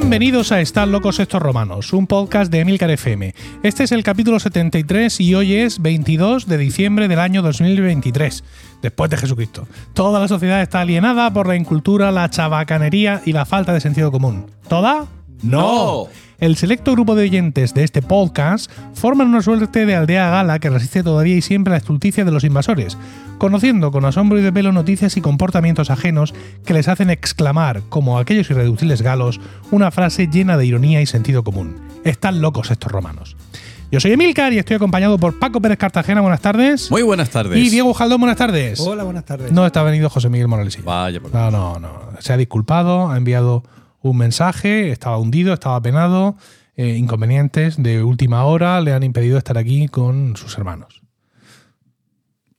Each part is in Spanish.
Bienvenidos a Están locos estos romanos, un podcast de Emilcar FM. Este es el capítulo 73 y hoy es 22 de diciembre del año 2023, después de Jesucristo. Toda la sociedad está alienada por la incultura, la chabacanería y la falta de sentido común. ¿Toda? ¡No! El selecto grupo de oyentes de este podcast forman una suerte de aldea gala que resiste todavía y siempre a la estulticia de los invasores, conociendo con asombro y de pelo noticias y comportamientos ajenos que les hacen exclamar, como aquellos irreductibles galos, una frase llena de ironía y sentido común. Están locos estos romanos. Yo soy Emilcar y estoy acompañado por Paco Pérez Cartagena, buenas tardes. Muy buenas tardes. Y Diego Jaldón, buenas tardes. Hola, buenas tardes. No está venido José Miguel Morales. Vaya, por No, no, no. Se ha disculpado, ha enviado un mensaje, estaba hundido, estaba penado, eh, inconvenientes de última hora le han impedido estar aquí con sus hermanos.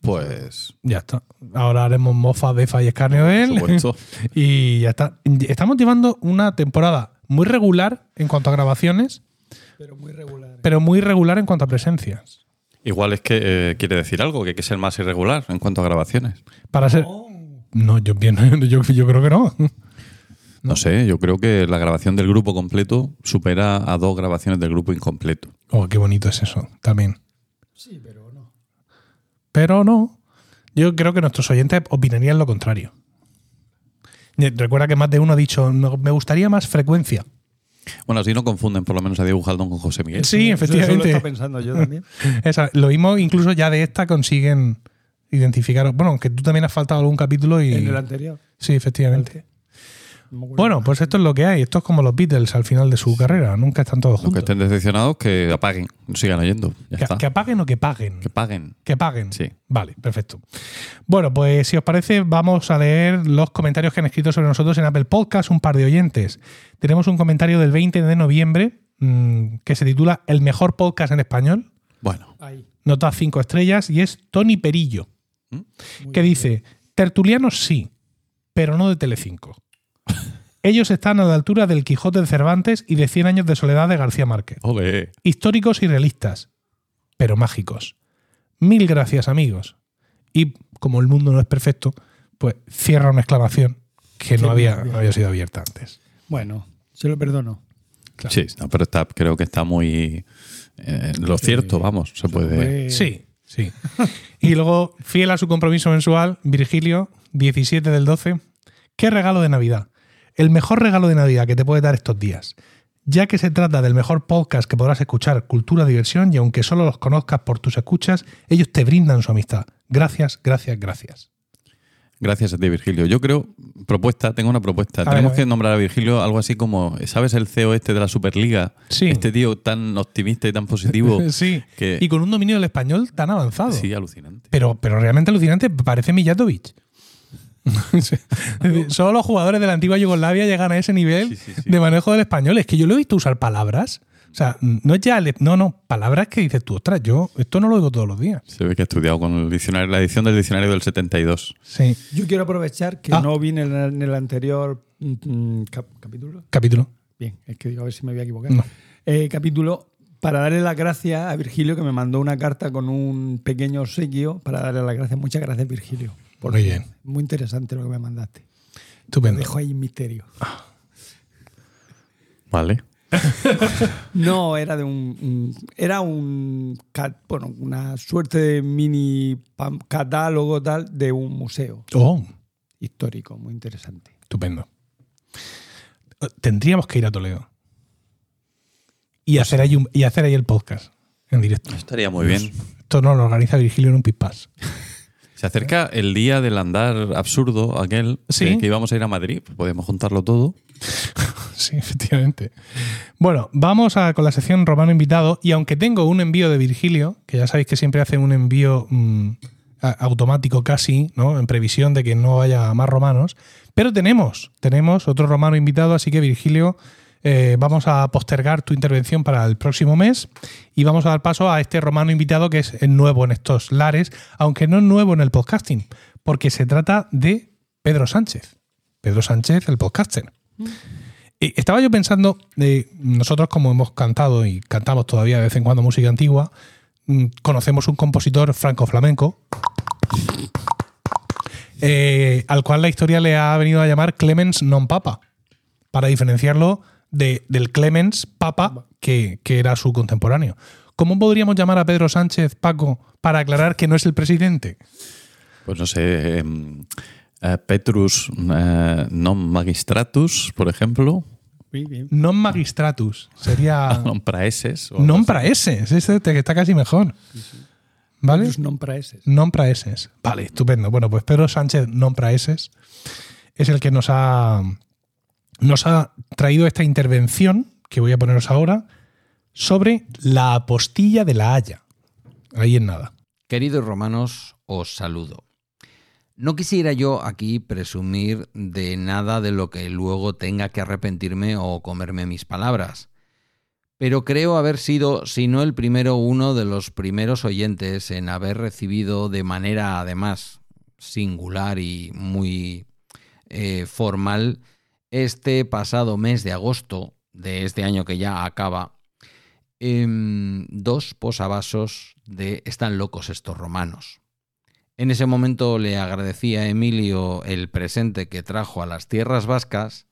Pues. Ya está. Ahora haremos mofa, befa y escarnio de él. y ya está. Estamos llevando una temporada muy regular en cuanto a grabaciones, Pero muy regular. pero muy irregular en cuanto a presencias. Igual es que eh, quiere decir algo, que hay que ser más irregular en cuanto a grabaciones. Para ser. No, yo, bien, yo, yo creo que no. No. sé, yo creo que la grabación del grupo completo supera a dos grabaciones del grupo incompleto. Oh, qué bonito es eso, también. Sí, pero no. Pero no. Yo creo que nuestros oyentes opinarían lo contrario. Recuerda que más de uno ha dicho, "No, me gustaría más frecuencia. Bueno, así no confunden por lo menos a Diego Jaldón con José Miguel. Sí, Eso- Eso lo efectivamente. estaba pensando yo también. Esa- lo mismo, incluso ya de esta consiguen identificar. Bueno, aunque tú también has faltado algún capítulo y. En el anterior. Sí, efectivamente. No. Bueno, pues esto es lo que hay. Esto es como los Beatles al final de su carrera. Nunca están todos Los que juntos. estén decepcionados, que apaguen, sigan oyendo. Ya Que, está. que apaguen o que paguen. Que paguen. Que paguen. Sí. Vale, perfecto. Bueno, pues si os parece, vamos a leer los comentarios que han escrito sobre nosotros en Apple Podcast, un par de oyentes. Tenemos un comentario del 20 de noviembre mm, que se titula El mejor podcast en español. Bueno, Ahí. Nota 5 estrellas y es Tony Perillo, Muy que dice, tertulianos sí, pero no de Telecinco. Ellos están a la altura del Quijote de Cervantes y de 100 años de soledad de García Márquez. históricos y realistas, pero mágicos. Mil gracias, amigos. Y como el mundo no es perfecto, pues cierra una exclamación que no había, no había sido abierta antes. Bueno, se lo perdono. Claro. Sí, no, pero está, creo que está muy. eh, lo cierto, vamos, se puede. Sí, sí. y luego, fiel a su compromiso mensual, Virgilio, 17 del 12. ¿Qué regalo de Navidad? El mejor regalo de Navidad que te puede dar estos días. Ya que se trata del mejor podcast que podrás escuchar, cultura, diversión, y aunque solo los conozcas por tus escuchas, ellos te brindan su amistad. Gracias, gracias, gracias. Gracias a ti, Virgilio. Yo creo, propuesta, tengo una propuesta. A Tenemos que nombrar a Virgilio algo así como, ¿sabes el CEO este de la Superliga? Sí. Este tío tan optimista y tan positivo. Sí. que- Y con un dominio del español tan avanzado. Sí, alucinante. Pero, pero realmente alucinante, parece Mijatovic. Solo los jugadores de la antigua Yugoslavia llegan a ese nivel Sí, sí, sí. de manejo del español. Es que yo lo he visto usar palabras. O sea, no es ya. No, no, palabras que dices tú, ostras, yo esto no lo digo todos los días. Se ve que ha estudiado con el diccionario, la edición del diccionario del 72. Sí. Yo quiero aprovechar que Ah. no vine en el, en el anterior mm, mm, cap- capítulo. Capítulo. Bien, es que digo a ver si me voy a equivocar. No. Eh, capítulo para darle las gracias a Virgilio que me mandó una carta con un pequeño obsequio para darle las gracias. Muchas gracias, Virgilio. Por Muy bien. Muy interesante lo que me mandaste. Estupendo. dejo ahí en misterio. Vale. No, era de un, un- era un bueno, una suerte de mini pam- catálogo tal de un museo Oh, histórico, muy interesante. estupendo. Tendríamos que ir a Toledo. Y hacer ahí, un- y hacer ahí el podcast en directo. Estaría muy bien. Esto no lo organiza Virgilio en un pispás. Se acerca el día del andar absurdo, aquel Sí. que, que íbamos a ir a Madrid. Pues podemos juntarlo todo. Sí, efectivamente. Bueno, vamos a, con la sección Romano Invitado. Y aunque tengo un envío de Virgilio, que ya sabéis que siempre hace un envío mm, automático casi, ¿no? En previsión de que no haya más romanos. Pero tenemos, tenemos otro romano invitado, así que Virgilio, eh, vamos a postergar tu intervención para el próximo mes y vamos a dar paso a este romano invitado que es nuevo en estos lares, aunque no es nuevo en el podcasting, porque se trata de Pedro Sánchez. Pedro Sánchez, el podcaster. Y Estaba yo pensando, eh, nosotros como hemos cantado y cantamos todavía de vez en cuando música antigua, mm, conocemos un compositor franco-flamenco, eh, al cual la historia le ha venido a llamar Clemens non papa, para diferenciarlo de- del Clemens Papa, que, que era su contemporáneo. ¿Cómo podríamos llamar a Pedro Sánchez, Paco, para aclarar que no es el presidente? Pues no sé, eh, eh, Petrus eh, non magistratus, por ejemplo, Muy bien. Non magistratus. Sería non praeses. o non praeses. Este que está casi mejor. ¿Vale? Los non praeses. Non praeses. Vale, estupendo. Bueno, pues Pedro Sánchez non praeses es el que nos ha, nos ha traído esta intervención que voy a poneros ahora sobre la apostilla de la Haya. Ahí en nada. Queridos romanos, os saludo. No quisiera yo aquí presumir de nada de lo que luego tenga que arrepentirme o comerme mis palabras, pero creo haber sido, si no el primero, uno de los primeros oyentes en haber recibido de manera, además, singular y muy eh, formal, este pasado mes de agosto de este año que ya acaba, em, dos posavasos de Están locos estos romanos. En ese momento le agradecí a Emilio el presente que trajo a las tierras vascas,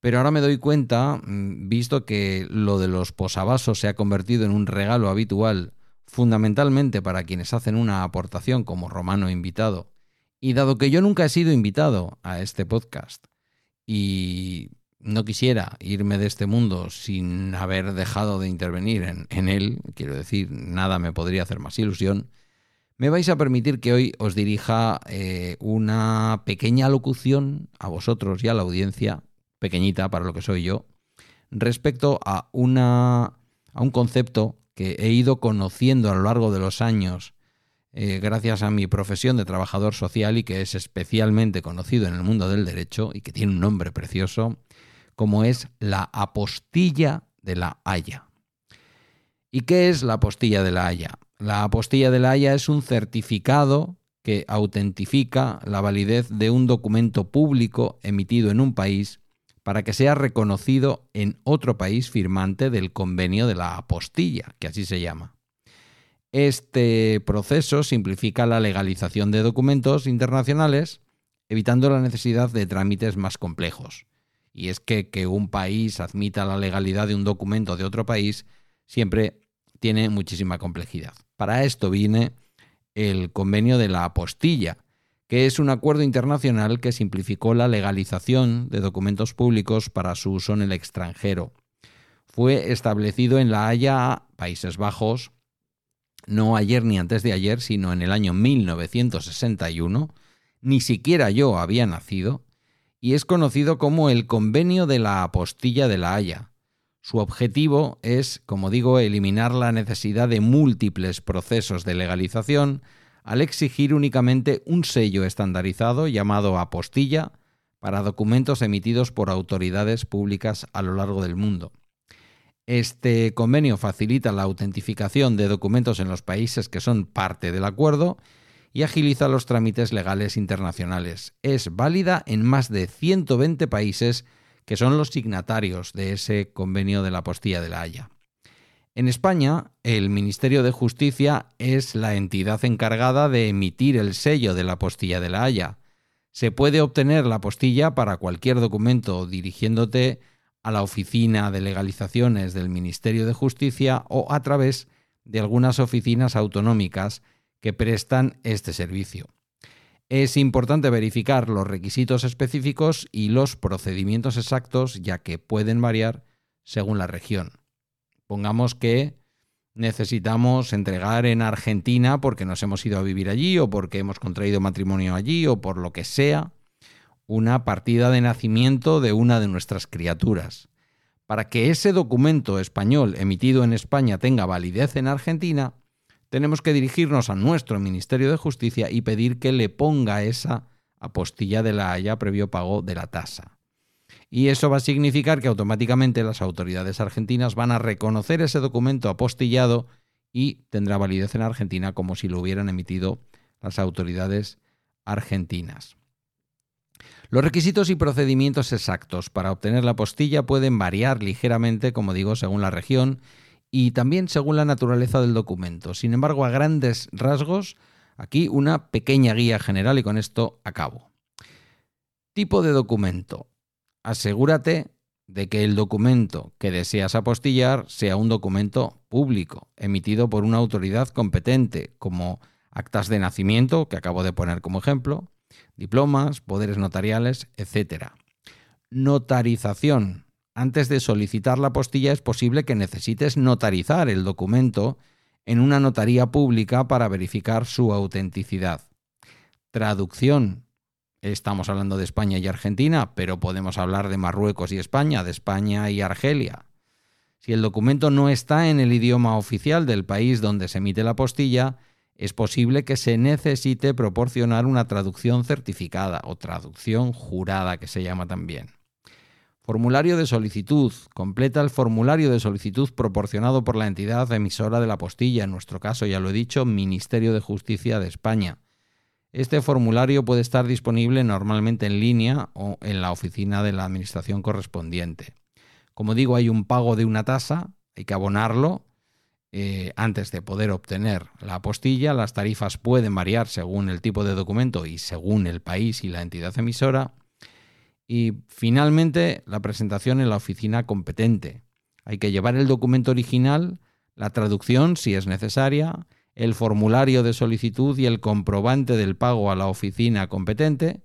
pero ahora me doy cuenta, mm, visto que lo de los posavasos se ha convertido en un regalo habitual, fundamentalmente para quienes hacen una aportación como romano invitado, y dado que yo nunca he sido invitado a este podcast, y no quisiera irme de este mundo sin haber dejado de intervenir en, él, quiero decir, nada me podría hacer más ilusión, me vais a permitir que hoy os dirija eh, una pequeña locución a vosotros y a la audiencia, pequeñita para lo que soy yo, respecto a, una, a un concepto que he ido conociendo a lo largo de los años eh, gracias a mi profesión de trabajador social y que es especialmente conocido en el mundo del derecho y que tiene un nombre precioso, como es la apostilla de la Haya. ¿Y qué es la apostilla de la Haya? La apostilla de la Haya es un certificado que autentifica la validez de un documento público emitido en un país para que sea reconocido en otro país firmante del convenio de la apostilla, que así se llama. Este proceso simplifica la legalización de documentos internacionales, evitando la necesidad de trámites más complejos. Y es que que un país admita la legalidad de un documento de otro país siempre tiene muchísima complejidad. Para esto viene el convenio de la apostilla, que es un acuerdo internacional que simplificó la legalización de documentos públicos para su uso en el extranjero. Fue establecido en La Haya, Países Bajos, no ayer ni antes de ayer, sino en el año 1961. Ni siquiera yo había nacido. Y es conocido como el Convenio de la Apostilla de La Haya. Su objetivo es, como digo, eliminar la necesidad de múltiples procesos de legalización al exigir únicamente un sello estandarizado llamado apostilla para documentos emitidos por autoridades públicas a lo largo del mundo. Este convenio facilita la autentificación de documentos en los países que son parte del acuerdo y agiliza los trámites legales internacionales. Es válida en más de 120 países que son los signatarios de ese convenio de la apostilla de la Haya. En España, el Ministerio de Justicia es la entidad encargada de emitir el sello de la apostilla de la Haya. Se puede obtener la apostilla para cualquier documento dirigiéndote a la Oficina de Legalizaciones del Ministerio de Justicia o a través de algunas oficinas autonómicas que prestan este servicio. Es importante verificar los requisitos específicos y los procedimientos exactos, ya que pueden variar según la región. Pongamos que necesitamos entregar en Argentina porque nos hemos ido a vivir allí o porque hemos contraído matrimonio allí o por lo que sea, una partida de nacimiento de una de nuestras criaturas. Para que ese documento español emitido en España tenga validez en Argentina, tenemos que dirigirnos a nuestro Ministerio de Justicia y pedir que le ponga esa apostilla de la Haya previo pago de la tasa. Y eso va a significar que automáticamente las autoridades argentinas van a reconocer ese documento apostillado y tendrá validez en Argentina como si lo hubieran emitido las autoridades argentinas. Los requisitos y procedimientos exactos para obtener la apostilla pueden variar ligeramente, como digo, según la región y también según la naturaleza del documento. Sin embargo, a grandes rasgos, aquí una pequeña guía general y con esto acabo. Tipo de documento. Asegúrate de que el documento que deseas apostillar sea un documento público, emitido por una autoridad competente, como actas de nacimiento, que acabo de poner como ejemplo, diplomas, poderes notariales, etc. Notarización. Antes de solicitar la apostilla es posible que necesites notarizar el documento en una notaría pública para verificar su autenticidad. Traducción. Estamos hablando de España y Argentina, pero podemos hablar de Marruecos y España, de España y Argelia. Si el documento no está en el idioma oficial del país donde se emite la apostilla, es posible que se necesite proporcionar una traducción certificada o traducción jurada que se llama también. Formulario de solicitud. Completa el formulario de solicitud proporcionado por la entidad emisora de la apostilla, en nuestro caso ya lo he dicho, Ministerio de Justicia de España. Este formulario puede estar disponible normalmente en línea o en la oficina de la administración correspondiente. Como digo, hay un pago de una tasa, hay que abonarlo eh, antes de poder obtener la apostilla. Las tarifas pueden variar según el tipo de documento y según el país y la entidad emisora. Y finalmente, la presentación en la oficina competente. Hay que llevar el documento original, la traducción si es necesaria, el formulario de solicitud y el comprobante del pago a la oficina competente,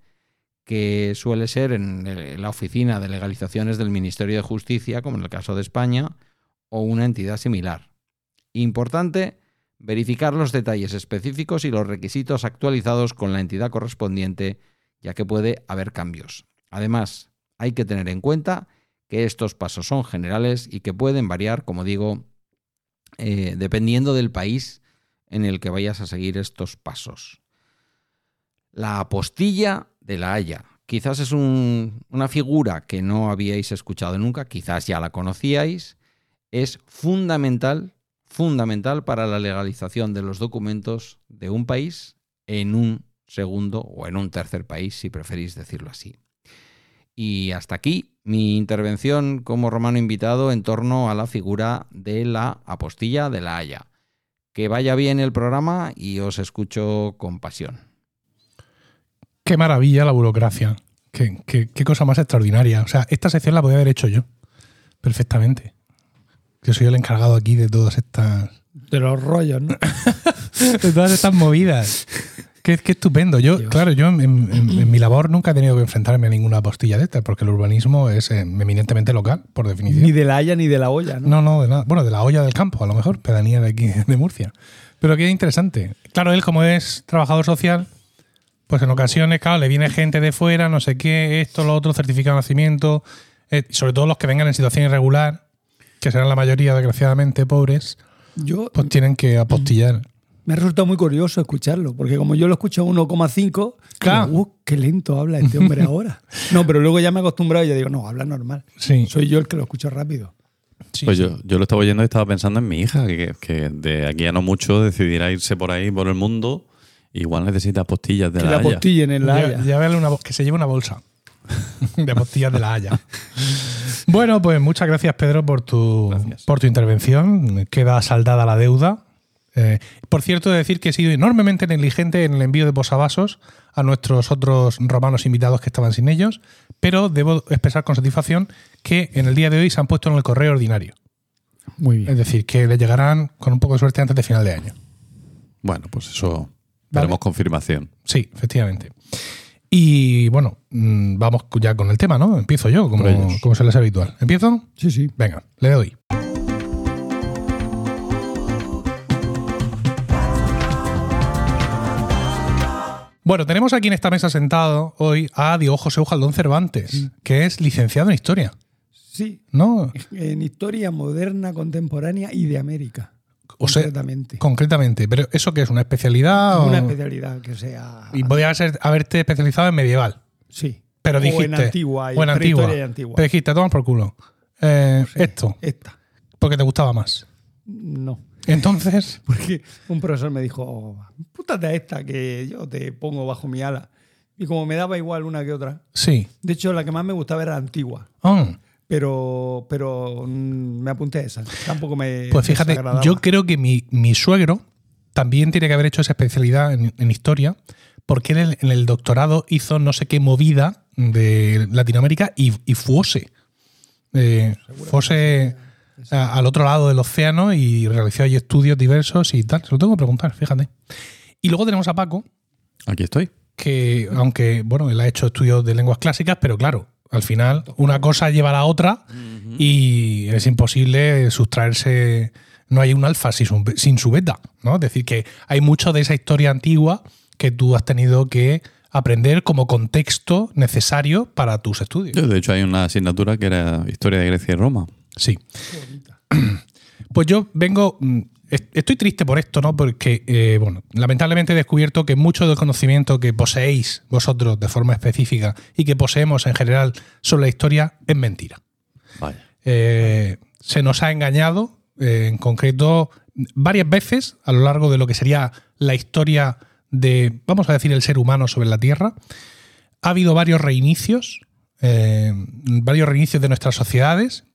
que suele ser en la oficina de legalizaciones del Ministerio de Justicia, como en el caso de España, o una entidad similar. Importante, verificar los detalles específicos y los requisitos actualizados con la entidad correspondiente, ya que puede haber cambios. Además, hay que tener en cuenta que estos pasos son generales y que pueden variar, como digo, eh, dependiendo del país en el que vayas a seguir estos pasos. La apostilla de la Haya. Quizás es una figura que no habíais escuchado nunca, quizás ya la conocíais. Es fundamental fundamental para la legalización de los documentos de un país en un segundo o en un tercer país, si preferís decirlo así. Y hasta aquí mi intervención como romano invitado en torno a la figura de la apostilla de la Haya. Que vaya bien el programa y os escucho con pasión. Qué maravilla la burocracia. Qué, qué cosa más extraordinaria. O sea, esta sección la podía haber hecho yo. Perfectamente. Yo soy el encargado aquí de todas estas. De los rollos, ¿no? de todas estas movidas. Qué, estupendo. Yo, claro, yo en, mi labor nunca he tenido que enfrentarme a ninguna postilla de estas, porque el urbanismo es eh, eminentemente local, por definición. Ni de la Haya ni de la olla, ¿no? No, no, de nada. Bueno, de la olla del campo, a lo mejor, pedanía de aquí, de Murcia. Pero qué interesante. Claro, él, como es trabajador social, pues en ocasiones, claro, le viene gente de fuera, no sé qué, esto, lo otro, certificado de nacimiento, eh, sobre todo los que vengan en situación irregular que serán la mayoría, desgraciadamente, pobres, yo, pues tienen que apostillar. Me ha resultado muy curioso escucharlo, porque como yo lo escucho a 1,5, claro, uh, qué lento habla este hombre ahora. No, pero luego ya me he acostumbrado y ya digo, no, habla normal. Sí. Soy yo el que lo escucho rápido. pues Yo, yo lo estaba oyendo y estaba pensando en mi hija, que, de aquí a no mucho decidirá irse por ahí, por el mundo. Igual necesita apostillas de que la, la apostillen en la Haya. Ya, una, que se lleve una bolsa de apostillas de la Haya. Bueno, pues muchas gracias, Pedro, por tu, por tu intervención. Queda saldada la deuda. Eh, por cierto, de decir que he sido enormemente negligente en el envío de posavasos a nuestros otros romanos invitados que estaban sin ellos, pero debo expresar con satisfacción que en el día de hoy se han puesto en el correo ordinario. Muy bien. Es decir, que le llegarán con un poco de suerte antes de final de año. Bueno, pues eso daremos confirmación. Sí, efectivamente. Y bueno, mm, vamos ya con el tema, ¿no? Empiezo yo, como, como se les habitual. ¿Empiezo? Sí, sí. Venga, le doy. Bueno, tenemos aquí en esta mesa sentado hoy a Diego José Ujaldón Cervantes, que es licenciado en Historia. Sí. ¿No? En Historia moderna, contemporánea y de América concretamente. concretamente. ¿Pero eso qué es? ¿Una especialidad? Una especialidad que sea. Y podías haberte especializado en medieval. Sí. Pero dijiste. O en antigua. O en antigua. Pero dijiste, toma por culo. Eh, esto. Esta. Porque te gustaba más. No. Entonces. Porque un profesor me dijo, pútate a esta que yo te pongo bajo mi ala. Y como me daba igual una que otra. Sí. De hecho, la que más me gustaba era antigua. Ah pero, pero mm, me apunté a esa. Tampoco me. Pues fíjate, yo creo que mi, suegro también tiene que haber hecho esa especialidad en, historia, porque él en el doctorado hizo no sé qué movida de Latinoamérica y, y fuose. eh, fuese al otro lado del océano y realizó allí estudios diversos y tal. Se lo tengo que preguntar, fíjate. Y luego tenemos a Paco. Aquí estoy. Que, aunque, bueno, él ha hecho estudios de lenguas clásicas, pero claro, al final una cosa lleva a la otra y es imposible sustraerse. No hay un alfa sin su, sin su beta, ¿no? Es decir, que hay mucho de esa historia antigua que tú has tenido que aprender como contexto necesario para tus estudios. De hecho, hay una asignatura que era Historia de Grecia y Roma. Sí. Pues yo vengo. Estoy triste por esto, ¿no? Porque, eh, bueno, lamentablemente he descubierto que mucho del conocimiento que poseéis vosotros de forma específica y que poseemos en general sobre la historia es mentira. Vaya. Eh, se nos ha engañado, eh, en concreto, varias veces a lo largo de lo que sería la historia de, vamos a decir, el ser humano sobre la Tierra. Ha habido varios reinicios, varios reinicios de nuestras sociedades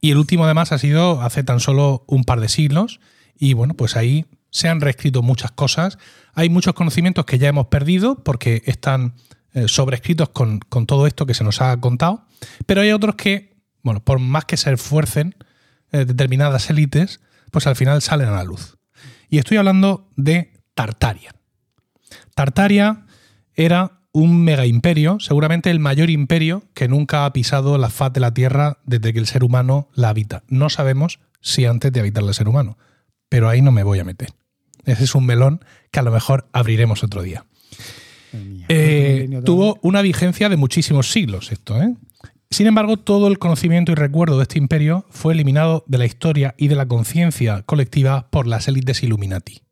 y el último además ha sido hace tan solo un par de siglos y bueno, pues ahí se han reescrito muchas cosas. Hay muchos conocimientos que ya hemos perdido porque están eh, sobrescritos con, todo esto que se nos ha contado, pero hay otros que, bueno, por más que se esfuercen eh, determinadas élites, pues al final salen a la luz. Y estoy hablando de Tartaria. Tartaria era un mega imperio, seguramente el mayor imperio que nunca ha pisado la faz de la Tierra desde que el ser humano la habita. No sabemos si antes de habitar el ser humano, pero ahí no me voy a meter. Ese es un melón que a lo mejor abriremos otro día. Eh, tuvo una vigencia de muchísimos siglos esto. ¿eh? Sin embargo, todo el conocimiento y recuerdo de este imperio fue eliminado de la historia y de la conciencia colectiva por las élites Illuminati.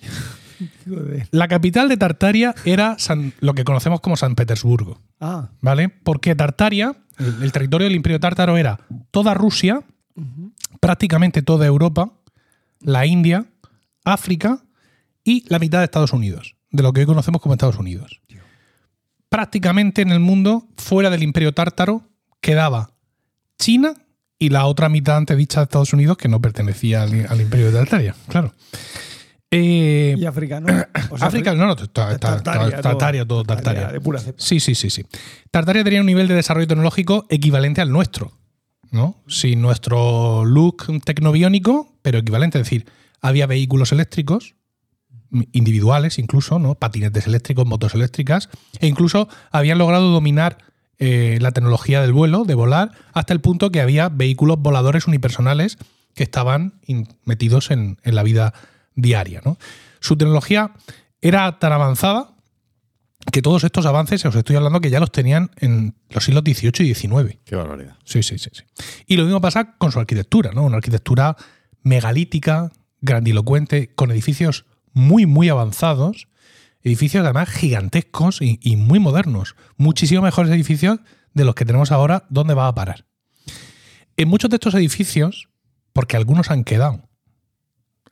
La capital de Tartaria era lo que conocemos como San Petersburgo. Ah. ¿Vale? Porque Tartaria, el, territorio del Imperio Tártaro era toda Rusia, prácticamente toda Europa, la India, África y la mitad de Estados Unidos, de lo que hoy conocemos como Estados Unidos. Prácticamente en el mundo, fuera del Imperio Tártaro, quedaba China y la otra mitad antes dicha de Estados Unidos que no pertenecía al, al Imperio de Tartaria, claro. Eh, ¿Y africano? África, no, no, Tartaria, todo, Tartaria. Sí, sí, sí, sí. Tartaria tenía un nivel de desarrollo tecnológico equivalente al nuestro, ¿no? Sin nuestro look tecnobiónico, pero equivalente. Es decir, había vehículos eléctricos, individuales incluso, ¿no? Patinetes eléctricos, motos eléctricas, e incluso habían logrado dominar eh, la tecnología del vuelo, de volar, hasta el punto que había vehículos voladores unipersonales que estaban metidos en, en la vida diaria. ¿no? Su tecnología era tan avanzada que todos estos avances, os estoy hablando que ya los tenían en los siglos XVIII y XIX. Qué barbaridad. Sí, sí, sí, sí. Y lo mismo pasa con su arquitectura, ¿no? Una arquitectura megalítica, grandilocuente, con edificios muy, muy avanzados, edificios además gigantescos y, muy modernos. Muchísimo mejores edificios de los que tenemos ahora, ¿dónde va a parar? En muchos de estos edificios, porque algunos han quedado,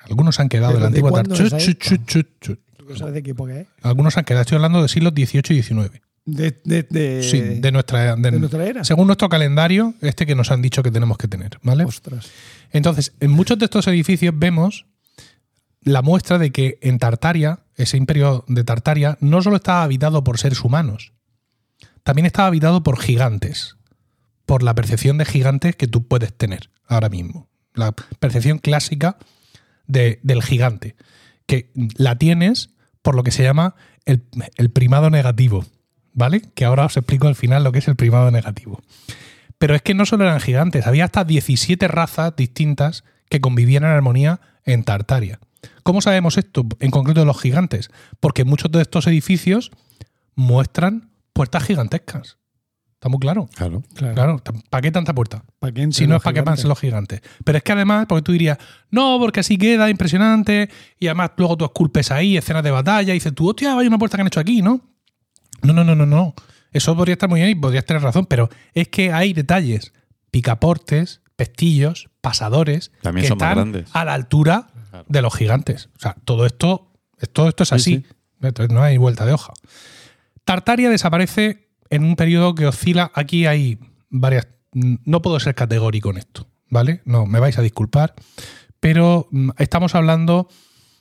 algunos han quedado de la antigua Tartaria. ¿Sabes de qué época es? Algunos han quedado, estoy hablando de siglos XVIII y XIX. De, de, sí, de nuestra, de, nuestra era. Según nuestro calendario, este que nos han dicho que tenemos que tener, ¿vale? Ostras. Entonces, en muchos de estos edificios vemos la muestra de que en Tartaria, ese imperio de Tartaria, no solo estaba habitado por seres humanos, también estaba habitado por gigantes, por la percepción de gigantes que tú puedes tener ahora mismo. La percepción clásica del gigante, que la tienes por lo que se llama el, primado negativo, ¿vale? Que ahora os explico al final lo que es el primado negativo. Pero es que no solo eran gigantes, había hasta 17 razas distintas que convivían en armonía en Tartaria. ¿Cómo sabemos esto en concreto de los gigantes? Porque muchos de estos edificios muestran puertas gigantescas. Está muy claro. Claro. Claro. ¿Para qué tanta puerta? ¿Para si no es para que pasen los gigantes. Pero es que además, porque tú dirías, no, porque así queda impresionante, y además luego tú esculpes ahí escenas de batalla, y dices tú, hostia, hay una puerta que han hecho aquí, ¿no? No, no, no, no, no. Eso podría estar muy bien y podrías tener razón, pero es que hay detalles, picaportes, pestillos, pasadores, También que están a la altura de los gigantes. O sea, todo esto, todo esto es así. Entonces no hay vuelta de hoja. Tartaria desaparece en un periodo que oscila, aquí hay varias, no puedo ser categórico en esto, ¿vale? No, me vais a disculpar, pero mm, estamos hablando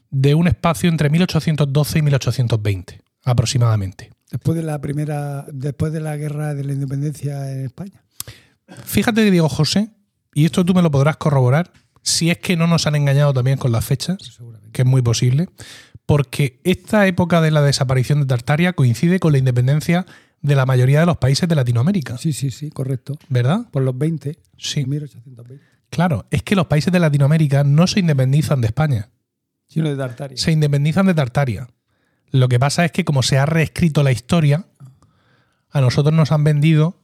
de un espacio entre 1812 y 1820, aproximadamente. Después de la primera, después de la guerra de la independencia en España. fíjate que digo, José, y esto tú me lo podrás corroborar, si es que no nos han engañado también con las fechas, que es muy posible, porque esta época de la desaparición de Tartaria coincide con la independencia de la mayoría de los países de Latinoamérica. Sí, sí, sí, correcto. ¿Verdad? Por los 20. Sí. 1820. Claro, es que los países de Latinoamérica no se independizan de España. Sino de Tartaria. Se independizan de Tartaria. Lo que pasa es que como se ha reescrito la historia, a nosotros nos han vendido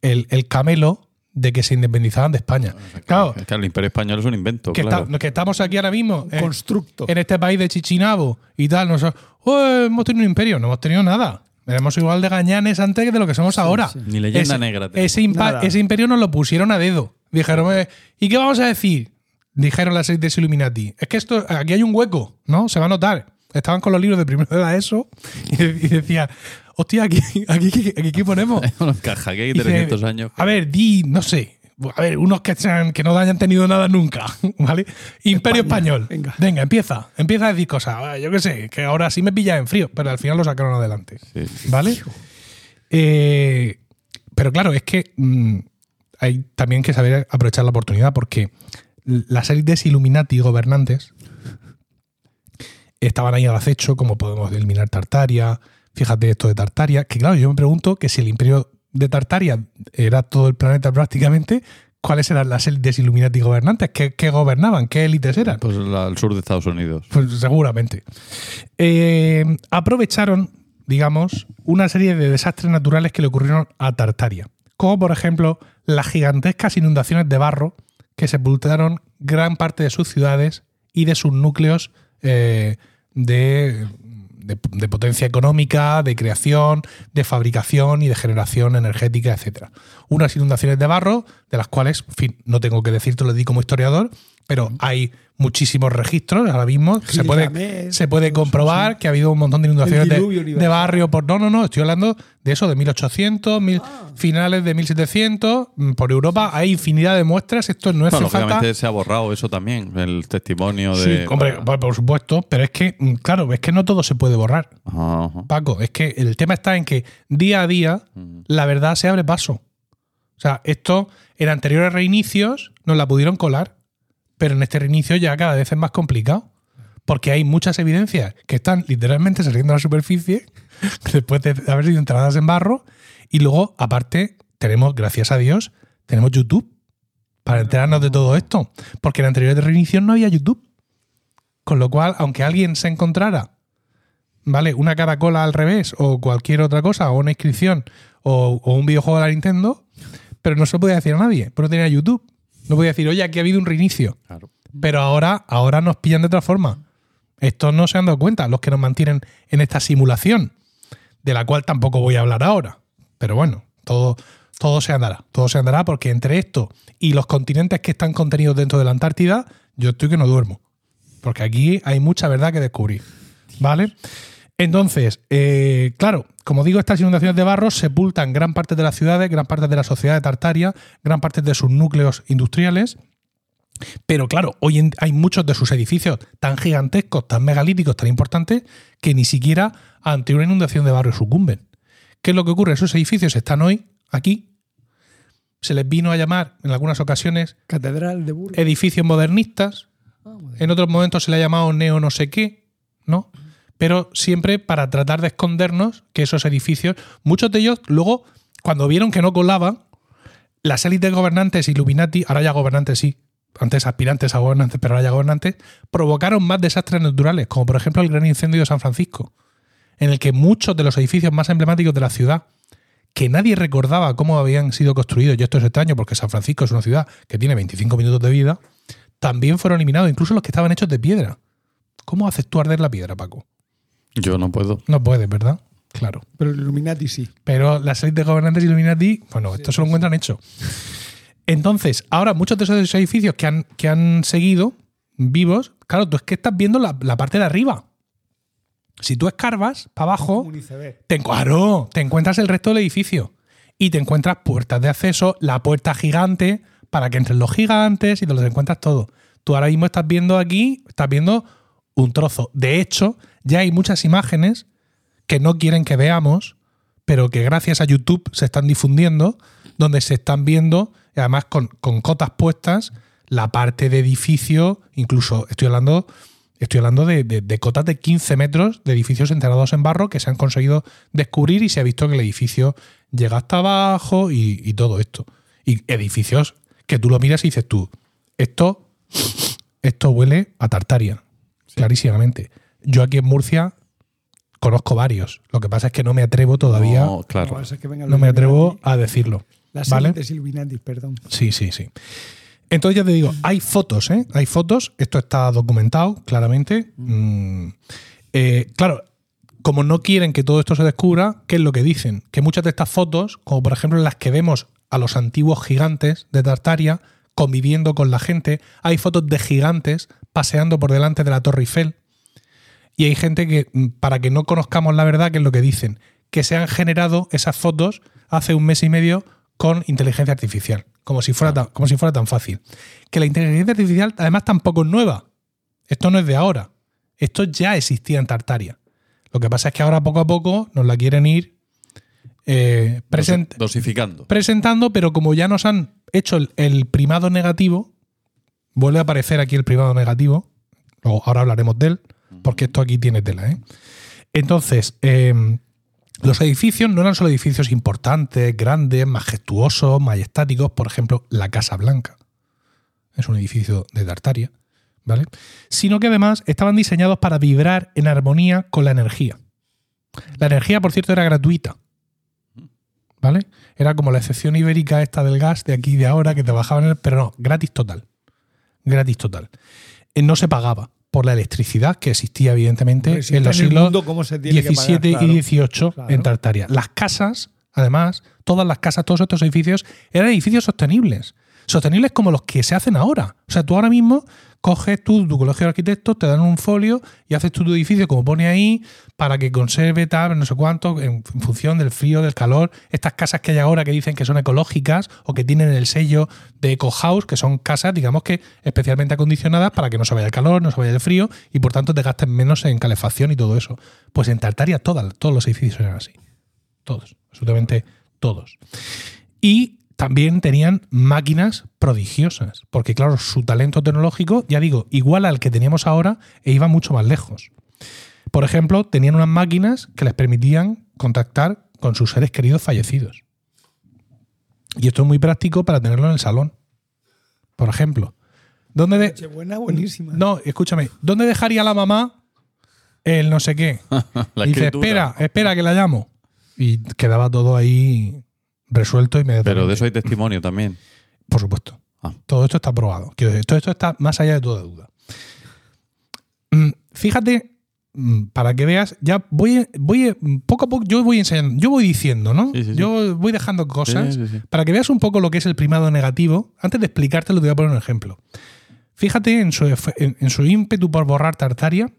el, camelo de que se independizaban de España. claro, es que el imperio español es un invento. Que, claro. que estamos aquí ahora mismo. En, Constructo. En este país de Chichinabo y tal. Nosotros, oh, hemos tenido un imperio. No hemos tenido nada. Éramos igual de gañanes antes de lo que somos ahora. Ni leyenda negra. Ese, ese, imperio nos lo pusieron a dedo. Dijeron, eh, ¿y qué vamos a decir? Dijeron las seis de Illuminati. Es que esto, aquí hay un hueco, ¿no? Se va a notar. Estaban con los libros de primero de la ESO y, decía, hostia, aquí, aquí, ¿qué ponemos? no encaja, aquí hay 300 años. A ver, di, no sé. A ver, unos que, sean, que no hayan tenido nada nunca, ¿vale? Imperio Español. Venga. venga. empieza. Empieza a decir cosas. Ah, yo qué sé, que ahora sí me pilla en frío, pero al final lo sacaron adelante. ¿Vale? Eh, pero claro, es que mm, hay también que saber aprovechar la oportunidad porque las élites Illuminati gobernantes estaban ahí al acecho, como podemos eliminar Tartaria, fíjate esto de Tartaria, que claro, yo me pregunto que si el imperio de Tartaria era todo el planeta prácticamente, ¿cuáles eran las élites Illuminati gobernantes? ¿Qué, gobernaban? ¿Qué élites eran? Pues al sur de Estados Unidos. Pues seguramente. Eh, aprovecharon, digamos, una serie de desastres naturales que le ocurrieron a Tartaria, como por ejemplo las gigantescas inundaciones de barro que sepultaron gran parte de sus ciudades y de sus núcleos eh, de, potencia económica, de creación, de fabricación y de generación energética, etc. Unas inundaciones de barro, de las cuales, en fin, no tengo que decirte, lo di como historiador, pero hay muchísimos registros ahora mismo. Se puede, se puede comprobar que ha habido un montón de inundaciones de, barrio por. No, no, no, estoy hablando de eso, de 1800, mil, ah. finales de 1700. Mm, por Europa hay infinidad de muestras. Esto no es bueno, lógicamente se ha borrado eso también, el testimonio de. Sí, hombre, por supuesto, pero es que, mm, claro, es que no todo se puede borrar. Paco, es que el tema está en que día a día la verdad se abre paso. O sea, esto en anteriores reinicios nos la pudieron colar pero en este reinicio ya cada vez es más complicado. Porque hay muchas evidencias que están literalmente saliendo a la superficie después de haber sido enterradas en barro. Y luego, aparte, tenemos, gracias a Dios, tenemos YouTube para enterarnos de todo esto. Porque en anterior de reinicio no había YouTube. Con lo cual, aunque alguien se encontrara, ¿vale? Una caracola al revés, o cualquier otra cosa, o una inscripción, o, o un videojuego de la Nintendo, pero no se lo podía decir a nadie, pero no tenía YouTube. No voy a decir, oye, aquí ha habido un reinicio. Pero ahora, ahora nos pillan de otra forma. Estos no se han dado cuenta, los que nos mantienen en esta simulación, de la cual tampoco voy a hablar ahora. Pero bueno, todo, todo se andará. Todo se andará porque entre esto y los continentes que están contenidos dentro de la Antártida, yo estoy que no duermo. Porque aquí hay mucha verdad que descubrir. ¿Vale? Entonces, eh, claro, como digo, estas inundaciones de barro sepultan gran parte de las ciudades, gran parte de la sociedad de Tartaria, gran parte de sus núcleos industriales. Pero claro, hoy hay muchos de sus edificios tan gigantescos, tan megalíticos, tan importantes, que ni siquiera ante una inundación de barro sucumben. ¿Qué es lo que ocurre? Esos edificios están hoy aquí. Se les vino a llamar en algunas ocasiones Catedral de edificios modernistas. Ah, en otros momentos se le ha llamado neo no sé qué, ¿no? Pero siempre para tratar de escondernos que esos edificios, muchos de ellos luego, cuando vieron que no colaban, las élites gobernantes, Illuminati, ahora ya gobernantes sí, antes aspirantes a gobernantes, pero ahora ya gobernantes, provocaron más desastres naturales, como por ejemplo el gran incendio de San Francisco, en el que muchos de los edificios más emblemáticos de la ciudad, que nadie recordaba cómo habían sido construidos, y esto es extraño porque San Francisco es una ciudad que tiene 25 minutos de vida, también fueron eliminados, incluso los que estaban hechos de piedra. ¿Cómo haces tú arder la piedra, Paco? Yo no puedo. No puedes, ¿verdad? Claro. Pero Illuminati sí. Pero las élites gobernantes Illuminati, bueno, esto se lo encuentran hecho. Entonces, ahora muchos de esos edificios que han, que han seguido vivos, claro, tú es que estás viendo la, parte de arriba. Si tú escarbas para abajo, te, claro, te encuentras el resto del edificio. Y te encuentras puertas de acceso, la puerta gigante, para que entren los gigantes y te los encuentras todo. Tú ahora mismo estás viendo aquí, estás viendo un trozo. De hecho, ya hay muchas imágenes que no quieren que veamos pero que gracias a YouTube se están difundiendo, donde se están viendo, además con, cotas puestas, la parte de edificio, incluso estoy hablando, estoy hablando de, cotas de 15 metros de edificios enterrados en barro que se han conseguido descubrir y se ha visto que el edificio llega hasta abajo y, y todo esto. Y edificios que tú lo miras y dices tú, esto, esto huele a Tartaria, clarísimamente. Yo aquí en Murcia conozco varios. Lo que pasa es que no me atrevo todavía. No, claro. No, me atrevo a decirlo. Las ¿vale? Illuminati, perdón. Sí, sí, sí. Entonces ya te digo, hay fotos, ¿eh? Hay fotos. Esto está documentado claramente. Mm, eh, claro, como no quieren que todo esto se descubra, ¿qué es lo que dicen? Que muchas de estas fotos, como por ejemplo las que vemos a los antiguos gigantes de Tartaria conviviendo con la gente. Hay fotos de gigantes paseando por delante de la Torre Eiffel. Y hay gente que, mm, para que no conozcamos la verdad, que es lo que dicen, que se han generado esas fotos hace un mes y medio con inteligencia artificial, como si fuera tan, como si fuera tan fácil. Que la inteligencia artificial además tampoco es nueva. Esto no es de ahora. Esto ya existía en Tartaria. Lo que pasa es que ahora poco a poco nos la quieren ir eh, dosificando. Presentando, pero como ya nos han hecho el, primado negativo, vuelve a aparecer aquí el primado negativo. ahora hablaremos de él, porque esto aquí tiene tela. ¿eh? Entonces, em, los edificios no eran solo edificios importantes, grandes, majestuosos, majestáticos, por ejemplo, la Casa Blanca. Es un edificio de Tartaria, ¿vale? Sino que además estaban diseñados para vibrar en armonía con la energía. La energía, por cierto, era gratuita. ¿vale? Era como la excepción ibérica esta del gas de aquí y de ahora que te bajaban, el, pero no, gratis total. Gratis total. Eh, no se pagaba por la electricidad que existía evidentemente en los siglos XVII y XVIII en Tartaria. Las casas, además, todas las casas, todos estos edificios, eran edificios sostenibles. Sostenibles como los que se hacen ahora. O sea, tú ahora mismo coges tú tu colegio de arquitectos, te dan un folio y haces tu edificio como pone ahí para que conserve tal, no sé cuánto, en, función del frío, del calor. Estas casas que hay ahora que dicen que son ecológicas o que tienen el sello de Eco House, que son casas, digamos que especialmente acondicionadas para que no se vaya el calor, no se vaya el frío y por tanto te gasten menos en calefacción y todo eso. Pues en Tartaria todos los edificios eran así. Todos, absolutamente todos. Y también tenían máquinas prodigiosas, porque claro, su talento tecnológico, ya digo, igual al que teníamos ahora e iba mucho más lejos. Por ejemplo, tenían unas máquinas que les permitían contactar con sus seres queridos fallecidos. Y esto es muy práctico para tenerlo en el salón. Por ejemplo, ¿dónde de... Buena, buenísima. No, escúchame, ¿dónde dejaría la mamá el no sé qué? y dice, espera, espera que la llamo. Y quedaba todo ahí resuelto inmediatamente. Pero de eso hay testimonio también. Por supuesto. Ah. Todo esto está probado. todo esto está más allá de toda duda. Mm, fíjate, mm, para que veas, ya voy, voy poco a poco, yo voy enseñando, yo voy diciendo, ¿no? Yo voy dejando cosas para que veas un poco lo que es el primado negativo. Antes de explicártelo, te voy a poner un ejemplo. Fíjate en su, en su ímpetu por borrar Tartaria,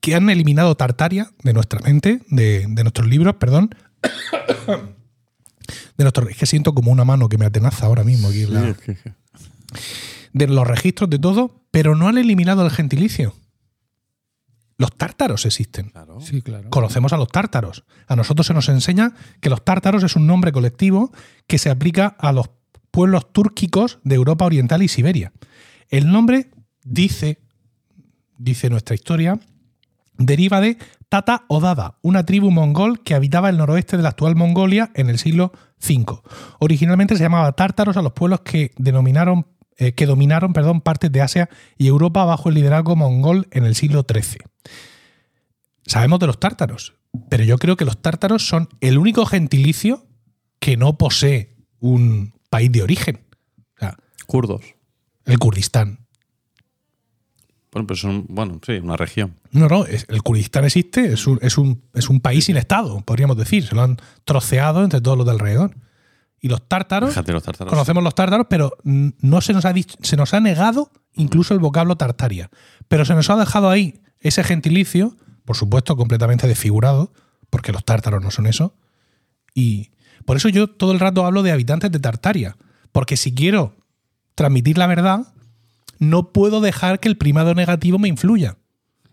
que han eliminado Tartaria de nuestra mente, de, de nuestros libros, perdón de nuestro, es que siento como una mano que me atenaza ahora mismo aquí. De los registros de todo, pero no han eliminado el gentilicio. Los tártaros existen. Sí, claro. Conocemos a los tártaros. A nosotros se nos enseña que los tártaros es un nombre colectivo que se aplica a los pueblos túrquicos de Europa Oriental y Siberia. El nombre dice, dice nuestra historia, deriva de Tata o Dada, una tribu mongol que habitaba el noroeste de la actual Mongolia en el siglo V. Originalmente se llamaba tártaros a los pueblos que, denominaron, eh, que dominaron perdón, partes de Asia y Europa bajo el liderazgo mongol en el siglo XIII. Sabemos de los tártaros, pero yo creo que los tártaros son el único gentilicio que no posee un país de origen. Kurdos. El Kurdistán. Bueno, pues son, bueno, sí, una región. No, no, el Kurdistán existe, es un, es un, es un país sin Estado, podríamos decir. Se lo han troceado entre todos los de alrededor. Y los tártaros, conocemos los tártaros, pero no se nos ha dicho, se nos ha negado incluso el vocablo tartaria. Pero se nos ha dejado ahí ese gentilicio, por supuesto, completamente desfigurado, porque los tártaros no son eso. Y por eso yo todo el rato hablo de habitantes de Tartaria. Porque si quiero transmitir la verdad, no puedo dejar que el primado negativo me influya.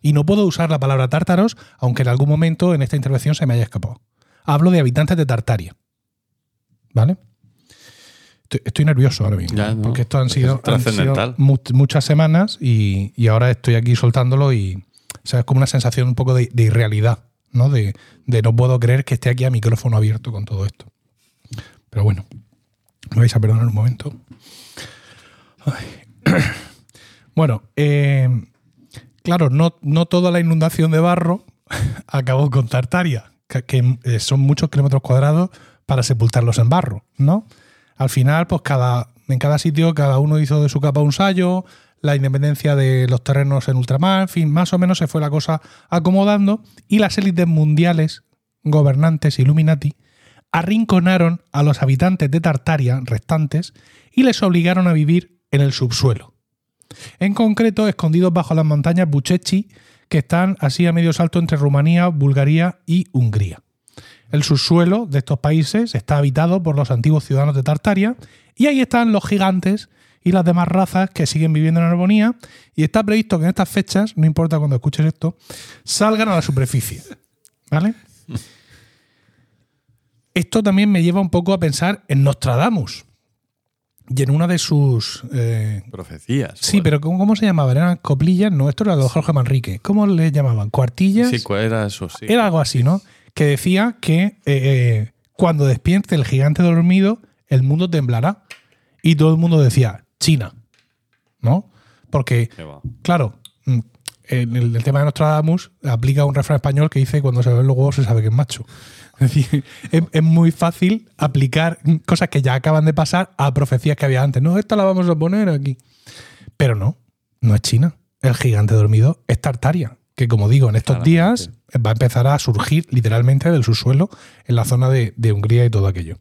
Y no puedo usar la palabra tártaros, aunque en algún momento en esta intervención se me haya escapado. Hablo de habitantes de Tartaria. ¿Vale? Estoy, nervioso ahora mismo. Porque esto han sido, muchas semanas y, ahora estoy aquí soltándolo y es como una sensación un poco de, irrealidad, ¿no? De, no puedo creer que esté aquí a micrófono abierto con todo esto. Pero bueno, me vais a perdonar un momento. Bueno, eh, claro, no, no toda la inundación de barro acabó con Tartaria, que, eh, son muchos kilómetros cuadrados para sepultarlos en barro, ¿no? Al final, pues cada, en cada sitio cada uno hizo de su capa un sallo, la independencia de los terrenos en ultramar, en fin, más o menos se fue la cosa acomodando y las élites mundiales, gobernantes Illuminati, arrinconaron a los habitantes de Tartaria restantes y les obligaron a vivir en el subsuelo. En concreto, escondidos bajo las montañas Buchechi, que están así a medio salto entre Rumanía, Bulgaria y Hungría. El subsuelo de estos países está habitado por los antiguos ciudadanos de Tartaria y ahí están los gigantes y las demás razas que siguen viviendo en armonía y está previsto que en estas fechas, no importa cuando escuches esto, salgan a la superficie. ¿Vale? Esto también me lleva un poco a pensar en Nostradamus. Y en una de sus. Eh, Profecías. Sí, pero ¿cómo, se llamaban? ¿Eran coplillas? No, esto era de Jorge Manrique. ¿Cómo le llamaban? ¿Cuartillas? Sí, era eso? Sí. Era algo así, ¿no? Que decía que eh, eh, cuando despierte el gigante dormido, el mundo temblará. Y todo el mundo decía, China. ¿No? Porque, claro, mm, en el, tema de Nostradamus aplica un refrán español que dice: cuando se ven los huevos se sabe que es macho. Es decir, es, muy fácil aplicar cosas que ya acaban de pasar a profecías que había antes. No, esta la vamos a poner aquí. Pero no, no es China. El gigante dormido es Tartaria, que como digo, en estos días va a empezar a surgir literalmente del subsuelo en la zona de, Hungría y todo aquello.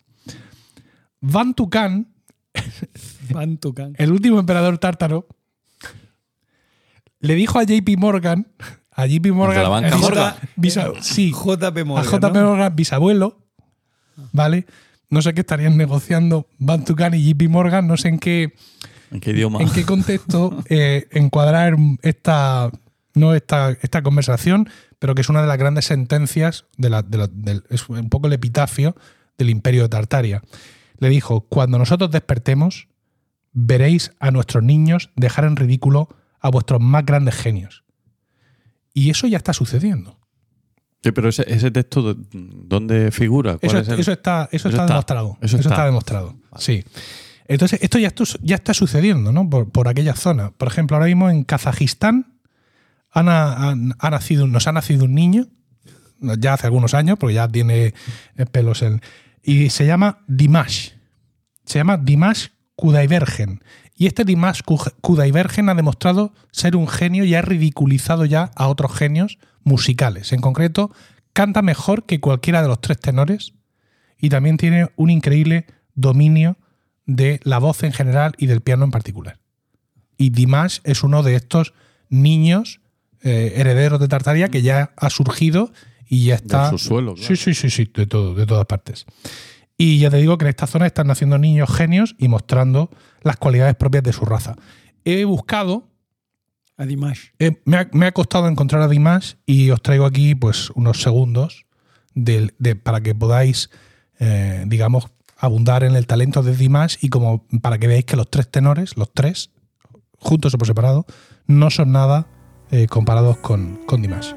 Van Tucan, el último emperador tártaro, le dijo a JP Morgan a JP Morgan. la banca Morgan. sí. JP Morgan. A JP Morgan, bisabuelo. ¿Vale? No sé qué estarían negociando Bantucan y JP Morgan, no sé en qué. ¿En qué idioma? En qué contexto eh, encuadrar esta, no esta, esta conversación, pero que es una de las grandes sentencias, de la, del, es un poco el epitafio del imperio de Tartaria. Le dijo, cuando nosotros despertemos, veréis a nuestros niños dejar en ridículo a vuestros más grandes genios. Y eso ya está sucediendo. Sí, pero ese, texto, ¿dónde figura? Eso, está, eso, está, demostrado. Eso, está, demostrado. Sí. Entonces, esto ya, ya está sucediendo, ¿no? Por, aquella zona. Por ejemplo, ahora mismo en Kazajistán ha, nacido, nos ha nacido un niño, ya hace algunos años, porque ya tiene pelos en. Y se llama Dimash. Se llama Dimash Kudaibergen. Y este Dimash Kudaibergen ha demostrado ser un genio y ha ridiculizado ya a otros genios musicales. En concreto, canta mejor que cualquiera de los tres tenores y también tiene un increíble dominio de la voz en general y del piano en particular. Y Dimash es uno de estos niños eh, herederos de Tartaria que ya ha surgido y ya está. En su suelo, Sí, sí, sí, sí, de todo, de todas partes. Y ya te digo que en esta zona están naciendo niños genios y mostrando las cualidades propias de su raza. He buscado. A Dimash. me, ha, costado encontrar a Dimash y os traigo aquí pues unos segundos para que podáis, eh, digamos, abundar en el talento de Dimash y como para que veáis que los tres tenores, los tres, juntos o por separado, no son nada eh, comparados con, con Dimash.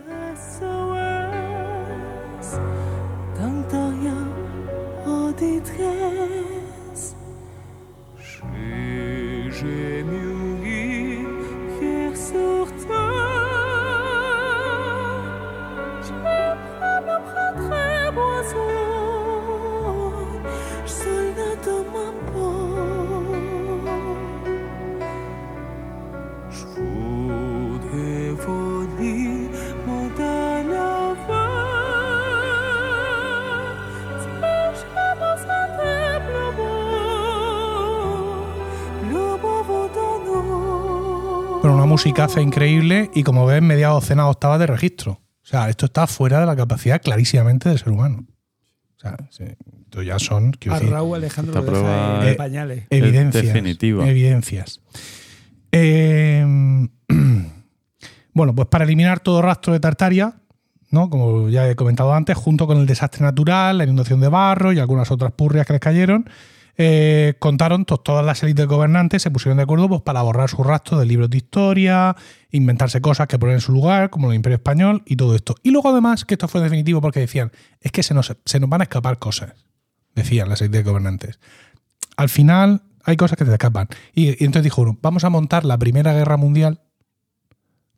Musicaza increíble y como ves, media docena octavas de registro. O sea, esto está fuera de la capacidad clarísimamente del ser humano. O sea, esto ya son. A Raúl Alejandro lo en pañales. Evidencias. Definitiva. Evidencias. Eh, bueno, pues para eliminar todo rastro de Tartaria, ¿no? Como ya he comentado antes, junto con el desastre natural, la inundación de barro y algunas otras purrias que les cayeron, eh, contaron todas las élites gobernantes se pusieron de acuerdo pues, para borrar su rastro de libros de historia, inventarse cosas que ponen en su lugar, como el Imperio Español y todo esto. Y luego además, que esto fue definitivo porque decían, es que se nos, se nos van a escapar cosas, decían las élites gobernantes. Al final hay cosas que te escapan. Y, entonces dijo uno, vamos a montar la Primera Guerra Mundial,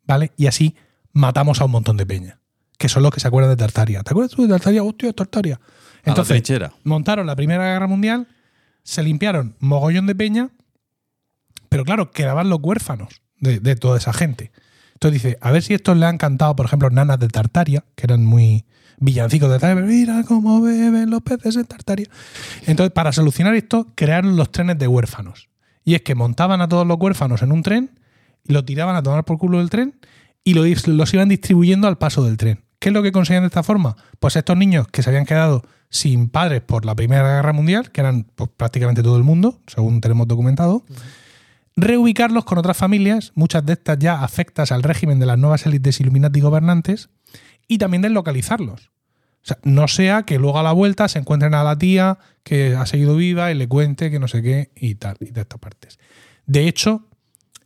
¿vale? Y así matamos a un montón de peña, que son los que se acuerdan de Tartaria. ¿Te acuerdas tú de Tartaria? Hostia, Tartaria. Entonces, montaron la Primera Guerra Mundial se limpiaron mogollón de peña, pero claro, quedaban los huérfanos de, toda esa gente. Entonces dice, a ver si estos le han cantado, por ejemplo, nanas de Tartaria, que eran muy villancicos de Tartaria, mira cómo beben los peces en Tartaria. Entonces, para solucionar esto, crearon los trenes de huérfanos. Y es que montaban a todos los huérfanos en un tren, lo tiraban a tomar por culo del tren y los iban distribuyendo al paso del tren. ¿Qué es lo que conseguían de esta forma? Pues estos niños que se habían quedado sin padres por la Primera Guerra Mundial, que eran pues, prácticamente todo el mundo, según tenemos documentado, reubicarlos con otras familias, muchas de estas ya afectas al régimen de las nuevas élites Illuminati gobernantes, y también deslocalizarlos. O sea, no sea que luego a la vuelta se encuentren a la tía que ha seguido viva y le cuente que no sé qué y tal, y de estas partes. De hecho,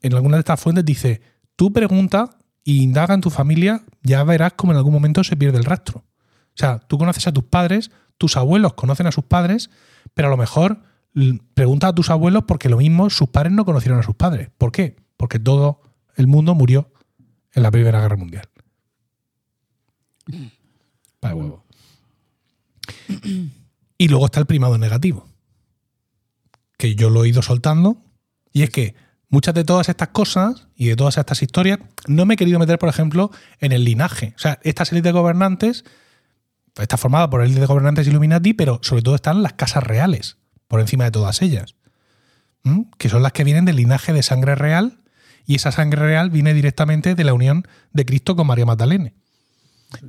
en alguna de estas fuentes dice, tú pregunta e indaga en tu familia, ya verás cómo en algún momento se pierde el rastro. O sea, tú conoces a tus padres, tus abuelos conocen a sus padres, pero a lo mejor pregunta a tus abuelos porque lo mismo sus padres no conocieron a sus padres. ¿Por qué? Porque todo el mundo murió en la Primera Guerra Mundial. Para huevo. Y luego está el primado negativo, que yo lo he ido soltando, y es que muchas de todas estas cosas y de todas estas historias no me he querido meter, por ejemplo, en el linaje. O sea, estas élites gobernantes está formada por élites de gobernantes Illuminati, pero sobre todo están las casas reales, por encima de todas ellas, que son las que vienen del linaje de sangre real, y esa sangre real viene directamente de la unión de Cristo con María Magdalene.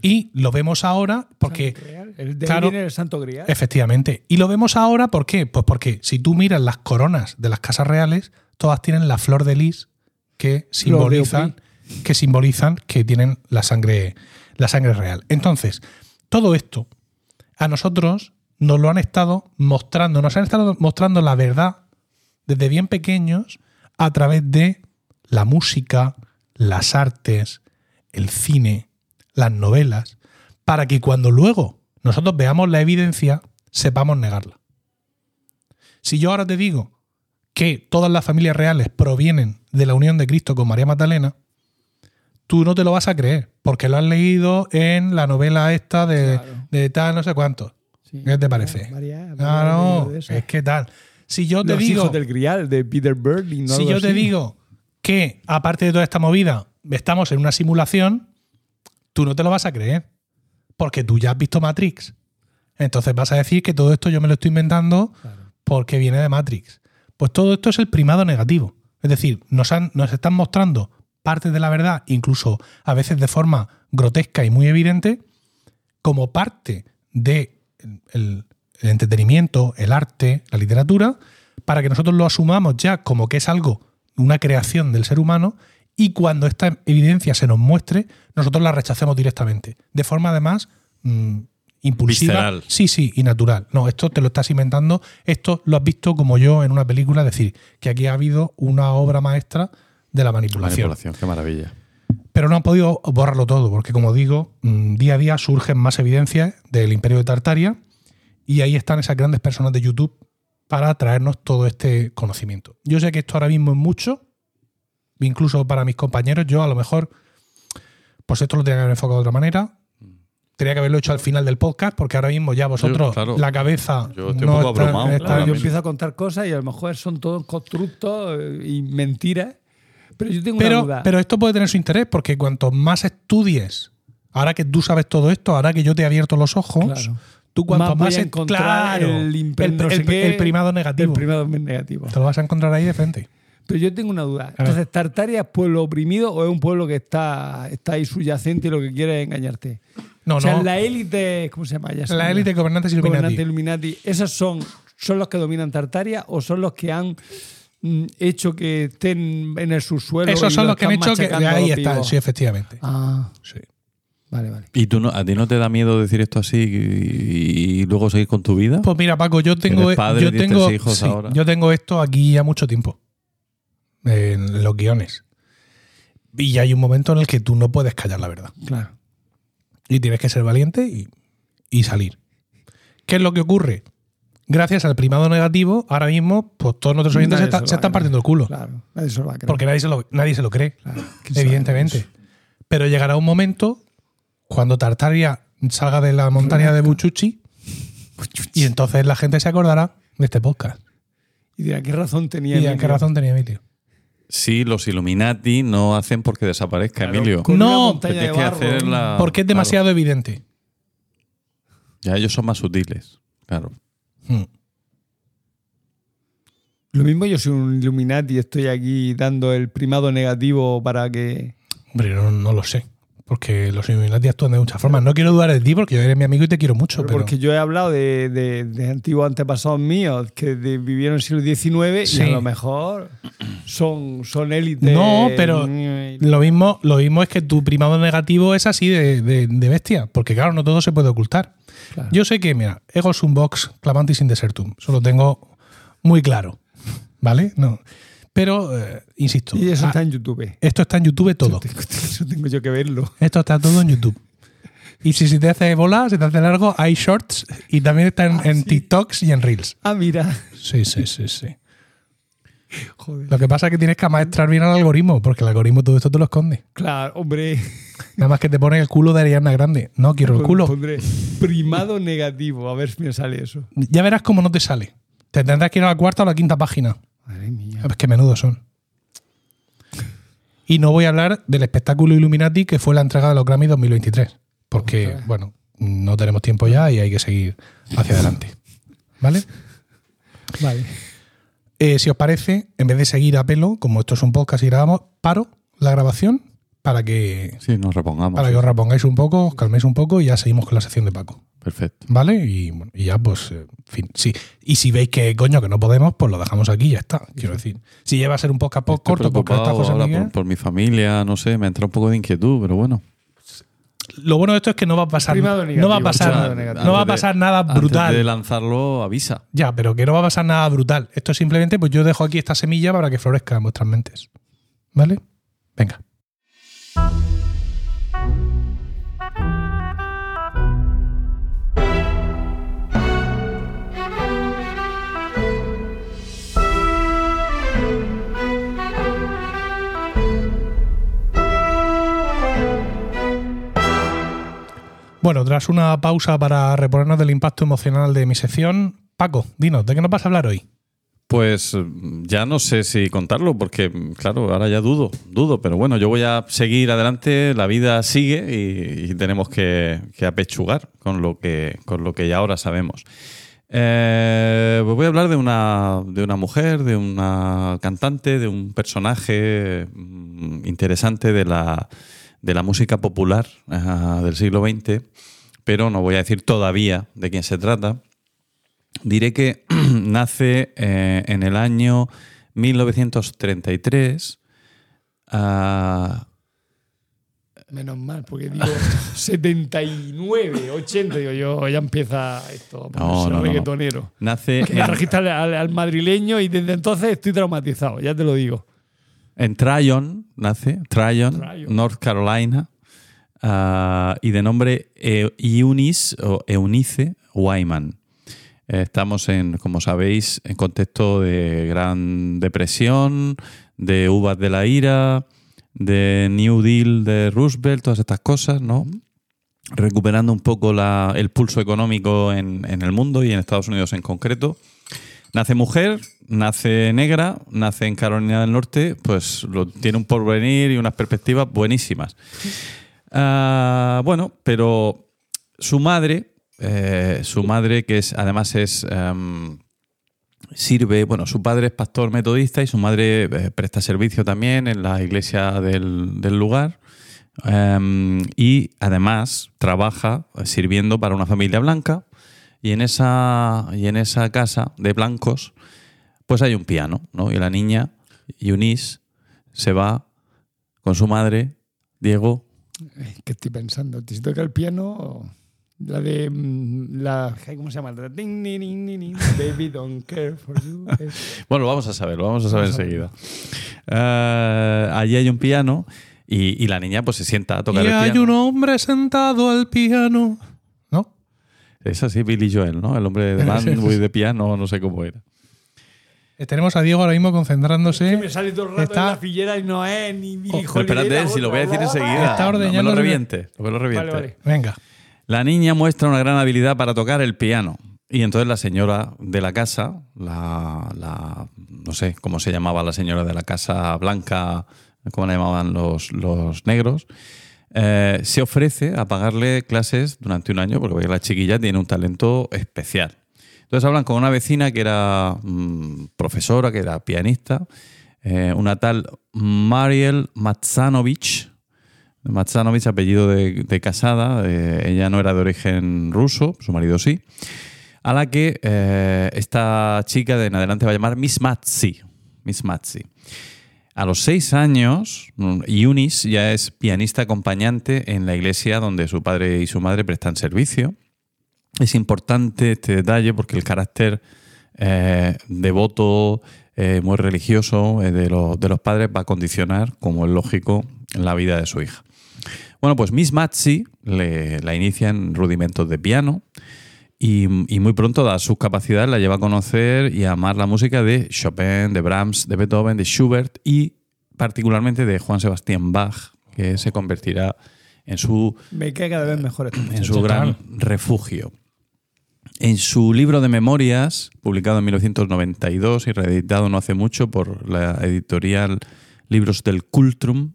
Y lo vemos ahora porque. El de claro, viene el Santo Grial. Efectivamente. Y lo vemos ahora ¿por qué? Pues porque si tú miras las coronas de las casas reales, todas tienen la flor de lis que simbolizan, que simbolizan que tienen la sangre, la sangre real. Entonces, todo esto a nosotros nos lo han estado mostrando, nos han estado mostrando la verdad desde bien pequeños a través de la música, las artes, el cine, las novelas, para que cuando luego nosotros veamos la evidencia, sepamos negarla. Si yo ahora te digo que todas las familias reales provienen de la unión de Cristo con María Magdalena, tú no te lo vas a creer, porque lo has leído en la novela esta de, tal no sé cuánto. ¿Qué te parece? no, es que tal. Si yo te digo. del Grial, de Peter Berlin. si yo te digo que, aparte de toda esta movida, estamos en una simulación, tú no te lo vas a creer. Porque tú ya has visto Matrix. Entonces vas a decir que todo esto yo me lo estoy inventando porque viene de Matrix. Pues todo esto es el primado negativo. Es decir, nos, han, nos están mostrando parte de la verdad, incluso a veces de forma grotesca y muy evidente, como parte del de el, entretenimiento, el arte, la literatura, para que nosotros lo asumamos ya como que es algo, una creación del ser humano, y cuando esta evidencia se nos muestre, nosotros la rechacemos directamente, de forma además mm, impulsiva. Sí, sí, y natural. No, esto te lo estás inventando, esto lo has visto como yo en una película, es decir, que aquí ha habido una obra maestra de la manipulación. Manipulación, qué maravilla. Pero no han podido borrarlo todo, porque como digo, mm, día a día surgen más evidencias del imperio de Tartaria y ahí están esas grandes personas de YouTube para traernos todo este conocimiento. Yo sé que esto ahora mismo es mucho, incluso para mis compañeros, yo a lo mejor, pues esto lo tenía que haber enfocado de otra manera. Tenía que haberlo hecho al final del podcast, porque ahora mismo ya vosotros, la cabeza. Yo no está, Yo empiezo a contar cosas y a lo mejor son todos constructos y mentiras pero yo tengo pero, una duda. Pero esto puede tener su interés porque cuanto más estudies, ahora que tú sabes todo esto, ahora que yo te he abierto los ojos, tú cuanto más, encontrar el, el, primado negativo. El primado negativo. Te lo vas a encontrar ahí de frente. Pero yo tengo una duda. Entonces, ¿Tartaria es pueblo oprimido o es un pueblo que está, está ahí subyacente y lo que quiere es engañarte? No, o sea, la élite, ¿cómo se llama? la élite gobernantes Illuminati. Gobernantes Illuminati. ¿Esos son, son los que dominan Tartaria o son los que han Mm, hecho que estén en el subsuelo. Esos son los que han hecho que ahí está, sí, efectivamente. Ah. Sí. Vale, vale. ¿Y tú no, a ti no te da miedo decir esto así y, luego seguir con tu vida? Pues mira, Paco, yo tengo, padre, yo, tengo hijos ahora. yo tengo esto aquí ya mucho tiempo. En los guiones. Y hay un momento en el que tú no puedes callar la verdad. Claro. Y tienes que ser valiente y, y salir. ¿Qué es lo que ocurre? Gracias al primado negativo, ahora mismo, pues todos nuestros oyentes se, están partiendo el culo. Claro, nadie se lo va a creer. Porque nadie se lo, nadie se lo cree, evidentemente. Pero llegará un momento cuando Tartaria salga de la montaña de Buchuchi, y entonces la gente se acordará de este podcast. Y dirá, ¿qué razón tenía y ¿qué razón tenía Emilio? Sí, los Illuminati no hacen porque desaparezca Emilio. No, porque es demasiado evidente. Ya ellos son más sutiles, claro. Hmm. Lo mismo yo soy un Illuminati y estoy aquí dando el primado negativo para que... Hombre, no lo sé porque los Illuminati actúan de muchas formas. No quiero dudar de ti porque eres mi amigo y te quiero mucho. Pero, Porque yo he hablado de, antiguos antepasados míos que vivieron en el siglo XIX y a lo mejor son, son élites. No, pero lo mismo, lo mismo es que tu primado negativo es así de, bestia, porque claro, no todo se puede ocultar. Yo sé que, mira, ego sum box clamantis in desertum, eso lo tengo muy claro, ¿vale? No. Pero, eh, insisto. Y eso está ah, en YouTube. Esto está en YouTube todo. Eso tengo, yo que verlo. Esto está todo en YouTube. Y si, te hace bola, si te hace largo, hay shorts y también está en, ah, TikToks y en Reels. Ah, mira. Sí, sí, sí, sí. Joder. Lo que pasa es que tienes que amaestrar bien al algoritmo, porque el algoritmo todo esto te lo esconde. Claro, hombre. Nada más que te pone el culo de Ariana Grande. No, quiero el culo. Pondré primado negativo, a ver si me sale eso. Ya verás cómo no te sale. Te tendrás que ir a la cuarta o la quinta página. Madre mía. Es que menudo son. Y no voy a hablar del espectáculo Illuminati que fue la entrega de los Grammy 2023. Porque, bueno, no tenemos tiempo ya y hay que seguir hacia adelante. ¿Vale? Vale. Eh, si os parece, en vez de seguir a pelo, como esto es un podcast y grabamos, paro la grabación para que. Sí, nos repongamos. Para que os repongáis un poco, os calméis un poco y ya seguimos con la sección de Paco. Perfecto. ¿Vale? Y, ya, pues, eh, en fin, sí. Y si veis que, coño, que no podemos, pues lo dejamos aquí y ya está. Quiero decir, si lleva a ser un podcast corto porque cosas por, por, mi familia, no sé, me entra un poco de inquietud, pero bueno. Lo bueno de esto es que no va a pasar, no va a pasar, no va a pasar nada brutal. Antes de lanzarlo, avisa. Ya, pero que no va a pasar nada brutal. Esto simplemente, pues yo dejo aquí esta semilla para que florezca en vuestras mentes. ¿Vale? Venga. Bueno, tras una pausa para reponernos del impacto emocional de mi sección, Paco, dinos, ¿de qué nos vas a hablar hoy? Pues ya no sé si contarlo, porque claro, ahora ya dudo, dudo, pero bueno, yo voy a seguir adelante, la vida sigue y, tenemos que, apechugar con lo que, con lo que ya ahora sabemos. Eh, pues voy a hablar de una, de una mujer, de una cantante, de un personaje mm, interesante de la, de la música popular del siglo XX, pero no voy a decir todavía de quién se trata. Diré que nace eh, en el año 1933. Menos mal, porque digo 79, 80, digo yo, ya empieza esto, no, no, reggaetonero. Nace. Me al, al, madrileño y desde entonces estoy traumatizado, ya te lo digo. En Tryon nace, Tryon, North Carolina, ah, y de nombre Eunice o Eunice Wyman. Estamos en, como sabéis, en contexto de gran depresión, de uvas de la ira, de New Deal de Roosevelt, todas estas cosas, ¿no? Recuperando un poco el pulso económico en, en el mundo y en Estados Unidos en concreto. Nace mujer, nace negra, nace en Carolina del Norte, pues lo, tiene un porvenir y unas perspectivas buenísimas. Ah, bueno, pero su madre, eh, su madre que es además es em, sirve, bueno, su padre es pastor metodista y su madre eh, presta servicio también en la iglesia del, lugar. Em, y además trabaja sirviendo para una familia blanca y en esa, y en esa casa de blancos, pues hay un piano, ¿no? Y la niña, Eunice, se va con su madre, Diego, ¿Qué estoy pensando? ¿Te toca el piano? La de. Mm, la, ¿Cómo se llama? Baby don't care for you. bueno, vamos a saber, lo vamos a saber enseguida. Eh, allí hay un piano y, la niña pues se sienta a tocar y el piano. hay un hombre sentado al piano. ¿No? Es así, Billy Joel, ¿no? El hombre de man de piano, no sé cómo era. Eh, tenemos a Diego ahora mismo concentrándose. me sale todo el rato está... en la fillera y no es ni mi hijo. espérate, si lo voy a decir enseguida. Está ordeñando. No me lo reviente. No me lo reviente. Vale, vale. Venga. La niña muestra una gran habilidad para tocar el piano. Y entonces la señora de la casa, la, no sé cómo se llamaba la señora de la casa blanca, cómo la llamaban los, los negros, eh, se ofrece a pagarle clases durante un año porque la chiquilla tiene un talento especial. Entonces hablan con una vecina que era mm, profesora, que era pianista, eh, una tal Mariel Matsanovich, Matsanovich, apellido de, casada, eh, ella no era de origen ruso, su marido sí, a la que eh, esta chica de en adelante va a llamar Miss Matzi. Miss Matzi. A los seis años, Yunis ya es pianista acompañante en la iglesia donde su padre y su madre prestan servicio. Es importante este detalle porque el carácter eh, devoto, muy religioso de, los, de los padres va a condicionar, como es lógico, la vida de su hija. Bueno, pues Miss Matzi le, la inicia en rudimentos de piano y, muy pronto, da sus capacidades, la lleva a conocer y a amar la música de Chopin, de Brahms, de Beethoven, de Schubert y particularmente de Juan Sebastián Bach, que se convertirá en su, Me cada vez mejor este en su gran refugio. En su libro de memorias, publicado en 1992 y reeditado no hace mucho por la editorial Libros del Cultrum,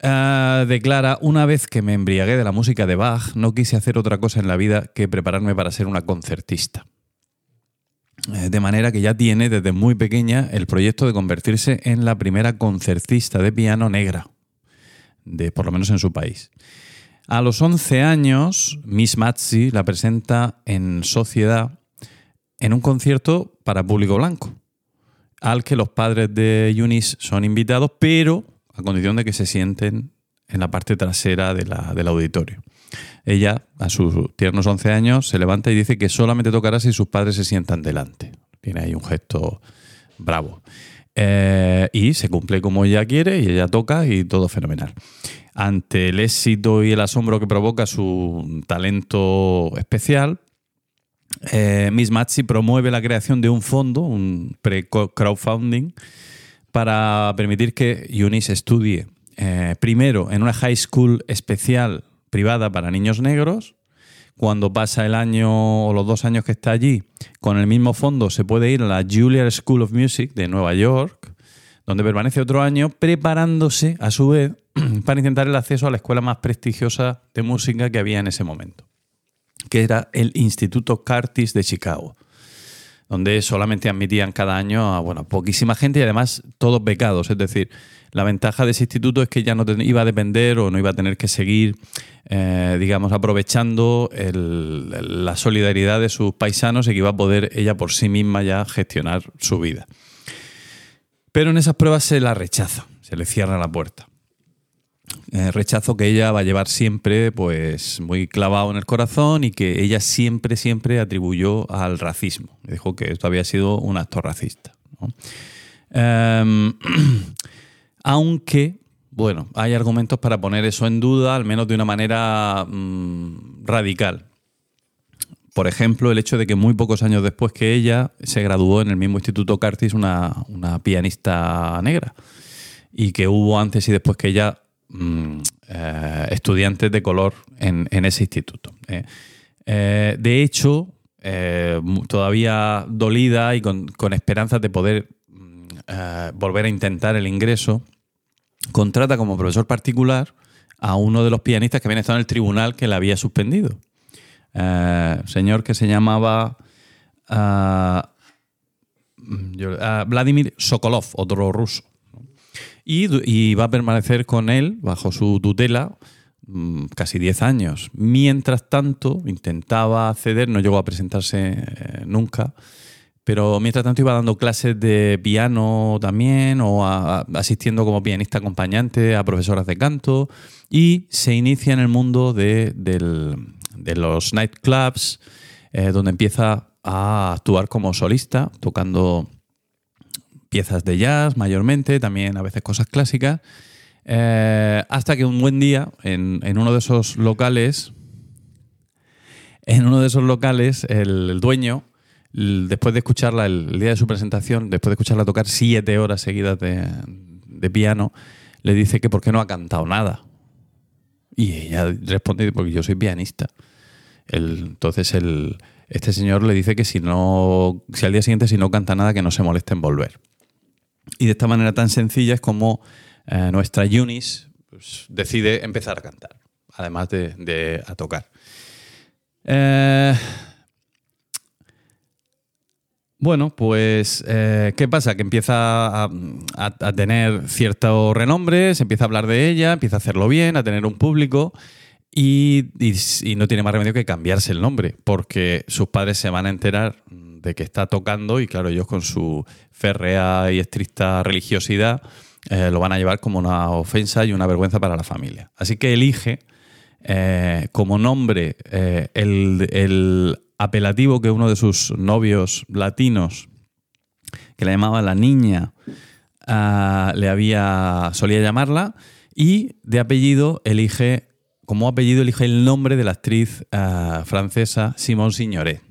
Ah, declara, una vez que me embriagué de la música de Bach, no quise hacer otra cosa en la vida que prepararme para ser una concertista. Eh, de manera que ya tiene desde muy pequeña el proyecto de convertirse en la primera concertista de piano negra, de, por lo menos en su país. A los 11 años, Miss Matzi la presenta en sociedad en un concierto para público blanco, al que los padres de Eunice son invitados, pero a condición de que se sienten en la parte trasera del auditorio. Ella, a sus tiernos 11 años, se levanta y dice que solamente tocará si sus padres se sientan delante. Tiene ahí un gesto bravo. Eh, y se cumple como ella quiere y ella toca y todo fenomenal. Ante el éxito y el asombro que provoca su talento especial, eh, Miss Matzi promueve la creación de un fondo, un pre-crowdfunding, para permitir que Eunice estudie eh, primero en una high school especial privada para niños negros. Cuando pasa el año o los dos años que está allí, con el mismo fondo se puede ir a la Juilliard School of Music de Nueva York, donde permanece otro año preparándose a su vez para intentar el acceso a la escuela más prestigiosa de música que había en ese momento, que era el Instituto Curtis de Chicago donde solamente admitían cada año a bueno, poquísima gente y además todos becados. Es decir, la ventaja de ese instituto es que ya no iba a depender o no iba a tener que seguir, eh, digamos, aprovechando la solidaridad de sus paisanos y que iba a poder ella por sí misma ya gestionar su vida. Pero en esas pruebas se la rechaza, se le cierra la puerta. Eh, rechazo que ella va a llevar siempre pues muy clavado en el corazón y que ella siempre, siempre atribuyó al racismo. Dijo que esto había sido un acto racista. Em, aunque, bueno, hay argumentos para poner eso en duda, al menos de una manera mm, radical. Por ejemplo, el hecho de que muy pocos años después que ella se graduó en el mismo Instituto Curtis una, una pianista negra y que hubo antes y después que ella Mm, eh, estudiantes de color en, ese instituto. Eh. Eh, de hecho, todavía dolida y con, esperanzas de poder mm, volver a intentar el ingreso, contrata como profesor particular a uno de los pianistas que había estado en el tribunal que la había suspendido. señor que se llamaba mm, ah, Vladimir Sokolov, otro ruso y, va a permanecer con él bajo su tutela mm, casi 10 años. Mientras tanto, intentaba acceder, no llegó a presentarse eh, nunca, pero mientras tanto iba dando clases de piano también o asistiendo como pianista acompañante a profesoras de canto. Y se inicia en el mundo de, los nightclubs, eh, donde empieza a actuar como solista, tocando piezas de jazz mayormente, también a veces cosas clásicas, eh, hasta que un buen día en, uno de esos locales, en uno de esos locales, el dueño después de escucharla el, día de su presentación, después de escucharla tocar siete horas seguidas de, piano, le dice que por qué no ha cantado nada. Y ella responde, porque yo soy pianista. entonces este señor le dice que si no, si al día siguiente si no canta nada, que no se moleste en volver. Y de esta manera tan sencilla es como eh, nuestra Eunice pues, decide empezar a cantar, además de, a tocar. Eh, bueno, pues, eh, ¿qué pasa? Que empieza a, tener cierto renombre, se empieza a hablar de ella, empieza a hacerlo bien, a tener un público y, no tiene más remedio que cambiarse el nombre, porque sus padres se van a enterar de que está tocando y, claro, ellos con su férrea y estricta religiosidad eh, lo van a llevar como una ofensa y una vergüenza para la familia. Así que elige eh, como nombre el, el apelativo que uno de sus novios latinos, que la llamaba la niña, ah, le había solía llamarla, y de apellido elige, como apellido elige el nombre de la actriz ah, francesa Simone Signoret.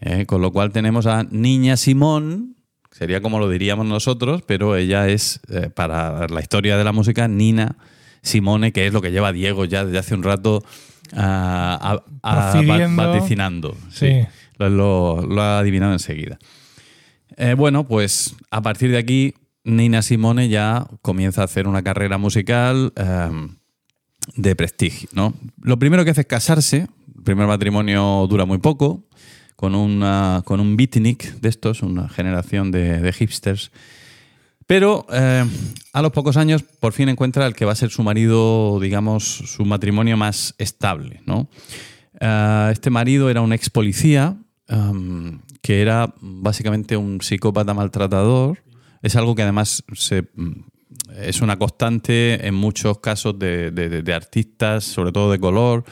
Eh, con lo cual tenemos a Niña Simón, sería como lo diríamos nosotros, pero ella es, eh, para la historia de la música, Nina Simone, que es lo que lleva Diego ya desde hace un rato a, vaticinando. Sí. Lo, ha adivinado enseguida. Eh, bueno, pues a partir de aquí, Nina Simone ya comienza a hacer una carrera musical em, de prestigio. ¿no? Lo primero que hace es casarse. El primer matrimonio dura muy poco, con, una, con un beatnik de estos, una generación de, de hipsters pero eh, a los pocos años por fin encuentra el que va a ser su marido, digamos, su matrimonio más estable. ¿no? Eh, este marido era un ex policía em, que era básicamente un psicópata maltratador. Es algo que además mm, es una constante en muchos casos de, artistas, sobre todo de color.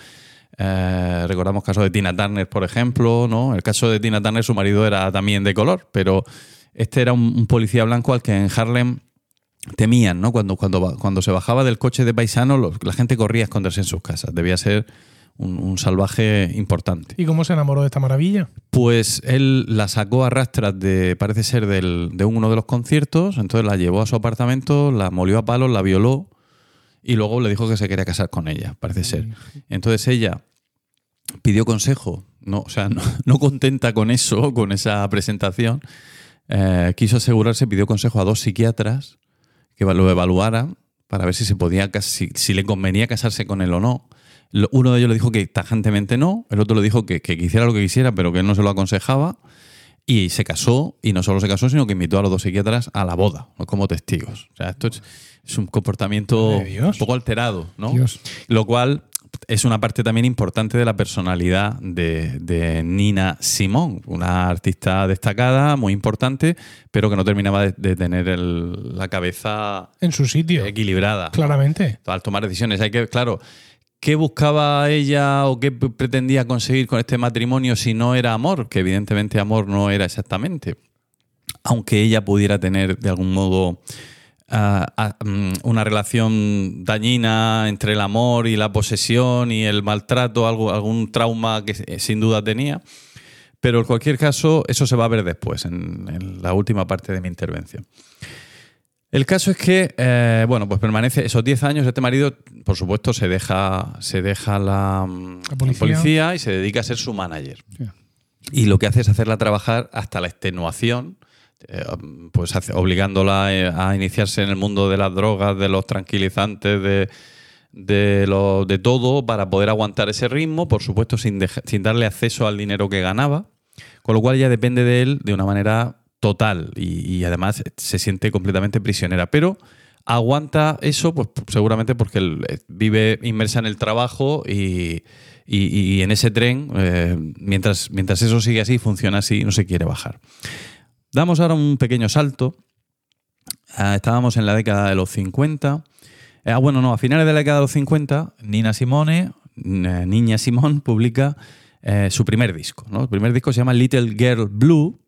Eh, recordamos casos de Tina Turner, por ejemplo. ¿no? El caso de Tina Turner, su marido era también de color, pero este era un, policía blanco al que en Harlem temían, ¿no? Cuando, cuando, cuando se bajaba del coche de paisano, la gente corría a esconderse en sus casas. Debía ser un, salvaje importante. ¿Y cómo se enamoró de esta maravilla? Pues él la sacó a rastras de, parece ser, de uno de los conciertos, entonces la llevó a su apartamento, la molió a palos, la violó y luego le dijo que se quería casar con ella, parece ser. Entonces ella pidió consejo, no, o sea, no contenta con eso, con esa presentación, eh, quiso asegurarse, pidió consejo a dos psiquiatras que lo evaluaran para ver si se podía si, le convenía casarse con él o no. Uno de ellos le dijo que tajantemente no, el otro le dijo que, que hiciera lo que quisiera, pero que él no se lo aconsejaba. Y se casó, y no solo se casó, sino que invitó a los dos psiquiatras a la boda, como testigos. O sea, esto es, un comportamiento un poco alterado, ¿no? Lo cual es una parte también importante de la personalidad de, Nina Simón, una artista destacada, muy importante, pero que no terminaba de, tener la cabeza en su sitio, equilibrada. Claramente. Al tomar decisiones. Hay que, claro, ¿qué buscaba ella o qué pretendía conseguir con este matrimonio si no era amor? Que evidentemente amor no era exactamente. Aunque ella pudiera tener de algún modo Mm, una relación dañina entre el amor y la posesión y el maltrato, algo, algún trauma que eh, sin duda tenía. Pero en cualquier caso, eso se va a ver después, en, la última parte de mi intervención. El caso es que, eh, bueno, pues permanece esos 10 años. Este marido, por supuesto, se deja, se deja la, mm, policía. y se dedica a ser su manager. Y lo que hace es hacerla trabajar hasta la extenuación eh, pues obligándola eh, a iniciarse en el mundo de las drogas, de los tranquilizantes, de, de, lo, de todo para poder aguantar ese ritmo, por supuesto sin, sin darle acceso al dinero que ganaba, con lo cual ya depende de él de una manera total y, además se siente completamente prisionera. Pero aguanta eso, pues seguramente porque eh, vive inmersa en el trabajo y, en ese tren, mientras, mientras eso sigue así, funciona así, no se quiere bajar. Damos ahora un pequeño salto. Ah, estábamos en la década de los 50. Ah, bueno, no, a finales de la década de los 50, Nina Simone, Niña Simón, publica su primer disco. ¿no? El primer disco se llama Little Girl Blue.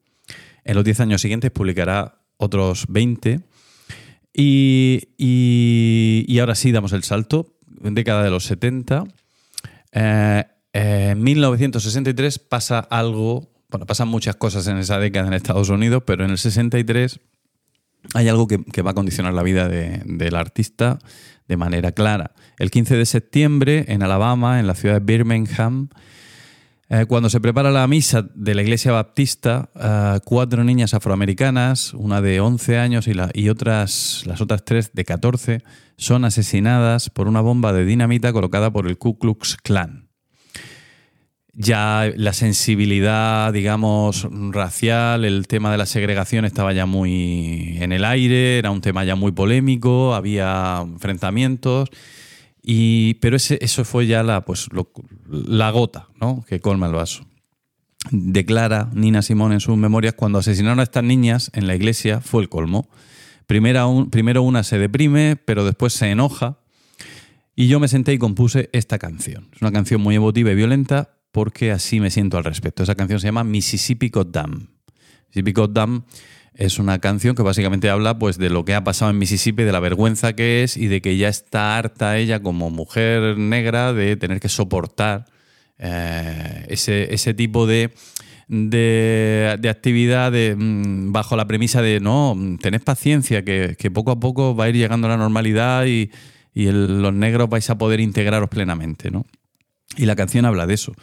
En los 10 años siguientes publicará otros 20 y, ahora sí damos el salto, década de los 70. Eh, en 1963 pasa algo, bueno, pasan muchas cosas en esa década en Estados Unidos, pero en el 63 hay algo que, va a condicionar la vida del artista de manera clara. El 15 de septiembre, en Alabama, en la ciudad de Birmingham, eh, cuando se prepara la misa de la iglesia baptista, eh, cuatro niñas afroamericanas, una de 11 años y, y otras, las otras tres de 14, son asesinadas por una bomba de dinamita colocada por el Ku Klux Klan. Ya la sensibilidad, digamos, racial, el tema de la segregación estaba ya muy en el aire, era un tema ya muy polémico, había enfrentamientos pero ese, eso fue ya la, pues, la gota ¿no? que colma el vaso. Declara Nina Simón en sus memorias, cuando asesinaron a estas niñas en la iglesia fue el colmo. Primero, primero una se deprime, pero después se enoja. Y yo me senté y compuse esta canción. Es una canción muy emotiva y violenta porque así me siento al respecto. Esa canción se llama Mississippi Goddam. Mississippi Goddam es una canción que básicamente habla pues, de lo que ha pasado en Mississippi, de la vergüenza que es y de que ya está harta ella como mujer negra de tener que soportar eh, ese, tipo de, de, actividad mm, bajo la premisa de no, tened paciencia, que, poco a poco va a ir llegando la normalidad y, los negros vais a poder integraros plenamente. ¿no? Y la canción habla de eso.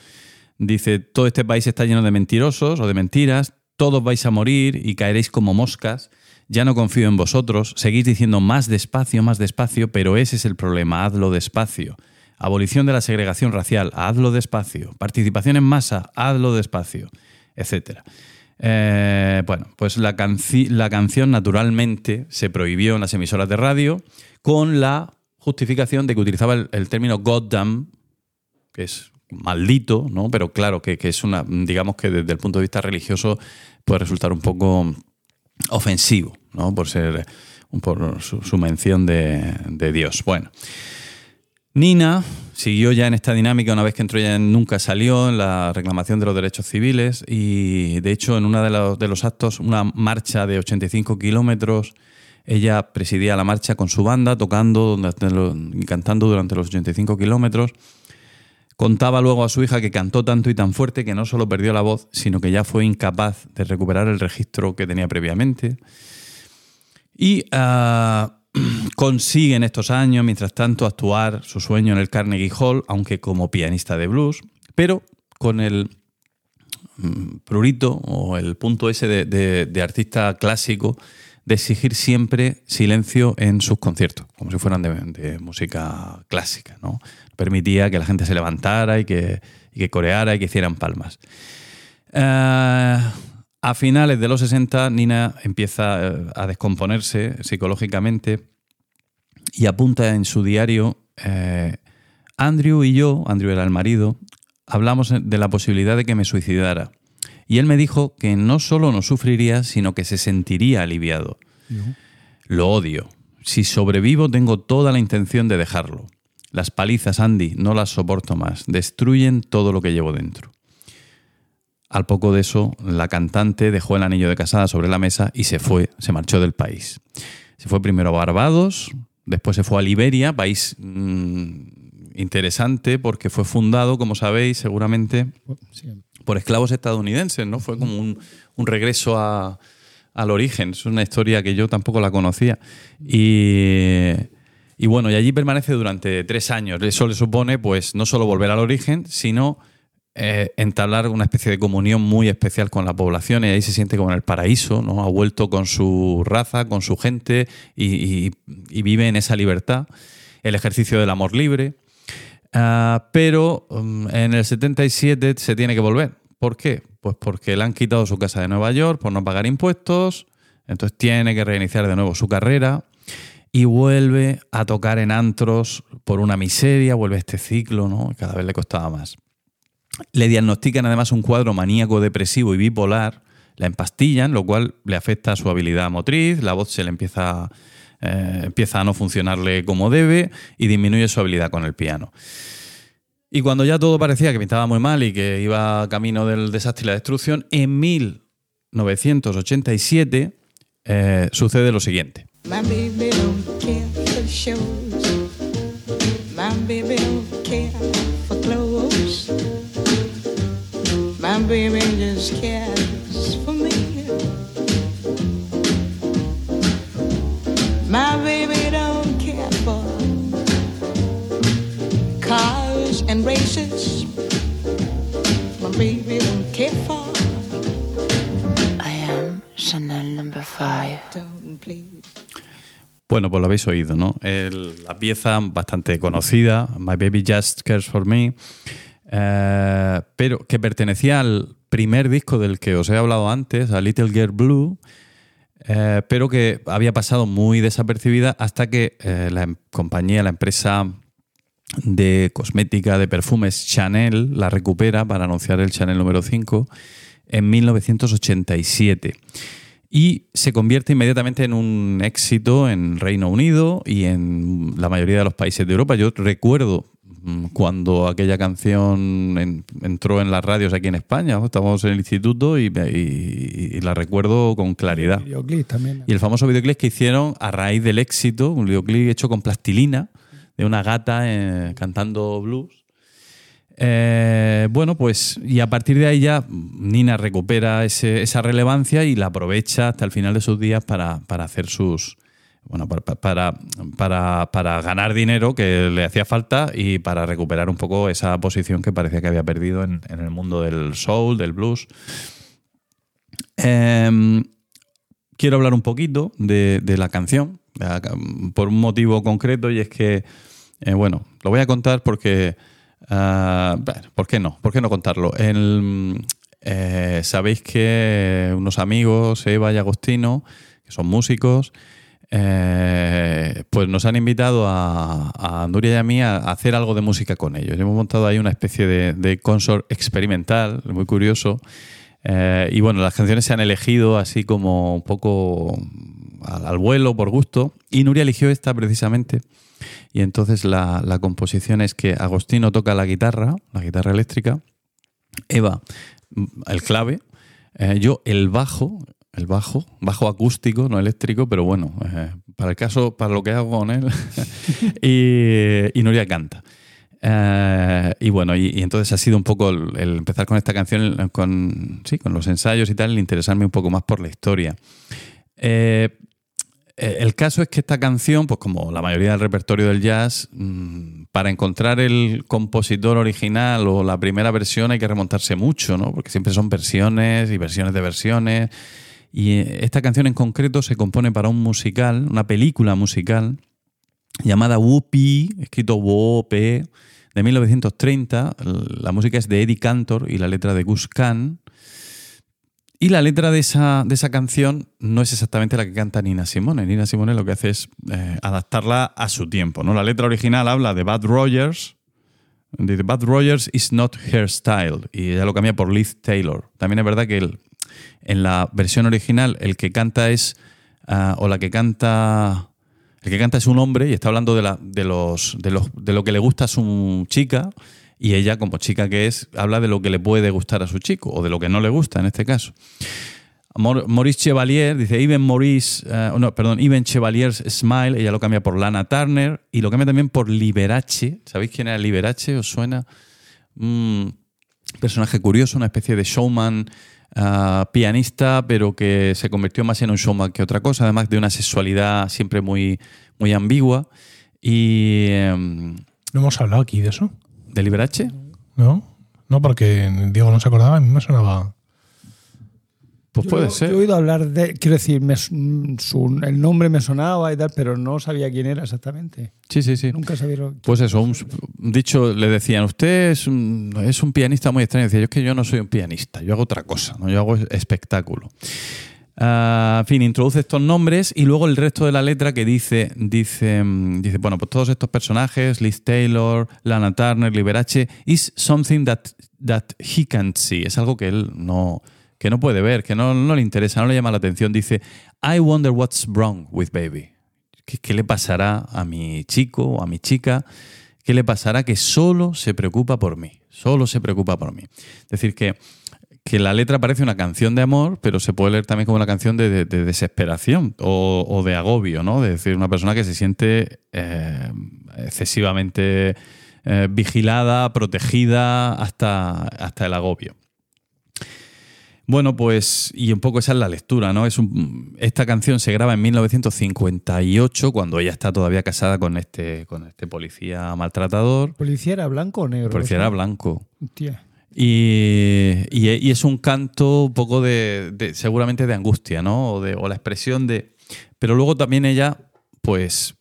Dice, todo este país está lleno de mentirosos o de mentiras, todos vais a morir y caeréis como moscas, ya no confío en vosotros, seguís diciendo más despacio, más despacio, pero ese es el problema, hazlo despacio. Abolición de la segregación racial, hazlo despacio. Participación en masa, hazlo despacio, etc. Eh, bueno, pues la, canción naturalmente se prohibió en las emisoras de radio con la justificación de que utilizaba el, el término goddamn, que es maldito, ¿no? Pero claro, que, es una, digamos que desde el punto de vista religioso puede resultar un poco ofensivo, ¿no? Por ser por su, mención de, Dios. Bueno. Nina siguió ya en esta dinámica una vez que entró ya nunca salió en la reclamación de los derechos civiles y de hecho en uno de los, de los actos, una marcha de 85 kilómetros, ella presidía la marcha con su banda tocando y cantando durante los 85 kilómetros Contaba luego a su hija que cantó tanto y tan fuerte que no solo perdió la voz, sino que ya fue incapaz de recuperar el registro que tenía previamente. Y ah, consigue en estos años, mientras tanto, actuar su sueño en el Carnegie Hall, aunque como pianista de blues, pero con el mm, prurito o el punto ese de artista clásico de exigir siempre silencio en sus conciertos, como si fueran de, música clásica. ¿no? Permitía que la gente se levantara y que, que coreara y que hicieran palmas. Eh, a finales de los 60, Nina empieza eh, a descomponerse psicológicamente y apunta en su diario, eh, Andrew y yo, Andrew era el marido, hablamos de la posibilidad de que me suicidara. Y él me dijo que no solo no sufriría, sino que se sentiría aliviado. Lo odio. Si sobrevivo, tengo toda la intención de dejarlo. Las palizas, Andy, no las soporto más. Destruyen todo lo que llevo dentro. Al poco de eso, la cantante dejó el anillo de casada sobre la mesa y se fue, se marchó del país. Se fue primero a Barbados, después se fue a Liberia, país mm, interesante porque fue fundado, como sabéis, seguramente por esclavos estadounidenses, ¿no? Fue como un, regreso al origen. Es una historia que yo tampoco la conocía. Y, bueno, y allí permanece durante tres años. Eso le supone, pues, no solo volver al origen, sino eh, entablar una especie de comunión muy especial con la población y ahí se siente como en el paraíso, ¿no? Ha vuelto con su raza, con su gente y, vive en esa libertad. El ejercicio del amor libre. Ah, pero um, en el 77 se tiene que volver. ¿Por qué? Pues porque le han quitado su casa de Nueva York por no pagar impuestos, entonces tiene que reiniciar de nuevo su carrera y vuelve a tocar en antros por una miseria, vuelve este ciclo, ¿no? Cada vez le costaba más. Le diagnostican además un cuadro maníaco depresivo y bipolar, la empastillan, lo cual le afecta a su habilidad motriz, la voz se le empieza, eh, empieza a no funcionarle como debe y disminuye su habilidad con el piano. Y cuando ya todo parecía que pintaba muy mal y que iba camino del desastre y la destrucción, en 1987 eh, sucede lo siguiente. My baby don't care for shows. My baby don't care for clothes. My baby just cares for me. My baby don't care for cars and races. My baby don't care for. I am Chanel number five. Don't please. Bueno, pues lo habéis oído, ¿no? la pieza bastante conocida, My Baby Just Cares for Me, eh, pero que pertenecía al primer disco del que os he hablado antes, a Little Girl Blue, eh, pero que había pasado muy desapercibida hasta que eh, la em, compañía, la empresa de cosmética, de perfumes Chanel, la recupera para anunciar el Chanel número 5 en 1987 y se convierte inmediatamente en un éxito en Reino Unido y en la mayoría de los países de Europa. Yo recuerdo mm, cuando aquella canción entró en las radios aquí en España, estábamos en el instituto y, la recuerdo con claridad. Y el famoso videoclip que hicieron a raíz del éxito, un videoclip hecho con plastilina de una gata eh, cantando blues eh, bueno, pues y a partir de ahí ya Nina recupera esa relevancia y la aprovecha hasta el final de sus días para, hacer sus... Bueno, para, para, para, ganar dinero que le hacía falta y para recuperar un poco esa posición que parecía que había perdido en, el mundo del soul, del blues. Em, quiero hablar un poquito de, la canción, por un motivo concreto, y es que, eh, bueno, lo voy a contar porque Ah, ¿Por qué no? ¿Por qué no contarlo? Eh, Sabéis que unos amigos, Eva y Agostino, que son músicos, eh, pues nos han invitado a, Nuria y a mí a, hacer algo de música con ellos. Hemos montado ahí una especie de, de consort experimental, muy curioso. Eh, y bueno, las canciones se han elegido así como un poco al vuelo, por gusto. Y Nuria eligió esta precisamente y entonces la, composición es que Agostino toca la guitarra, la guitarra eléctrica, Eva el clave, eh, yo el bajo, el bajo, bajo acústico, no eléctrico, pero bueno, eh, para el caso, para lo que hago con él, y, y, Nuria canta. Eh, y bueno, y, entonces ha sido un poco el, empezar con esta canción, con, sí, con los ensayos y tal, el interesarme un poco más por la historia. El caso es que esta canción, pues como la mayoría del repertorio del jazz, mm, para encontrar el compositor original o la primera versión hay que remontarse mucho, ¿no? Porque siempre son versiones y versiones de versiones. Y eh, esta canción en concreto se compone para un musical, una película musical llamada Whoopi, escrito Whoopi, de 1930. La música es de Eddie Cantor y la letra de Gus Kahn. Y la letra de esa, de esa canción no es exactamente la que canta Nina Simone. Nina Simone lo que hace es eh, adaptarla a su tiempo. ¿no? La letra original habla de Bad Rogers. The Bad Rogers is not her style. Y ella lo cambia por Liz Taylor. También es verdad que en la versión original el que canta es. Ah, o la que canta. El que canta es un hombre y está hablando de, la, de, los, de, los, de lo que le gusta a su chica y ella, como chica que es, habla de lo que le puede gustar a su chico o de lo que no le gusta en este caso. Maurice Chevalier dice Even Maurice, eh, no, perdón, Even Chevalier's Smile, ella lo cambia por Lana Turner y lo cambia también por Liberace. ¿Sabéis quién era Liberace? ¿Os suena? Un personaje curioso, una especie de showman eh, pianista, pero que se convirtió más en un showman que otra cosa, además de una sexualidad siempre muy, muy ambigua. Y. Em, ¿No hemos hablado aquí de eso? ¿De Liberace? No, no, porque Diego no se acordaba, a mí me sonaba. Pues puede ser. Yo he oído hablar de. Quiero decir, el nombre me sonaba y tal, pero no sabía quién era exactamente. Sí, sí, sí. Nunca sabía. Pues eso, un, dicho, le decían, usted es un, es un pianista muy extraño. Decía, yo es que yo no soy un pianista, yo hago otra cosa, ¿no? yo hago espectáculo. Ah, en fin, introduce estos nombres y luego el resto de la letra que dice, dice, mm, dice, bueno, pues todos estos personajes, Liz Taylor, Lana Turner, Liberace, is something that, that he can't see. Es algo que él no, que no puede ver, que no, le interesa, no le llama la atención. Dice, I wonder what's wrong with baby. ¿Qué, ¿Qué, le pasará a mi chico o a mi chica? ¿Qué le pasará que solo se preocupa por mí? Solo se preocupa por mí. Es decir, que que la letra parece una canción de amor, pero se puede leer también como una canción de, desesperación o, de agobio, ¿no? De decir, una persona que se siente eh, excesivamente eh, vigilada, protegida hasta, hasta el agobio. Bueno, pues, y un poco esa es la lectura, ¿no? Es esta canción se graba en 1958, cuando ella está todavía casada con este, con este policía maltratador. ¿Policía era blanco o negro? Policía era blanco. Tía. Y, es un canto un poco de, seguramente de angustia, ¿no? O, de, o la expresión de... Pero luego también ella, pues,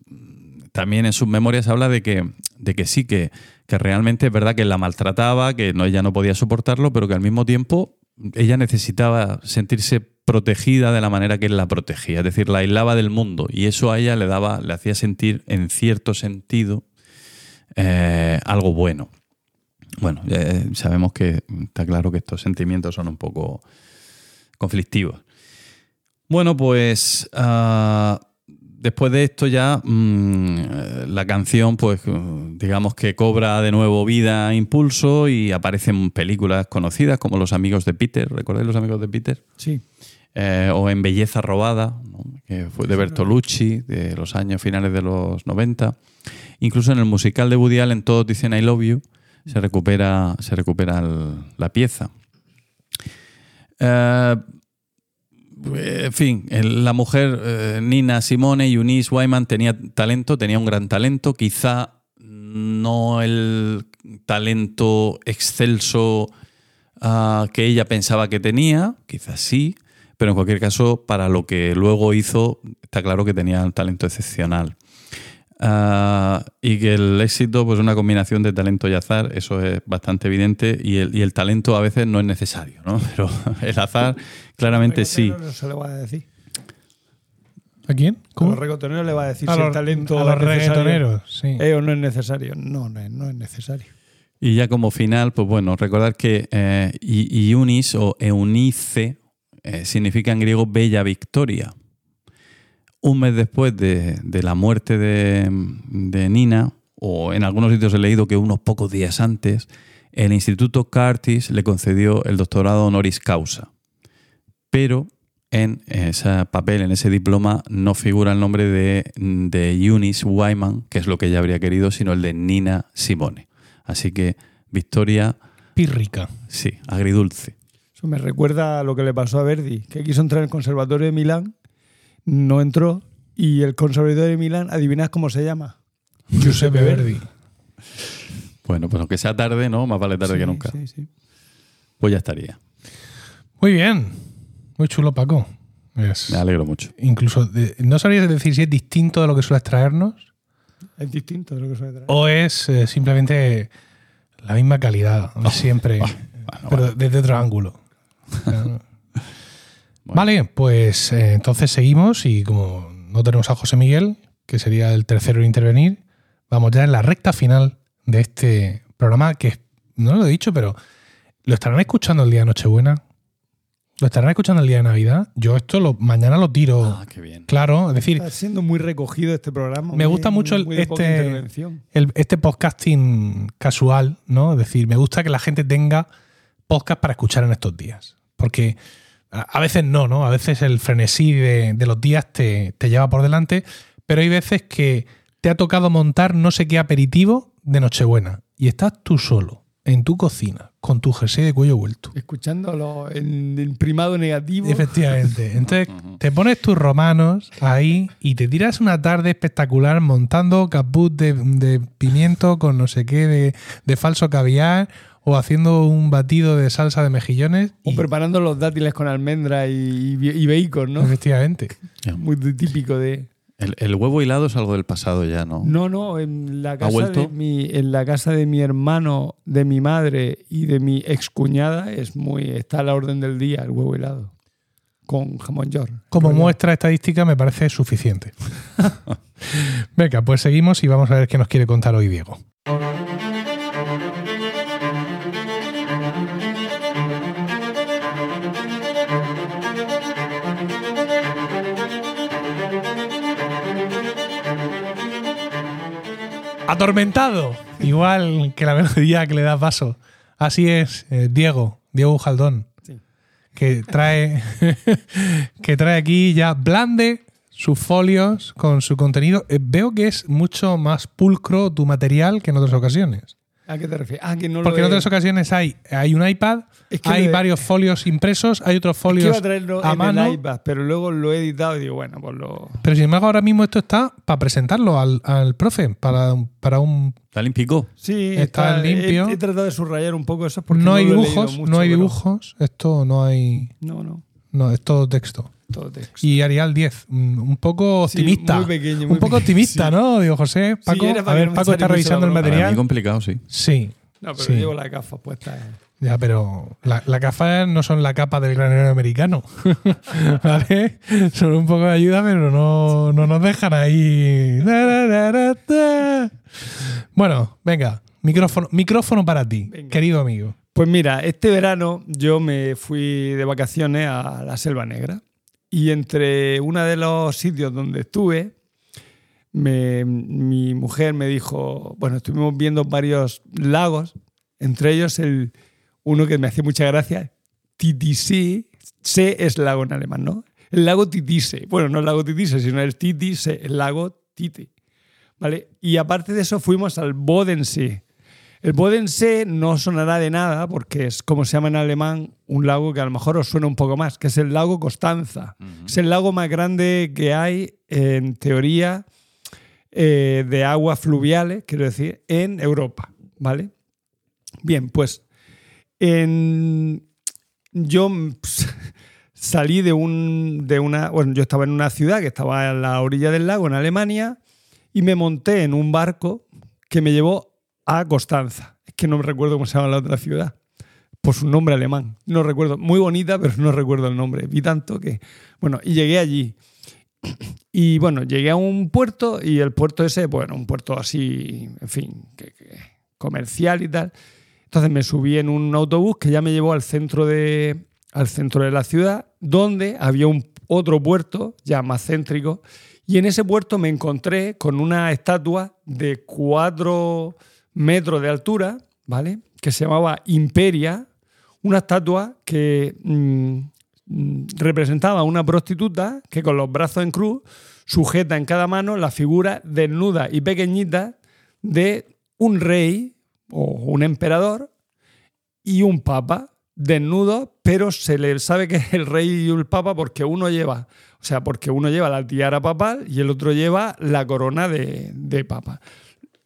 también en sus memorias habla de que, de que sí, que, que realmente es verdad que la maltrataba, que no, ella no podía soportarlo, pero que al mismo tiempo ella necesitaba sentirse protegida de la manera que él la protegía, es decir, la aislaba del mundo y eso a ella le daba, le hacía sentir en cierto sentido eh, algo bueno. Bueno, sabemos que está claro que estos sentimientos son un poco conflictivos. Bueno, pues ah, después de esto ya mm, la canción, pues digamos que cobra de nuevo vida, impulso y aparecen películas conocidas como Los amigos de Peter. ¿Recordáis Los amigos de Peter? Sí. Eh, o En Belleza Robada, que fue de Bertolucci, de los años finales de los 90. Incluso en el musical de Woody Allen, todos dicen I Love You se recupera, se recupera la pieza. Eh, en fin, la mujer eh, Nina Simone, Eunice Wyman, tenía talento, tenía un gran talento, quizá no el talento excelso ah, que ella pensaba que tenía, quizás sí, pero en cualquier caso, para lo que luego hizo, está claro que tenía un talento excepcional. Ah, y que el éxito, pues una combinación de talento y azar, eso es bastante evidente, y el, y el talento a veces no es necesario, ¿no? Pero el azar claramente sí. se le va a decir. ¿A quién? ¿Cómo? A los reggaetoneros le va a decir si el talento a los reggaetoneros, sí. Eh, o no es necesario. No, no es, no es necesario. Y ya como final, pues bueno, recordar que eh, Iunis o Eunice eh, significa en griego bella victoria un mes después de, la muerte de, Nina, o en algunos sitios he leído que unos pocos días antes, el Instituto Curtis le concedió el doctorado honoris causa. Pero en ese papel, en ese diploma, no figura el nombre de, de Eunice Wyman, que es lo que ella habría querido, sino el de Nina Simone. Así que victoria... Pírrica. Sí, agridulce. Eso me recuerda a lo que le pasó a Verdi, que quiso entrar en el Conservatorio de Milán no entró y el conservador de Milán, adivinad cómo se llama. Giuseppe Verdi. Bueno, pues aunque sea tarde, ¿no? Más vale tarde que nunca. Sí, sí. Pues ya estaría. Muy bien. Muy chulo, Paco. Me alegro mucho. Incluso, ¿no sabrías decir si es distinto de lo que suele traernos? Es distinto de lo que suele traer. O es eh, simplemente la misma calidad, siempre, pero desde otro ángulo. Vale, pues eh, entonces seguimos y como no tenemos a José Miguel, que sería el tercero en intervenir, vamos ya en la recta final de este programa que no lo he dicho, pero lo estarán escuchando el día de Nochebuena. ¿Lo estarán escuchando el día de Navidad? Yo esto lo, mañana lo tiro. Ah, qué bien. Claro, es decir. Está siendo muy recogido este programa. Me gusta mucho el, este, este podcasting casual, ¿no? Es decir, me gusta que la gente tenga podcast para escuchar en estos días. Porque a veces no, ¿no? A veces el frenesí de, los días te, lleva por delante, pero hay veces que te ha tocado montar no sé qué aperitivo de Nochebuena y estás tú solo en tu cocina con tu jersey de cuello vuelto. Escuchándolo en el primado negativo. Efectivamente. Entonces te pones tus romanos ahí y te tiras una tarde espectacular montando caput de, pimiento con no sé qué de, de falso caviar o haciendo un batido de salsa de mejillones. O preparando los dátiles con almendra y, bacon, ¿no? Efectivamente. Muy típico de... El, huevo hilado es algo del pasado ya, ¿no? No, no, en la, casa de mi, en la casa de mi hermano, de mi madre y de mi excuñada es muy, está a la orden del día el huevo helado. con jamón york. Como muestra estadística me parece suficiente. Venga, pues seguimos y vamos a ver qué nos quiere contar hoy Diego. Atormentado, igual que la melodía que le da paso. Así es, eh, Diego, Diego Jaldón, que trae que trae aquí ya blande sus folios con su contenido. Eh, veo que es mucho más pulcro tu material que en otras ocasiones. ¿A qué te refieres? Ah, Porque en otras ocasiones hay, hay un iPad, hay varios folios impresos, hay otros folios a mano. iPad, pero luego lo he editado y digo, bueno, pues lo. Pero sin embargo, ahora mismo esto está para presentarlo al, al profe, para, para un. ¿Está limpio? Sí, está, limpio. He, tratado de subrayar un poco eso porque no, hay dibujos, no hay dibujos, esto no hay. No, no. No, es todo texto. Y Arial 10, un poco optimista. muy pequeño, un poco optimista, ¿no? Digo, José, Paco, a ver, Paco está revisando el material. Muy complicado, sí. Sí. No, pero llevo la gafa puesta. Ya, pero las la gafas no son la capa del granero americano. ¿Vale? Son un poco de ayuda, pero no, no nos dejan ahí. Bueno, venga, micrófono, micrófono para ti, querido amigo. Pues mira, este verano yo me fui de vacaciones a la Selva Negra. Y entre uno de los sitios donde estuve, mi mujer me dijo, bueno, estuvimos viendo varios lagos, entre ellos el, uno que me hacía mucha gracia, Titisee, C es lago en alemán, ¿no? El lago Titise, bueno, no el lago Titise, sino el Titise, el lago Tite, ¿vale? Y aparte de eso fuimos al Bodensee, el Bodensee no sonará de nada porque es como se llama en alemán un lago que a lo mejor os suena un poco más, que es el lago Constanza. Es el lago más grande que hay en teoría eh, de aguas fluviales, quiero decir, en Europa. ¿Vale? Bien, pues yo salí de, un, de una. Bueno, yo estaba en una ciudad que estaba a la orilla del lago, en Alemania, y me monté en un barco que me llevó a Constanza. Es que no me recuerdo cómo se llama la otra ciudad. Por su nombre alemán. No recuerdo. Muy bonita, pero no recuerdo el nombre. Vi tanto que. Bueno, y llegué allí. Y bueno, llegué a un puerto y el puerto ese, bueno, un puerto así, en fin, comercial y tal. Entonces me subí en un autobús que ya me llevó al centro de, al centro de la ciudad, donde había un otro puerto ya más céntrico. Y en ese puerto me encontré con una estatua de cuatro metros de altura, ¿vale? Que se llamaba Imperia, una estatua que mm, mm, representaba a una prostituta que con los brazos en cruz sujeta en cada mano la figura desnuda y pequeñita de un rey o un emperador y un papa desnudo, pero se le sabe que es el rey y el papa porque uno lleva, o sea, porque uno lleva la tiara papal y el otro lleva la corona de, de papa.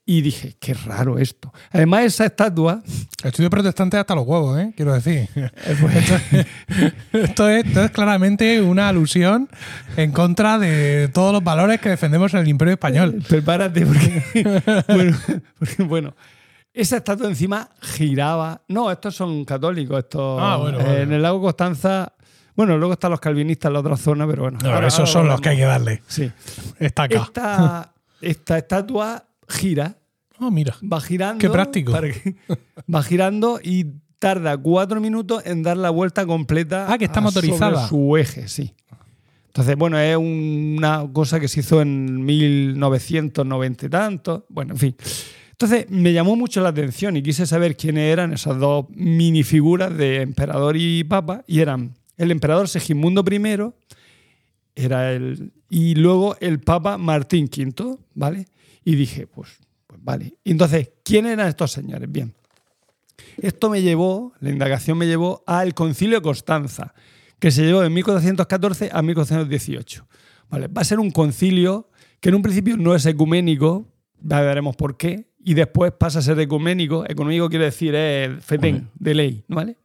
Y dije, qué raro esto. Además, esa estatua. Estudio protestante hasta los huevos, ¿eh? Quiero decir. esto, es, claramente una alusión en contra de todos los valores que defendemos en el Imperio Español. Prepárate, porque. bueno, esa estatua encima giraba. No, estos son católicos. Estos, ah, bueno, En el lago Constanza. Bueno, luego están los calvinistas en la otra zona, pero bueno. No, esos son los que hay que darle. Sí. Está acá. Esta, esta estatua gira. Oh, mira. Va girando. Qué práctico. va girando y tarda cuatro minutos en dar la vuelta completa. Ah, que está motorizada. su eje, sí. Entonces, bueno, es una cosa que se hizo en 1990 y tanto. Bueno, en fin. Entonces, me llamó mucho la atención y quise saber quiénes eran esas dos minifiguras de emperador y papa. Y eran el emperador Segismundo I, era el, y luego el papa Martín V, ¿vale? Y dije, pues, pues vale. Y entonces, ¿quién eran estos señores? Bien. Esto me llevó, la indagación me llevó al concilio de Constanza, que se llevó de 1414 a 1418. Vale, va a ser un concilio que en un principio no es ecuménico, ya veremos por qué, y después pasa a ser ecuménico. Económico quiere decir es fetén, de ley, ¿vale?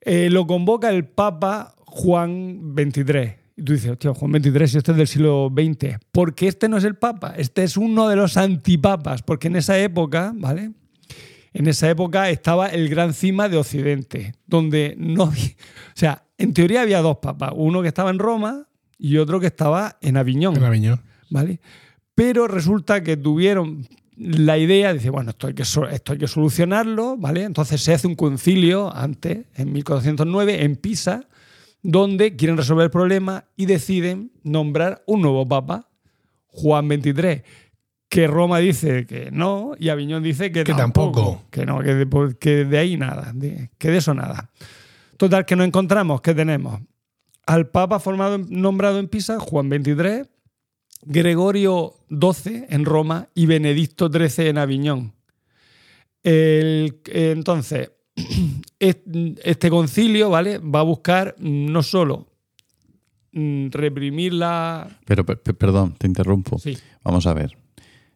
Eh, lo convoca el Papa Juan XXIII y tú dices, hostia, Juan XXIII, este es del siglo XX. Porque este no es el Papa, este es uno de los antipapas, porque en esa época, ¿vale? En esa época estaba el gran cima de Occidente, donde no. O sea, en teoría había dos papas, uno que estaba en Roma y otro que estaba en Aviñón. En Aviñón. ¿vale? Pero resulta que tuvieron la idea, dice, bueno, esto hay, que, esto hay que solucionarlo, ¿vale? Entonces se hace un concilio antes, en 1409, en Pisa, donde quieren resolver el problema y deciden nombrar un nuevo papa, Juan XXIII, que Roma dice que no y Aviñón dice que, Que tampoco. Que no, que de, que de ahí nada, que de eso nada. Total, que nos encontramos, que tenemos al papa formado, nombrado en Pisa, Juan XXIII, Gregorio XII en Roma y Benedicto XIII en Aviñón. El- entonces, este concilio ¿vale? va a buscar no solo mm, reprimir la... Pero, per- per- perdón, te interrumpo. Sí. Vamos a ver.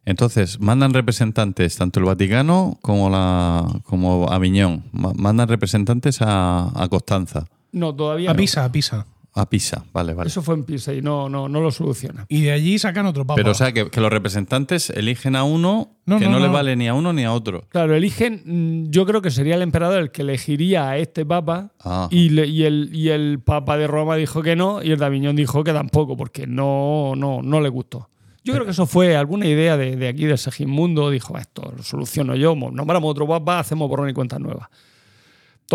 Entonces, mandan representantes, tanto el Vaticano como, la, como Aviñón, ma- mandan representantes a, a Constanza, No, todavía A no. Pisa, a Pisa. A Pisa, vale, vale. Eso fue en Pisa y no, no, no lo soluciona. Y de allí sacan otro papa. Pero o sea, que, que los representantes eligen a uno No, que no, no, le vale ni a uno ni a otro. Claro, eligen, mm, yo creo que sería el emperador el que elegiría a este papa Ah. y, le- y el, y el papa de Roma dijo que no y el de Aviñón dijo que tampoco porque no, no, no le gustó. Yo creo que eso fue alguna idea de, de aquí de Segismundo, dijo, esto lo soluciono yo, nombramos otro papa, hacemos borrón y cuentas nuevas.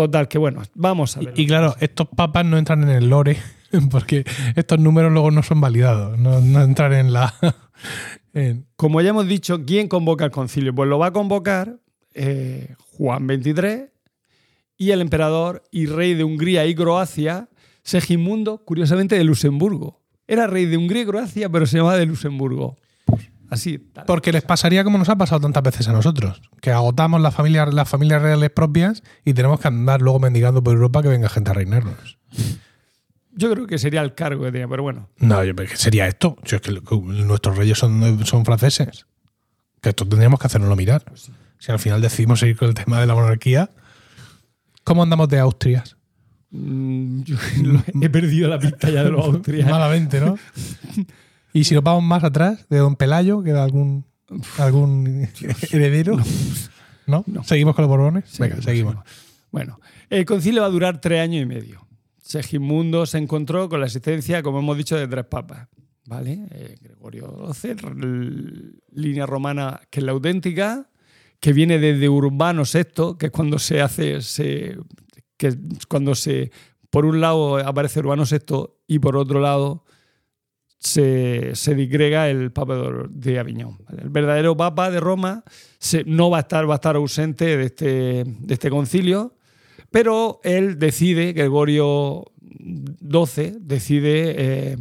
Total, que bueno, vamos a ver. Y claro, estos papas no entran en el lore porque estos números luego no son validados, no, no entran en la... en- Como ya hemos dicho, ¿quién convoca el concilio? Pues lo va a convocar eh, Juan XXIII y el emperador y rey de Hungría y Croacia, Segismundo, curiosamente de Luxemburgo. Era rey de Hungría y Croacia, pero se llamaba de Luxemburgo. Así. tal. porque les pasaría como nos ha pasado tantas veces a nosotros, que agotamos las familias, las familias reales propias y tenemos que andar luego mendigando por Europa que venga gente a reinarnos. Yo creo que sería el cargo que tenía, pero bueno. No, yo, ¿qué sería esto? Si es que nuestros reyes son, son franceses. Que esto tendríamos que hacernoslo mirar. Si al final decidimos seguir con el tema de la monarquía, ¿cómo andamos de Austrias? Mm, yo he perdido la pista ya de los austriacos. Malamente, ¿no? y si nos vamos más atrás, de Don Pelayo, queda algún, algún heredero. ¿No? ¿Seguimos con los Borbones? Venga, seguimos. Bueno, el concilio va a durar tres años y medio. Segismundo se encontró con la existencia, como hemos dicho, de tres papas. ¿Vale? Eh, Gregorio XII, línea romana que es la auténtica, que viene desde Urbano VI, que es cuando se hace, se, que es cuando se, por un lado aparece Urbano VI y por otro lado se, se disgrega el Papa de- Aviñón. El verdadero Papa de Roma no va a estar, va a estar ausente de este, de este concilio, pero él decide, Gregorio XII decide eh,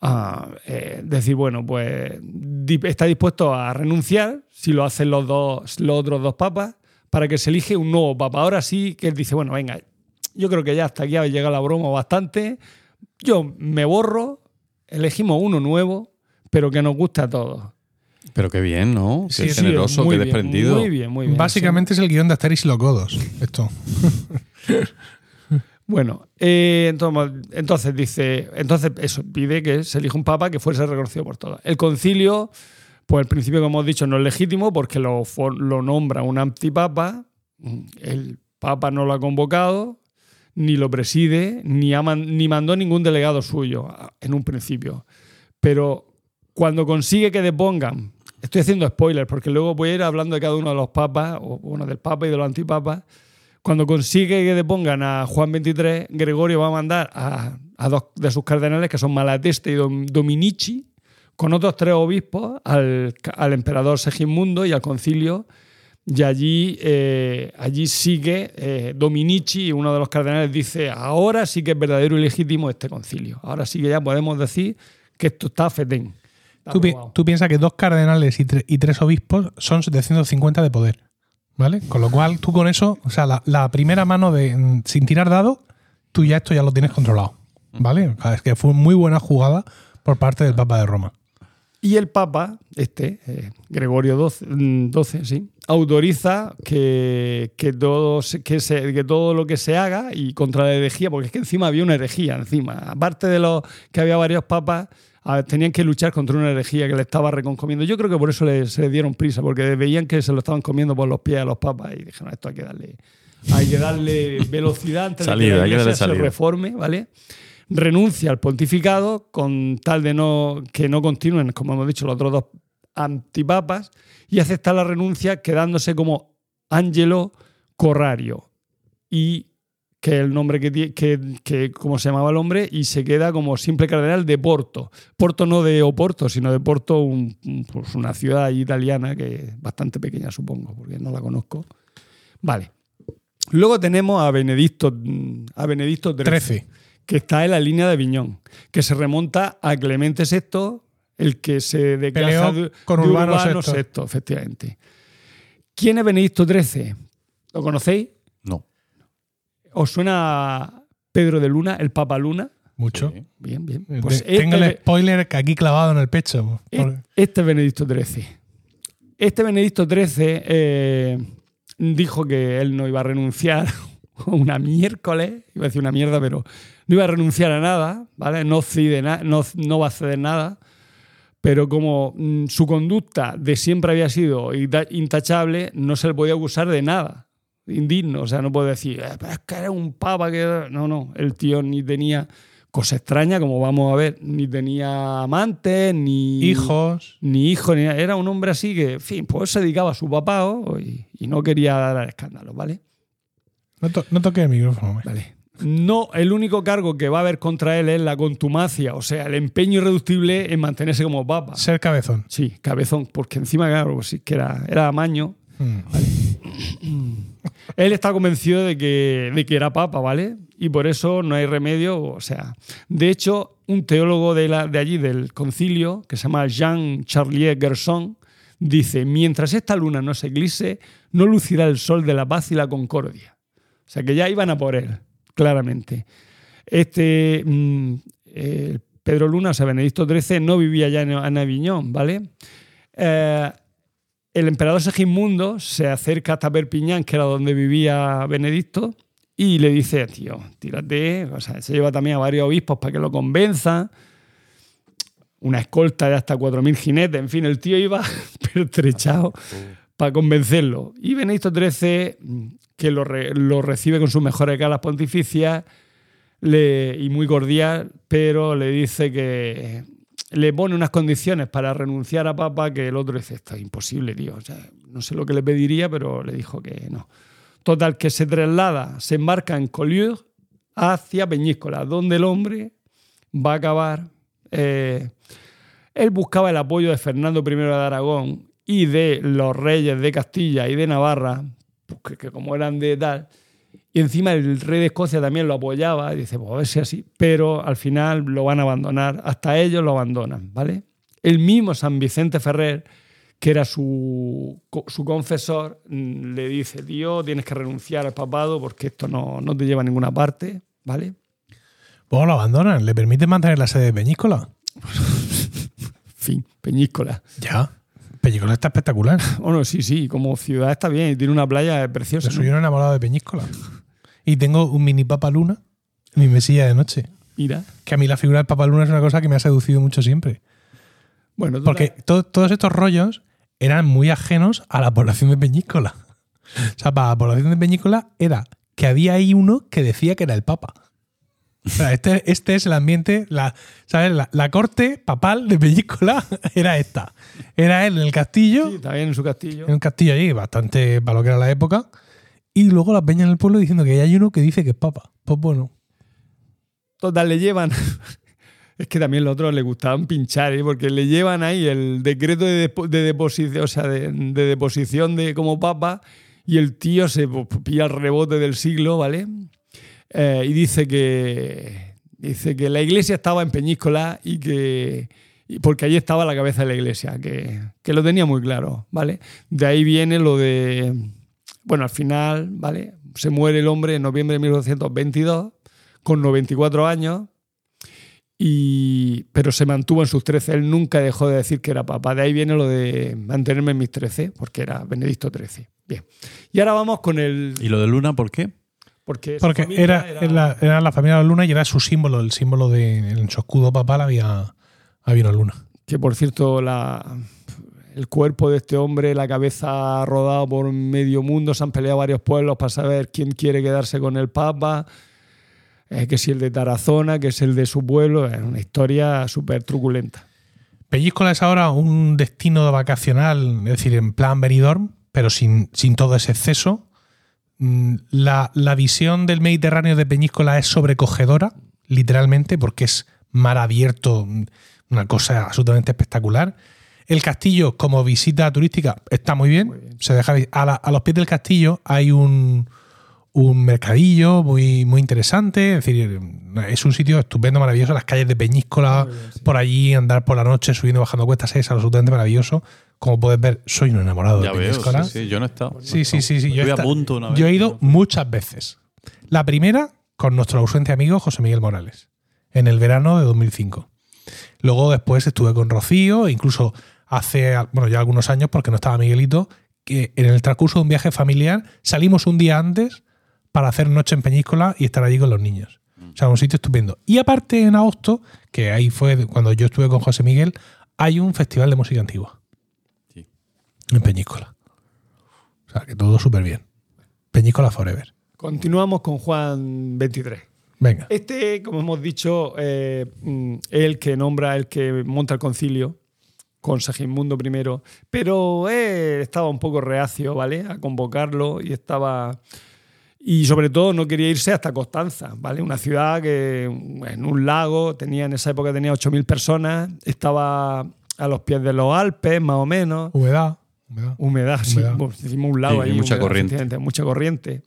a, eh, decir, bueno, pues está dispuesto a renunciar si lo hacen los, dos, los otros dos papas para que se elige un nuevo papa. Ahora sí que él dice, bueno, venga, yo creo que ya hasta aquí ha llegado la broma bastante, yo me borro, elegimos uno nuevo, pero que nos guste a todos. Pero qué bien, ¿no? Sí, Qué sí, generoso, muy qué bien, desprendido. Muy bien, muy bien. Básicamente es el guion de Asterix y los Godos. Esto. Bueno, eh, entonces, entonces dice, entonces eso, pide que se elija un papa que fuese reconocido por todos. El concilio, pues al principio, como hemos dicho, no es legítimo porque lo, lo nombra un antipapa, el papa no lo ha convocado, ni lo preside, ni, ha ni mandó ningún delegado suyo en un principio. Pero cuando consigue que depongan, estoy haciendo spoilers porque luego voy a ir hablando de cada uno de los papas, o bueno, del papa y de los antipapas, cuando consigue que depongan a Juan XXIII, Gregorio va a mandar a, dos de sus cardenales, que son Malateste y Dom- Dominici, con otros tres obispos, al, al emperador Segismundo y al concilio. Y allí, eh, allí sigue eh, Dominici, uno de los cardenales, dice, ahora sí que es verdadero y legítimo este concilio. Ahora sí que ya podemos decir que esto está fetén. Está Tú, pi- aprobado. tú piensas que dos cardenales y, tre- y tres obispos son 750 de poder. ¿Vale? Con lo cual, tú con eso, o sea, la, la primera mano de mm, sin tirar dado, tú ya esto ya lo tienes controlado. ¿Vale? Es que fue muy buena jugada por parte del Papa de Roma. Y el Papa, este, eh, Gregorio XII, mm, 12, sí, autoriza que, que, todo, que, se- que todo lo que se haga y contra la herejía, porque es que encima había una herejía, encima. Aparte de los que había varios papas, a- tenían que luchar contra una herejía que le estaba reconcomiendo. Yo creo que por eso le- se le dieron prisa, porque veían que se lo estaban comiendo por los pies a los papas y dijeron, esto hay que darle, hay que darle velocidad antes Salida, de que la iglesia se reforme, ¿vale? Renuncia al pontificado con tal de no que no continúen, como hemos dicho, los otros dos antipapas y acepta la renuncia quedándose como Angelo Corrario y que es el nombre que, que, que como se llamaba el hombre y se queda como simple cardenal de Porto. Porto no de Oporto, sino de Porto, un- pues una ciudad italiana que es bastante pequeña, supongo, porque no la conozco. Vale. Luego tenemos a Benedicto, mm, a Benedicto XIII, 13. Que está en la línea de Viñón, que se remonta a Clemente VI, el que se declara con Urbano VI. VI, efectivamente. ¿Quién es Benedicto XIII? ¿Lo conocéis? No. ¿Os suena Pedro de Luna, el Papa Luna? Mucho. Sí. Bien, bien. De- Pues Tengo el este, spoiler que aquí clavado en el pecho. Por- este es Benedicto XIII. Este Benedicto XIII eh, dijo que él no iba a renunciar una miércoles, iba a decir una mierda, pero no iba a renunciar a nada, ¿vale? No, cede na- no, no va a ceder nada. Pero como mm, su conducta de siempre había sido intachable, no se le podía acusar de nada. Indigno. O sea, no puede decir, "Eh, pero es que eres un papa que. No, no. El tío ni tenía cosa extraña, como vamos a ver, ni tenía amantes, ni Hijos. ni hijo, ni era un hombre así que, en fin, pues se dedicaba a su papá y, y no quería dar escándalos, ¿vale? No, to- no toques el micrófono. Vale. No, el único cargo que va a haber contra él es la contumacia, o sea, el empeño irreductible en mantenerse como papa. Ser cabezón. Sí, cabezón, porque encima, claro, pues sí que era, era amaño. Mm. Él está convencido de que, de que era papa, ¿vale? Y por eso no hay remedio. O sea, de hecho, un teólogo de, la, de allí, del concilio, que se llama Jean Charlier Gerson, dice: Mientras esta luna no se eclipse, no lucirá el sol de la paz y la concordia. O sea, que ya iban a por él, claramente. Este mm, eh, Pedro Luna, o sea, Benedicto XIII, no vivía ya en, en Aviñón, ¿vale? Eh, el emperador Segismundo se acerca hasta Perpiñán, que era donde vivía Benedicto, y le dice, tío, tírate, o sea, se lleva también a varios obispos para que lo convenzan, una escolta de hasta 4.000 jinetes, en fin, el tío iba pertrechado para convencerlo. Y Benedicto XIII, que lo, re- lo recibe con sus mejores galas pontificias y muy cordial, pero le dice que le pone unas condiciones para renunciar a Papa que el otro dice, esto es imposible, tío. No sé lo que le pediría, pero le dijo que no. Total, que se traslada, se embarca en Collioure hacia Peñíscola, donde el hombre va a acabar. eh, él buscaba el apoyo de Fernando I de Aragón y de los reyes de Castilla y de Navarra, que, que como eran de tal, y encima el rey de Escocia también lo apoyaba, y dice, pues a ver si así, pero al final lo van a abandonar, hasta ellos lo abandonan, ¿vale? El mismo San Vicente Ferrer, que era su, su confesor, mm, le dice, tío, tienes que renunciar al papado porque esto no, no te lleva a ninguna parte, ¿vale? Pues lo abandonan. ¿Le permiten mantener la sede de Peñíscola? Fin, Peñíscola. Ya. Peñíscola está espectacular. Bueno, sí, sí, como ciudad está bien y tiene una playa preciosa. Soy ¿no? un enamorado de Peñíscola. Y tengo un mini Papa Luna en mi mesilla de noche. Mira. Que a mí la figura del Papa Luna es una cosa que me ha seducido mucho siempre. Bueno, Porque to- todos estos rollos eran muy ajenos a la población de Peñíscola. O sea, para la población de Peñíscola era que había ahí uno que decía que era el Papa. O sea, este, este es el ambiente, la, ¿sabes? La, la corte papal de Peñíscola era esta. Era él en el castillo, Sí, bien en su castillo. en un castillo allí, bastante para lo que era la época, y luego la peña en el pueblo diciendo que hay uno que dice que es Papa. Pues bueno, Total, le llevan. Es que también los otros le gustaban pinchar, ¿eh? porque le llevan ahí el decreto de, de deposición, o sea, de, de deposición de como papa, y el tío se pues, pilla el rebote del siglo, ¿vale? Eh, y dice que dice que la iglesia estaba en Peñíscola y que y porque allí estaba la cabeza de la iglesia, que, que lo tenía muy claro, ¿vale? De ahí viene lo de bueno, al final, ¿vale? Se muere el hombre en noviembre de 1922 con 94 años y, pero se mantuvo en sus 13. Él nunca dejó de decir que era papa. De ahí viene lo de mantenerme en mis 13, porque era Benedicto XIII. Bien. Y ahora vamos con el. ¿Y lo de Luna por qué? Porque, era, la familia de la luna y era su símbolo, el símbolo de en su escudo papal había, había una luna. Que por cierto, la, el cuerpo de este hombre, la cabeza rodado por medio mundo, se han peleado varios pueblos para saber quién quiere quedarse con el Papa, eh, que si el de Tarazona, que es el de su pueblo, es una historia súper truculenta. Pellíscola es ahora un destino vacacional, es decir, en plan Benidorm, pero sin, sin todo ese exceso. Mm, La, la visión del Mediterráneo de Peñíscola es sobrecogedora, literalmente, porque es mar abierto, mm, una cosa absolutamente espectacular. El castillo, como visita turística, está muy bien. Muy bien. Se deja, a, la- a los pies del castillo hay un, un mercadillo muy, muy interesante. Es decir, es un sitio estupendo, maravilloso. Las calles de Peñíscola, Muy bien, sí. por allí, andar por la noche, subiendo y bajando cuestas, es absolutamente maravilloso. Como puedes ver, soy un enamorado Ya de veo, Peñíscola. sí, sí, yo no he estado. Sí, sí, sí, sí. Yo, he punto una vez. yo he ido muchas veces. La primera con nuestro ausente amigo José Miguel Morales, en el verano de 2005. Luego después estuve con Rocío, e incluso hace, bueno, ya algunos años, porque no estaba Miguelito, que en el transcurso de un viaje familiar salimos un día antes para hacer noche en Peñíscola y estar allí con los niños. O sea, un sitio estupendo. Y aparte en agosto, que ahí fue cuando yo estuve con José Miguel, hay un festival de música antigua. En Peñíscola. O sea, que todo súper bien. Peñíscola Forever. Continuamos con Juan 23. Venga. Este, como hemos dicho, eh, mm, el que nombra, el que monta el concilio con Segismundo I, pero él estaba un poco reacio, ¿vale? A convocarlo y estaba. Y sobre todo no quería irse hasta Constanza, ¿vale? Una ciudad que en un lago tenía, en esa época tenía 8.000 personas, estaba a los pies de los Alpes, más o menos. Humedad. Humedad. Humedad, sí. Humedad. Un lago Sí, ahí. y mucha humedad, corriente. Mucha corriente.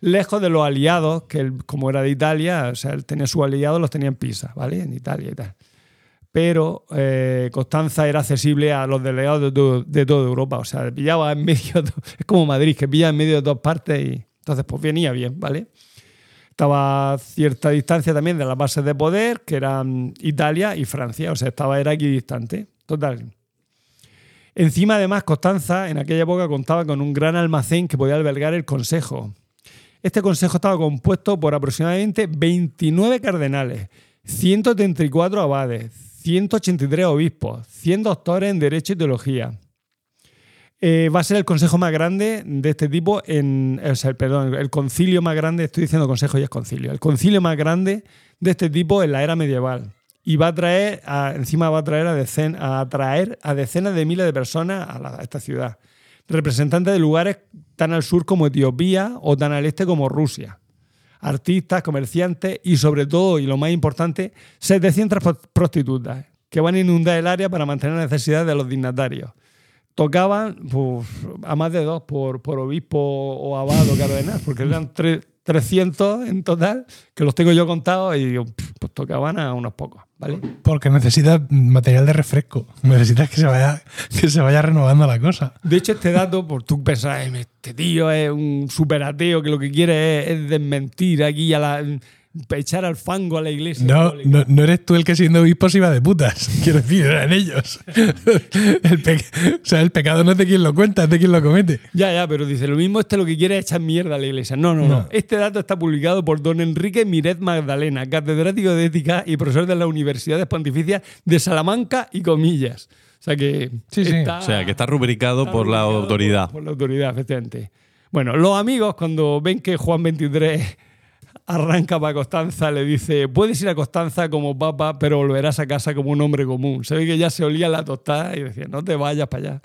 Lejos de los aliados, que él, como era de Italia, o sea, él tenía sus aliados, los tenía en Pisa, ¿vale? En Italia y tal. Pero eh, Constanza era accesible a los delegados de, todo- de toda Europa. O sea, pillaba en medio, de- es como Madrid, que pilla en medio de dos partes y entonces pues venía bien, ¿vale? Estaba a cierta distancia también de las bases de poder, que eran Italia y Francia. O sea, estaba era equidistante. Total. Encima, además, Constanza en aquella época contaba con un gran almacén que podía albergar el consejo. Este consejo estaba compuesto por aproximadamente 29 cardenales, 134 abades, 183 obispos, 100 doctores en Derecho y Teología. Eh, va a ser el consejo más grande de este tipo en. Perdón, el concilio más grande, estoy diciendo consejo y es concilio. El concilio más grande de este tipo en la era medieval. Y va a traer, a- encima va a traer a, decen- a a decenas de miles de personas a, la- esta ciudad. Representantes de lugares tan al sur como Etiopía o tan al este como Rusia. Artistas, comerciantes y sobre todo, y lo más importante, 700 pro- prostitutas que van a inundar el área para mantener las necesidades de los dignatarios tocaban pues, a más de dos por, por obispo o abad o cardenal, porque eran tre- 300 en total, que los tengo yo contados y pues tocaban a unos pocos, ¿vale? Porque necesitas material de refresco. Necesitas que se vaya, que se vaya renovando la cosa. De hecho, este dato, por tú pensar, "Eh, este tío es un super ateo que lo que quiere es, es desmentir aquí a la. Echar al fango a la iglesia. No, católica". no, no eres tú el que siendo obispo se iba de putas. Quiero decir, eran ellos. El pe- o sea, el pecado no es de quien lo cuenta, es de quien lo comete. Ya, ya, pero dice, lo mismo este lo que quiere es echar mierda a la iglesia. No, no, no. No. Este dato está publicado por don Enrique Miret Magdalena, catedrático de ética y profesor de las Universidades Pontificias de Salamanca y Comillas. O sea que Sí, sí. está- O sea, que está rubricado por la autoridad. Por, por la autoridad, efectivamente. Bueno, los amigos cuando ven que Juan 23 arranca para Constanza, le dice, puedes ir a Constanza como papa, pero volverás a casa como un hombre común. Se ve que ya se olía la tostada y decía, no te vayas para allá.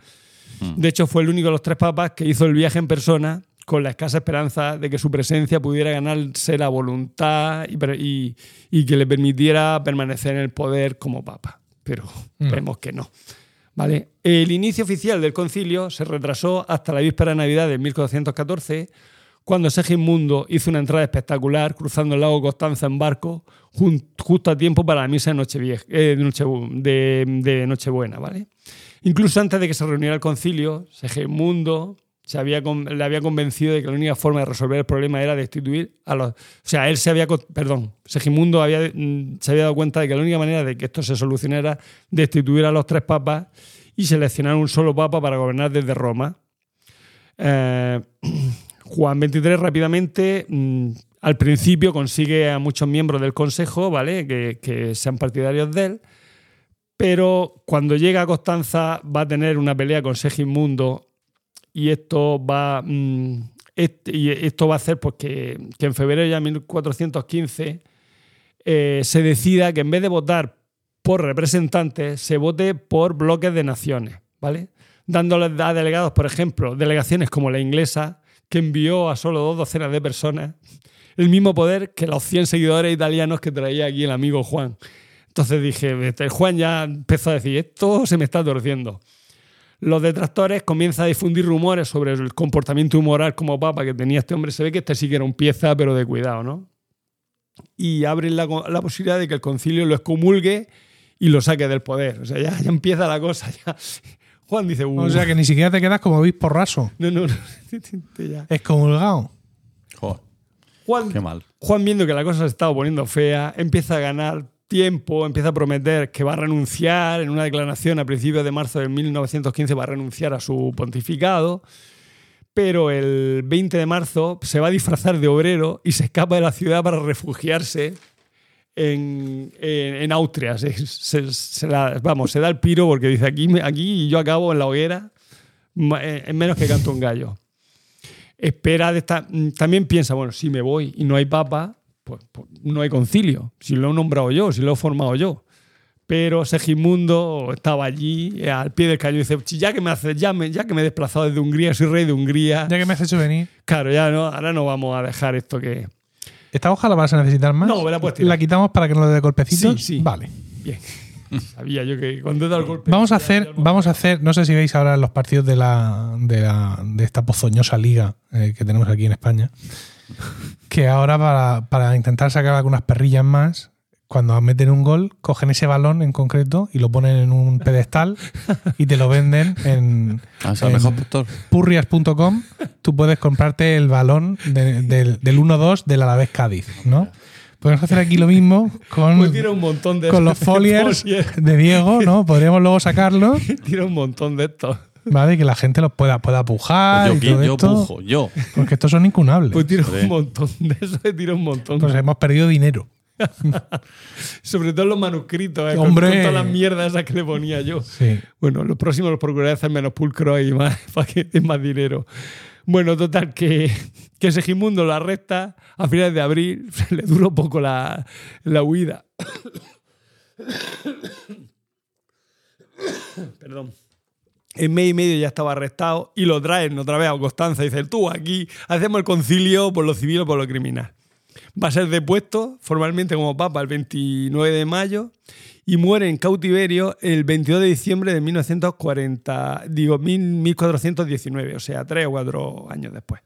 De hecho, fue el único de los tres papas que hizo el viaje en persona con la escasa esperanza de que su presencia pudiera ganarse la voluntad y, per- y- y que le permitiera permanecer en el poder como papa. Pero No. vemos que no. ¿Vale? El inicio oficial del concilio se retrasó hasta la víspera de Navidad de 1414, cuando Segismundo hizo una entrada espectacular cruzando el lago Constanza en barco, justo a tiempo para la misa de, eh, de, de- Nochebuena. ¿vale? Incluso antes de que se reuniera el concilio, Segismundo se había le había convencido de que la única forma de resolver el problema era destituir a los... O sea, él se había... Perdón, Segismundo había, mm, se había dado cuenta de que la única manera de que esto se solucionara era destituir a los tres papas y seleccionar un solo papa para gobernar desde Roma. Eh, Juan XXIII rápidamente, mm, al principio consigue a muchos miembros del consejo, ¿vale? Que, sean partidarios de él, Pero cuando llega a Constanza va a tener una pelea con Segismundo y esto va, mm, y esto va a hacer pues, que, en febrero de 1415 eh, se decida que en vez de votar por representantes, se vote por bloques de naciones, ¿vale? Dándoles a delegados, por ejemplo, delegaciones como la inglesa, que envió a solo dos docenas de personas el mismo poder que los 100 seguidores italianos que traía aquí el amigo Juan. Entonces dije, este, Juan ya empezó a decir, esto se me está torciendo. Los detractores comienzan a difundir rumores sobre el comportamiento moral como papa que tenía este hombre. Se ve que este sí que era un pieza, pero de cuidado, ¿no? Y abren la, la posibilidad de que el concilio lo excomulgue y lo saque del poder. O sea, ya, ya empieza la cosa. Ya. Juan dice, "Uh, O sea que ni siquiera te quedas como obispo raso. no, no, no. Excomulgado. Joder, Juan, qué mal. Juan, viendo que la cosa se estaba poniendo fea, empieza a ganar tiempo, empieza a prometer que va a renunciar en una declaración a principios de marzo de 1915, va a renunciar a su pontificado, pero el 20 de marzo se va a disfrazar de obrero y se escapa de la ciudad para refugiarse en, en- en Austria. Se, se- se la- vamos, se da el piro porque dice aquí, aquí yo acabo en la hoguera eh, en menos que canto un gallo espera de esta. mm, También piensa, bueno, si me voy y no hay papa, pues, pues no hay concilio. Si lo he nombrado yo, si lo he formado yo. Pero Segismundo estaba allí, eh, al pie del cañón, y dice: "Si ya que me hace, ya, me, ya que me he desplazado desde Hungría, soy rey de Hungría. Ya que me has hecho venir. Claro, ya no, ahora no vamos a dejar esto que. ¿Esta hoja la vas a necesitar más? No, me la puedes tirar. ¿La quitamos para que no le dé golpecitos? Sí, sí. Vale. Bien. Sabía yo que cuando he dado el golpe. Vamos a hacer, vamos a hacer, no sé si veis ahora los partidos de la, de, la- de esta pozoñosa liga eh, que tenemos aquí en España, que ahora para, para intentar sacar algunas perrillas más, cuando meten un gol, cogen ese balón en concreto y lo ponen en un pedestal y te lo venden en, Ah, en purrias.com. Tú puedes comprarte el balón de- del, del 1-2 del Alavés Cádiz, ¿no? Podemos hacer aquí lo mismo con, Pues tira un montón de con los foliers de Diego, ¿no? Podríamos luego sacarlos, Tira un montón de estos. ¿vale? Y que la gente los pueda, pueda pujar yo, y todo yo esto, pujo, yo. Porque estos son incunables. Pues tira un montón de eso, tira un montón. Pues hemos perdido dinero. Sobre todo los manuscritos, ¿eh? Hombre. Con, con todas las mierdas esas que le ponía yo. Sí. Bueno, los próximos los procuraré hacer menos pulcros y más, para que den más dinero. Bueno, total, que, que Segismundo lo arresta a finales de abril. Le duró poco la, la huida. Perdón. En mes y medio ya estaba arrestado y lo traen otra vez a Constanza. Y dice, tú aquí hacemos el concilio por lo civil o por lo criminal. Va a ser depuesto formalmente como papa el 29 de mayo y muere en cautiverio el 22 de diciembre de 1940, digo, mil- 1419, o sea, tres o cuatro años después.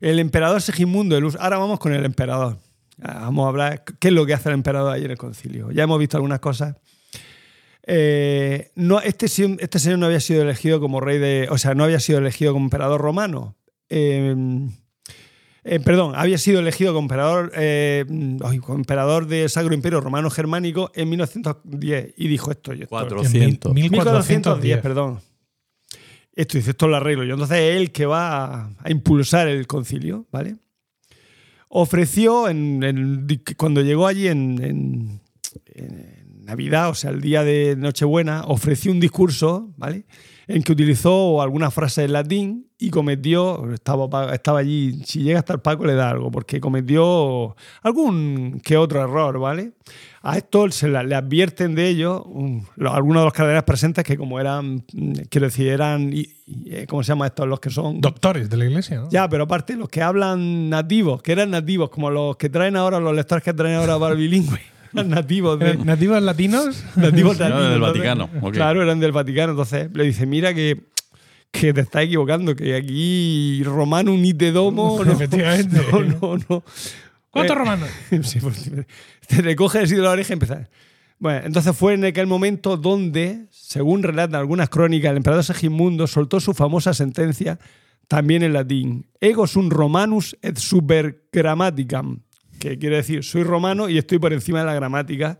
El emperador Segismundo el Us- Ahora vamos con el emperador. Ah, Vamos a hablar qué es lo que hace el emperador ahí en el concilio. Ya hemos visto algunas cosas. Eh, este, este señor no había sido elegido como rey de. O sea, no había sido elegido como emperador romano. Eh, eh, perdón, había sido elegido como emperador, eh, ay, como emperador del Sacro Imperio Romano Germánico en 1910 y dijo esto. y esto- Cuatro. En mil- 400. 1410, perdón. Esto dice, esto lo arreglo yo. Entonces es él que va a, a impulsar el concilio, ¿vale? Ofreció, en, en- cuando llegó allí en, en- en Navidad, o sea, el día de Nochebuena, ofreció un discurso, ¿vale? En que utilizó alguna frase en latín y cometió, estaba, estaba allí, si llega hasta el Paco le da algo, porque cometió algún que otro error, ¿vale? A esto se la- le advierten de ello um, los- algunos de los cardenales presentes que como eran, quiero decir, eran, y- y, eh, ¿cómo se llama estos? Los que son... Doctores de la iglesia, ¿no? Ya, pero aparte los que hablan nativos, que eran nativos, como los que traen ahora, los lectores que traen ahora para bilingüe, nativos de, Eh, ¿Nativos latinos? nativos No, latinos, del entonces- Vaticano. Claro, eran del Vaticano. Entonces le dice, mira que, que te estás equivocando, que aquí romano ni te domo. No, Efectivamente. No, no, no. ¿Cuántos Eh, romanos? Sí, pues, te recoge así de la oreja y empieza. Bueno, entonces fue en aquel momento donde, según relatan algunas crónicas, el emperador Segismundo soltó su famosa sentencia, también en latín, Ego sum romanus et super grammaticam, que quiere decir, soy romano y estoy por encima de la gramática.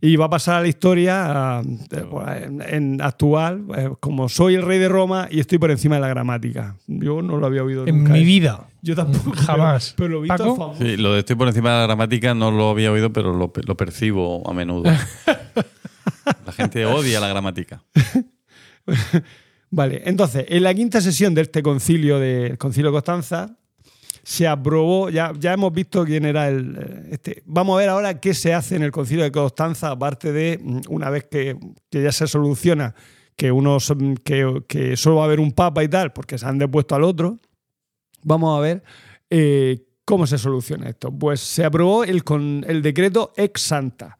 Y va a pasar a la historia eh, en, en actual, eh, como soy el rey de Roma y estoy por encima de la gramática. Yo no lo había oído En nunca. mi eso. vida. Yo tampoco. Jamás. Pero, pero lo he visto ¿Paco? famoso. Sí, lo de estoy por encima de la gramática no lo había oído, pero lo, lo percibo a menudo. La gente odia la gramática. Vale, entonces, en la quinta sesión de este concilio de Concilio de Constanza, se aprobó, ya, ya hemos visto quién era el. eh, Este. Vamos a ver ahora qué se hace en el Concilio de Constanza, aparte de mm, una vez que, que ya se soluciona que, uno, son- que, que solo va a haber un papa y tal, porque se han depuesto al otro. Vamos a ver eh, cómo se soluciona esto. Pues se aprobó el, con, el decreto ex santa.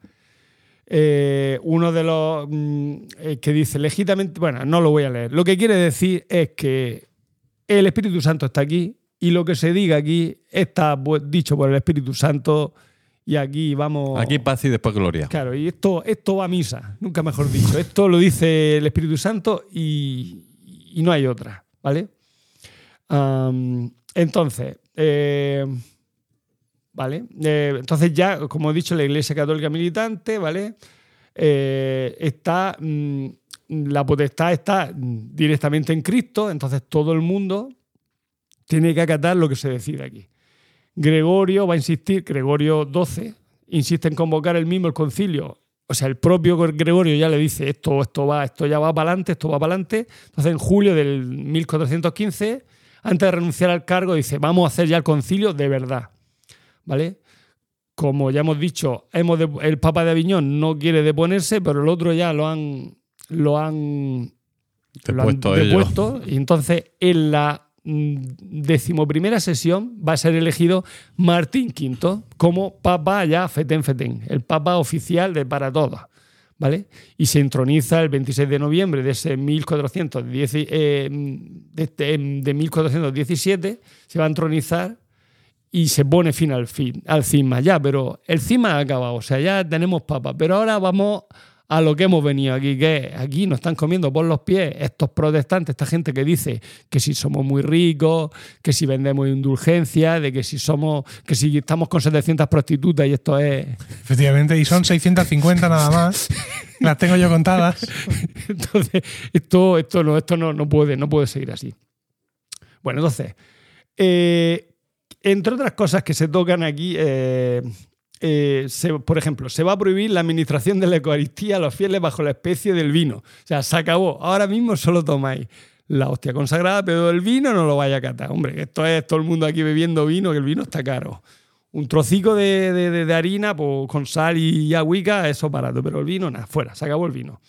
Eh, uno de los mm, que dice legítimamente, bueno, no lo voy a leer. Lo que quiere decir es que el Espíritu Santo está aquí y lo que se diga aquí está dicho por el Espíritu Santo y aquí vamos. Aquí paz y después gloria. Claro, y esto, esto va a misa, nunca mejor dicho. Esto lo dice el Espíritu Santo y, y no hay otra, ¿vale? Entonces, eh, ¿vale? Eh, entonces ya, como he dicho, la Iglesia Católica militante, ¿vale? Eh, está, mm, la potestad está directamente en Cristo, entonces todo el mundo tiene que acatar lo que se decide aquí. Gregorio va a insistir, Gregorio XII, insiste en convocar el mismo el concilio. O sea, el propio Gregorio ya le dice esto, esto va, esto ya va para adelante, esto va para adelante. Entonces, en julio del 1415, antes de renunciar al cargo, dice, vamos a hacer ya el concilio de verdad. ¿Vale? Como ya hemos dicho, hemos de- el Papa de Aviñón no quiere deponerse, pero el otro ya lo han, lo han lo han Depuesto y entonces en la decimoprimera sesión va a ser elegido Martín V como papa ya fetén fetén, el papa oficial de para todos. ¿Vale? Y se entroniza el 26 de noviembre de ese 1410, eh, este, 1417, se va a entronizar y se pone fin al, fin, al cisma. Ya, pero el cisma ha acabado, o sea, ya tenemos papa. Pero ahora vamos a lo que hemos venido aquí, que aquí nos están comiendo por los pies estos protestantes, esta gente que dice que si somos muy ricos, que si vendemos indulgencias, de que si somos, que si estamos con 700 prostitutas y esto es... Efectivamente, y son 650 nada más. Las tengo yo contadas. Entonces, esto, esto, no, esto no, no, puede, no puede seguir así. Bueno, entonces, eh, entre otras cosas que se tocan aquí, eh, eh, se- por ejemplo, se va a prohibir la administración de la Eucaristía a los fieles bajo la especie del vino. O sea, se acabó. Ahora mismo solo tomáis la hostia consagrada, pero el vino no lo vaya a catar. Hombre, esto es todo el mundo aquí bebiendo vino, que el vino está caro. Un trocico de- de harina pues, con sal y agüica, eso barato, pero el vino, nada, fuera, se acabó el vino.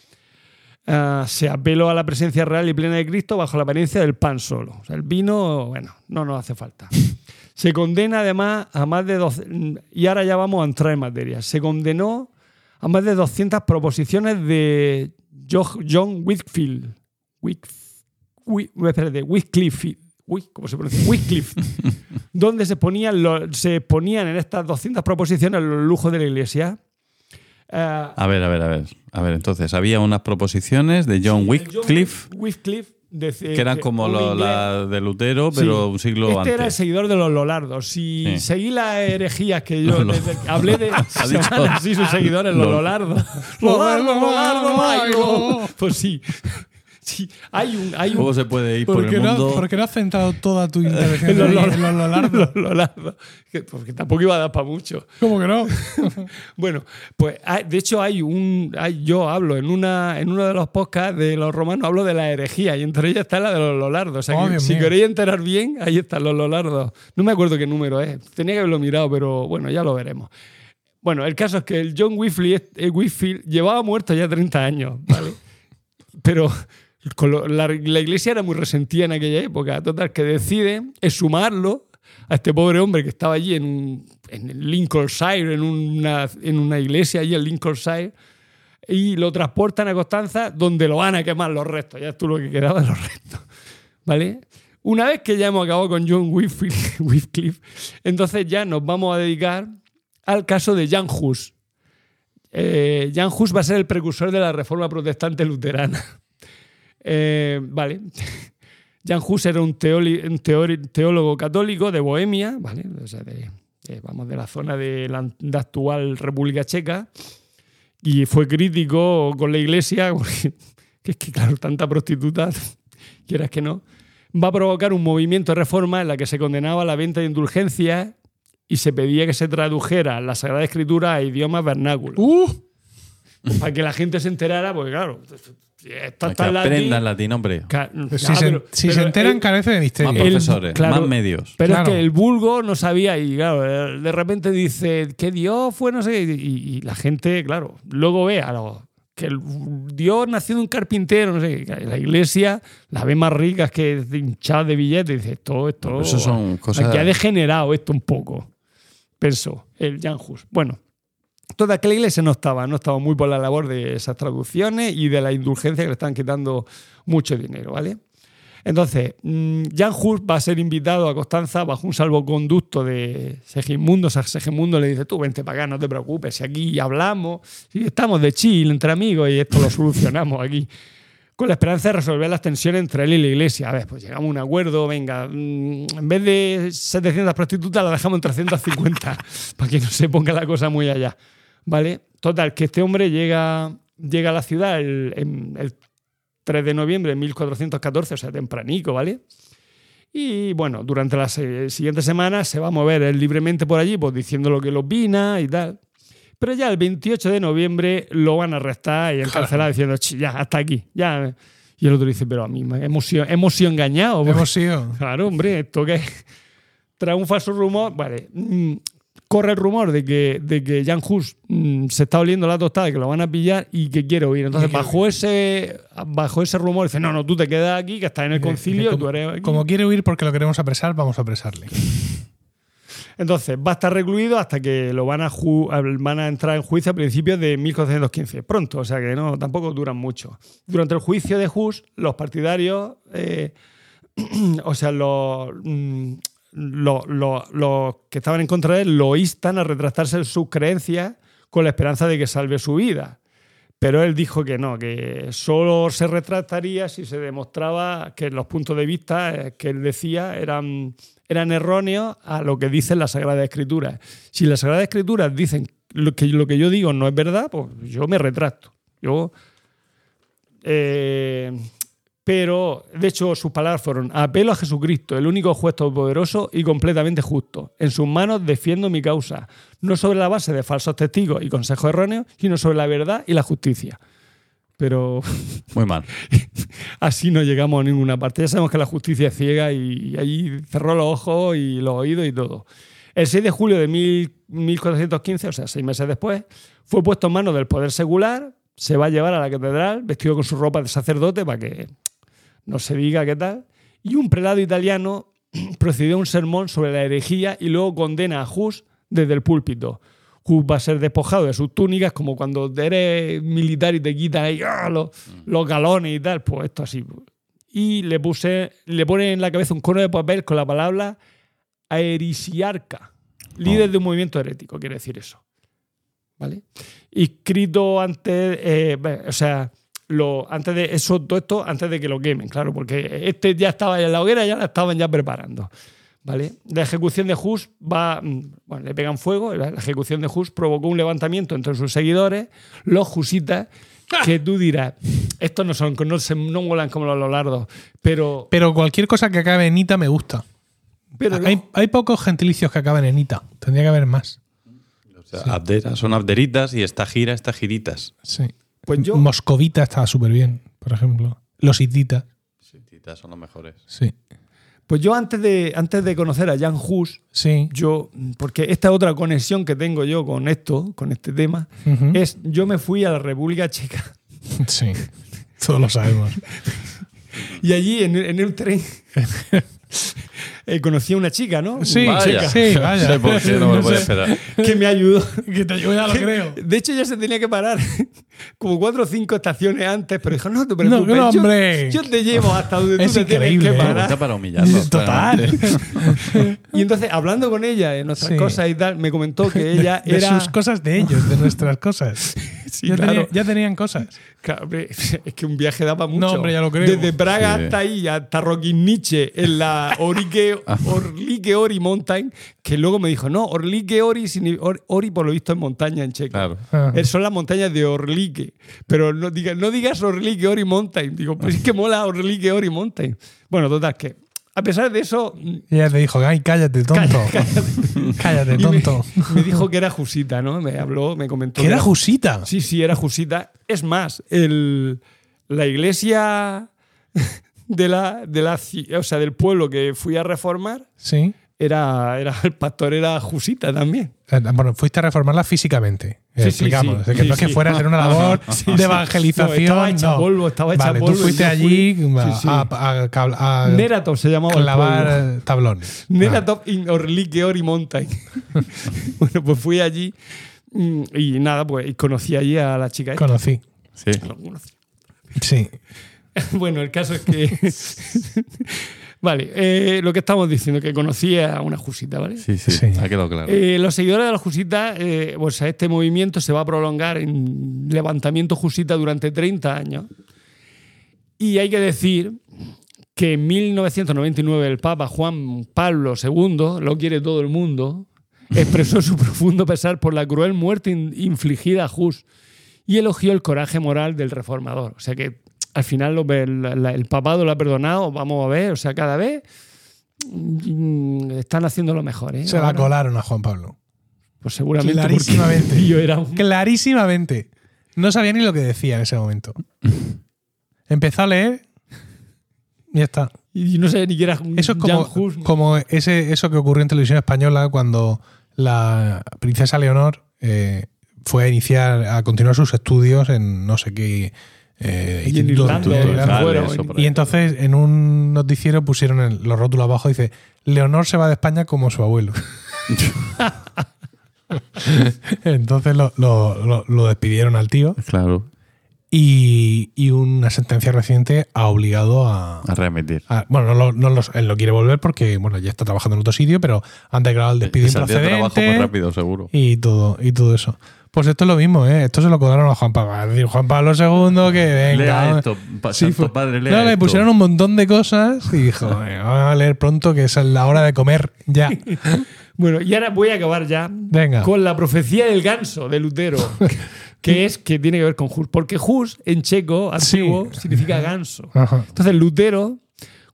Ah, se apeló a la presencia real y plena de Cristo bajo la apariencia del pan solo. O sea, el vino, bueno, no nos hace falta. Se condena además a más de 12, y ahora ya vamos a entrar en materia. Se condenó a más de 200 proposiciones de Jo- John Whitfield. Uy, ¿cómo se pronuncia? Wycliffe. donde se ponían, lo- se ponían en estas 200 proposiciones los lujos de la iglesia. Ah, A ver, a ver, a ver. A ver, entonces, había unas proposiciones de John Wycliffe, Wycliffe de- que eran como lo- la de Lutero, pero Sí. un siglo este antes. era el seguidor de los Lolardos. Si Sí. seguí las herejías que yo hablé de Ha dicho- así sus seguidores, los Lo- Lolardos. Lolardo, Lolardo. Pues sí. Sí, hay un, hay un ¿Cómo se puede ir por, ¿Por qué, el no, mundo? por qué no has centrado toda tu intervención en los Lolardos. Que- Porque tampoco iba a dar para mucho. ¿Cómo que no? Bueno, pues hay- de hecho hay un. hay- yo hablo en una en uno de los podcasts de los romanos, hablo de la herejía y entre ellas está la de los Lolardos. O sea, Oh, que si mío. queréis enterar bien, ahí están los Lolardos. No me acuerdo qué número es. Tenía que haberlo mirado, pero bueno, ya lo veremos. Bueno, el caso es que el John Whitfield, eh, Whitfield llevaba muerto ya 30 años, ¿vale? Pero lo- la, la iglesia era muy resentida en aquella época. Total, que decide sumarlo a este pobre hombre que estaba allí en, un, en Lincolnshire, en una, en una iglesia allí en Lincolnshire, y lo transportan a Constanza, donde lo van a quemar los restos. Ya tú lo que quedaba los restos. ¿Vale? Una vez que ya hemos acabado con John Wycliffe, entonces ya nos vamos a dedicar al caso de Jan Hus. Eh, Jan Hus va a ser el precursor de la reforma protestante luterana. Eh, vale. Jan Hus era un, teoli- un teori- teólogo católico de Bohemia, ¿vale? O sea, de- de- vamos de la zona de la de actual República Checa, y fue crítico con la iglesia, porque que es que, claro, tanta prostituta, quieras que no, va a provocar un movimiento de reforma en la que se condenaba la venta de indulgencias y se pedía que se tradujera la Sagrada Escritura a idiomas vernáculos. ¡Uh! para que la gente se enterara, porque claro, esto Que está aprendan latín, hombre. Ca- Pues ya, si se, pero- si pero se enteran, el- carece de misterio. Más el- profesores, claro, más medios. Pero Claro. es que el vulgo no sabía y claro, de repente dice que Dios fue no sé qué, y, y la gente, claro, luego ve a los que el Dios nació de un carpintero, no sé, qué, la iglesia la ve más rica que hinchada de billetes, y dice, esto, esto, eso son cosas- aquí ha degenerado esto un poco, pensó el Jan Hus. Bueno, toda que la iglesia no estaba, no estaba muy por la labor de esas traducciones y de la indulgencia que le están quitando mucho dinero, ¿vale? Entonces, mm, Jan Hus va a ser invitado a Constanza bajo un salvoconducto de Segismundo. O sea, le dice, tú vente para acá, no te preocupes, si aquí hablamos, si estamos de chill entre amigos y esto lo solucionamos aquí. Con la esperanza de resolver las tensiones entre él y la iglesia. A ver, pues llegamos a un acuerdo, venga, mm, en vez de 700 prostitutas la dejamos en 350, para que no se ponga la cosa muy allá. ¿Vale? Total, que este hombre llega, llega a la ciudad el, el 3 de noviembre de 1414, o sea, tempranico, ¿vale? Y bueno, durante las eh, siguientes semanas se va a mover él libremente por allí, pues diciendo lo que lo opina y tal. Pero ya el 28 de noviembre lo van a arrestar y encarcelar diciendo, "Ch, ya, hasta aquí, ya. Y el otro dice, pero a mí hemos sido, hemos sido engañados. Hemos sido. Claro, hombre, esto que trae un falso rumor. Vale, mm, corre el rumor de que, de que Jan Hus mm, se está oliendo la tostada, que lo van a pillar y que quiere huir. Entonces, bajo ese, bajo ese rumor, dice: No, no, tú te quedas aquí, que estás en el concilio, como, tú eres aquí". como quiere huir porque lo queremos apresar, vamos a apresarle. Entonces, va a estar recluido hasta que lo van a, ju- van a entrar en juicio a principios de 1415. Pronto, o sea que no, tampoco duran mucho. Durante el juicio de Hus, los partidarios, eh, o sea, los, mm, lo- lo- los que estaban en contra de él, lo instan a retractarse en sus creencias con la esperanza de que salve su vida. Pero él dijo que no, que solo se retractaría si se demostraba que los puntos de vista eh, que él decía eran, eran erróneos a lo que dicen las Sagradas Escrituras. Si las Sagradas Escrituras dicen lo que, lo que yo digo no es verdad, pues yo me retracto. Yo. eh, pero, de hecho, sus palabras fueron: apelo a Jesucristo, el único juez todopoderoso y completamente justo. En sus manos defiendo mi causa, no sobre la base de falsos testigos y consejos erróneos, sino sobre la verdad y la justicia. Pero Muy mal. así no llegamos a ninguna parte. Ya sabemos que la justicia es ciega y ahí cerró los ojos y los oídos y todo. El 6 de julio de mil- 1415, o sea, seis meses después, fue puesto en manos del poder secular, se va a llevar a la catedral vestido con su ropa de sacerdote para que no se diga qué tal, y un prelado italiano procedió a un sermón sobre la herejía y luego condena a Hus desde el púlpito. Hus va a ser despojado de sus túnicas, como cuando eres militar y te quitan ahí, ¡ah! los, los galones y tal, pues esto así. Y le puse, le pone en la cabeza un cono de papel con la palabra aerisiarca, líder de un movimiento herético, quiere decir eso. ¿Vale? Inscrito antes, eh, o sea, lo, antes de eso, todo esto, antes de que lo quemen, claro, porque este ya estaba en la hoguera, ya la estaban ya preparando. ¿Vale? La ejecución de Hus va, mm, bueno, le pegan fuego, la, ejecución de Hus provocó un levantamiento entre sus seguidores, los husitas, que tú dirás, estos no son, no, se, no molan como los lolardos, pero, Pero cualquier cosa que acabe en ita me gusta. pero hay, hay pocos gentilicios que acaben en ita. Tendría que haber más. O sea, abdera- son abderitas y esta gira, estas giritas. Sí. Pues yo, Moscovita estaba súper bien, por ejemplo. Los hititas. Sí, titas son los mejores. Sí. pues yo antes de, antes de conocer a Jan Hus, Sí. yo, porque esta otra conexión que tengo yo con esto, con este tema, Ujú. es yo me fui a la República Checa Sí. Todos lo sabemos. y allí en, en el tren eh, conocí a una chica, ¿no? Sí, Vaya. sí, vaya. No sé por qué, no me puedo sé. esperar. Que me ayudó. Que te yo ya lo creo. De hecho, ya se tenía que parar como cuatro o cinco estaciones antes, pero dijo, no te No, preocupes, no, yo- hombre. Yo, te llevo hasta donde tú Es te tienes increíble, que ¿eh? Parar. para humillarnos. Total. Y entonces, hablando con ella de nuestras Sí. cosas y tal, me comentó que ella de era... sus cosas de ellos, de nuestras cosas. Sí, ya, claro. tenía- ya tenían cosas. Es que un viaje daba mucho. No, hombre, ya lo creo. Desde Praga Sí. hasta ahí, hasta Nietzsche en la Orike, Orlike Ori Mountain, que luego me dijo, no, Orlike Ori, Ori por lo visto es montaña en checo. Claro. Ajá. Eh, Son las montañas de Orlique. Pero no digas, no digas Orlique Ori Mountain. Digo, pues es que mola Orlique Ori Mountain. Bueno, total, que a pesar de eso, Y ella te dijo, ay, cállate, tonto. cállate, tonto. Me, dijo que era Jusita, ¿no? Me habló, me comentó. Que era Jusita. Sí, sí, era Jusita. Es más, el, la iglesia de la, de la, o sea, del pueblo que fui a reformar, Sí. Era, era el pastor era Jusita también. Eh, Bueno, fuiste a reformarla físicamente. Sí, sí, explicamos. sí. Es que Sí, no es que sí. fuera a hacer una labor de sí. evangelización. No, estaba hecha no. polvo, estaba hecha vale, polvo Tú y fuiste allí fui- a, Sí, sí. a- a a Neratov se llamaba clavar tablones. Neratov in Orlikeori Mountain. bueno, pues fui allí mm, y nada, pues y conocí allí a la chica. esta. Conocí. Sí. Lo conocí. Sí. Bueno, el caso es que. vale, eh, lo que estamos diciendo, que conocí a una Jusita, ¿vale? Sí, sí, Sí. ha quedado claro. Eh, los seguidores de la Jusita, eh, pues este movimiento se va a prolongar en levantamiento Jusita durante 30 años. Y hay que decir que en 1999 el Papa Juan Pablo II, lo quiere todo el mundo, expresó su profundo pesar por la cruel muerte in- infligida a Hus y elogió el coraje moral del reformador. O sea que al final el, papado lo ha perdonado, vamos a ver, o sea, cada vez mm, están haciendo lo mejor. ¿eh? Se la colaron a Juan Pablo. Pues seguramente Clarísimamente. yo era un... Clarísimamente. No sabía ni lo que decía en ese momento. Empezó a leer y ya está. Y no sé ni que era Eso es como, Hus. como ese, eso que ocurrió en televisión española cuando la princesa Leonor eh, fue a iniciar, a continuar sus estudios en no sé qué. Eh, Y en Irlanda, Irlanda. fuera, eso. Y entonces en un noticiero pusieron el- los rótulos abajo, dice, Leonor se va de España como su abuelo. entonces lo, lo- lo- lo despidieron al tío Claro, y, y una sentencia reciente ha obligado a... a remitir. a- bueno, no, lo- no los- él lo quiere volver porque bueno, ya está trabajando en otro sitio, pero han declarado el despido Que saldría de trabajo muy rápido, seguro. y todo, y todo eso. Pues esto es lo mismo, ¿eh? Esto se lo cobraron a Juan Pablo. Es decir, Juan Pablo II, que venga. Lea esto, pa- Sí, santo padre, lea No, le esto. pusieron un montón de cosas y dijo, "Venga, vamos a leer pronto que es la hora de comer ya. Bueno, y ahora voy a acabar ya Venga. con la profecía del ganso de Lutero, que es que tiene que ver con Hus. Porque Hus en checo antiguo Sí. significa ganso. Ajá. Entonces Lutero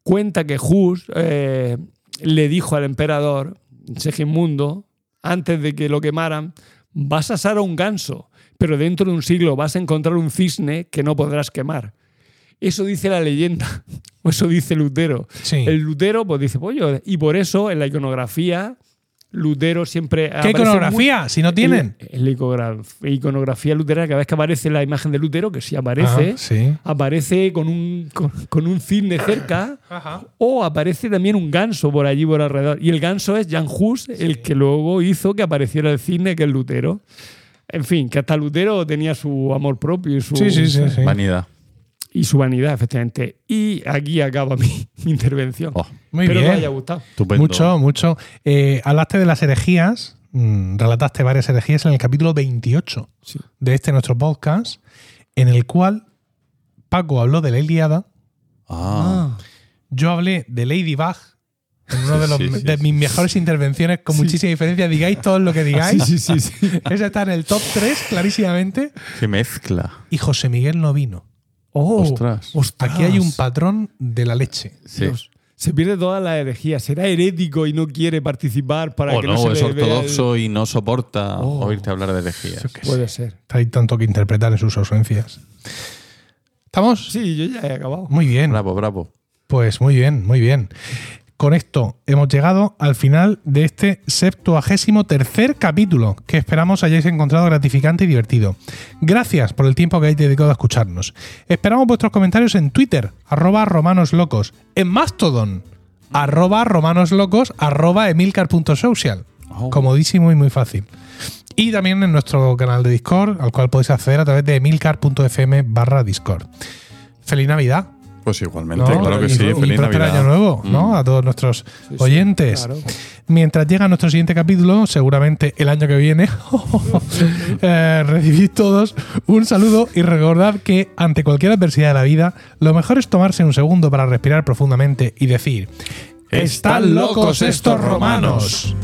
cuenta que Hus eh, le dijo al emperador Segismundo, antes de que lo quemaran, vas a asar a un ganso, pero dentro de un siglo vas a encontrar un cisne que no podrás quemar. Eso dice la leyenda, o eso dice Lutero. Sí. El Lutero pues dice, pollo, y por eso en la iconografía Lutero siempre... ¿Qué iconografía? Si no tienen. En, en la iconografía, luterana, cada vez que aparece la imagen de Lutero, que sí aparece, sí. aparece con un, con, con un cisne cerca Ajá. o aparece también un ganso por allí por alrededor. Y el ganso es Jan Hus, el que luego hizo que apareciera el cisne, que es Lutero. En fin, que hasta Lutero tenía su amor propio y su, Sí, sí, sí. sí. Vanidad. Y su vanidad, efectivamente. Y aquí acaba mi, mi intervención. Oh, Muy Espero que bien. os haya gustado. estupendo. Mucho, mucho. Eh, hablaste de las herejías, mm, relataste varias herejías en el capítulo 28 Sí. de este nuestro podcast, en el cual Paco habló de la Iliada, Ah, yo hablé de Ladybug, en una de, los- Sí, sí, de mis mejores intervenciones, con Sí. muchísima diferencia. Digáis todo lo que digáis. Sí, sí, sí. sí. Ese está en el top 3, clarísimamente. qué mezcla. Y José Miguel no vino. Oh, Ostras. Aquí hay un patrón de la leche. Sí. Dios. Se pierde toda la herejía. Será herético y no quiere participar para O que no, no, se es le el- ortodoxo y no soporta Oh. oírte hablar de herejías. Sé. Puede ser. Hay tanto que interpretar en sus ausencias. ¿Estamos? Sí, yo ya he acabado. Muy bien. Bravo, bravo. Pues muy bien, muy bien. Con esto hemos llegado al final de este septuagésimo tercer capítulo, que esperamos hayáis encontrado gratificante y divertido. Gracias por el tiempo que hayáis dedicado a escucharnos. Esperamos vuestros comentarios en Twitter, arroba romanoslocos, en Mastodon, arroba romanoslocos, arroba emilcar.social. Oh. Comodísimo y muy fácil. Y también en nuestro canal de Discord, al cual podéis acceder a través de emilcar.fm barra Discord. Feliz Navidad. Pues igualmente, ¿no? claro que y, sí. y Feliz próspero Navidad. año nuevo, ¿no? Mm. A todos nuestros Sí, sí, oyentes. claro. Mientras llega nuestro siguiente capítulo, seguramente el año que viene, eh, recibid todos un saludo y recordad que ante cualquier adversidad de la vida, lo mejor es tomarse un segundo para respirar profundamente y decir: ¡Están locos estos romanos!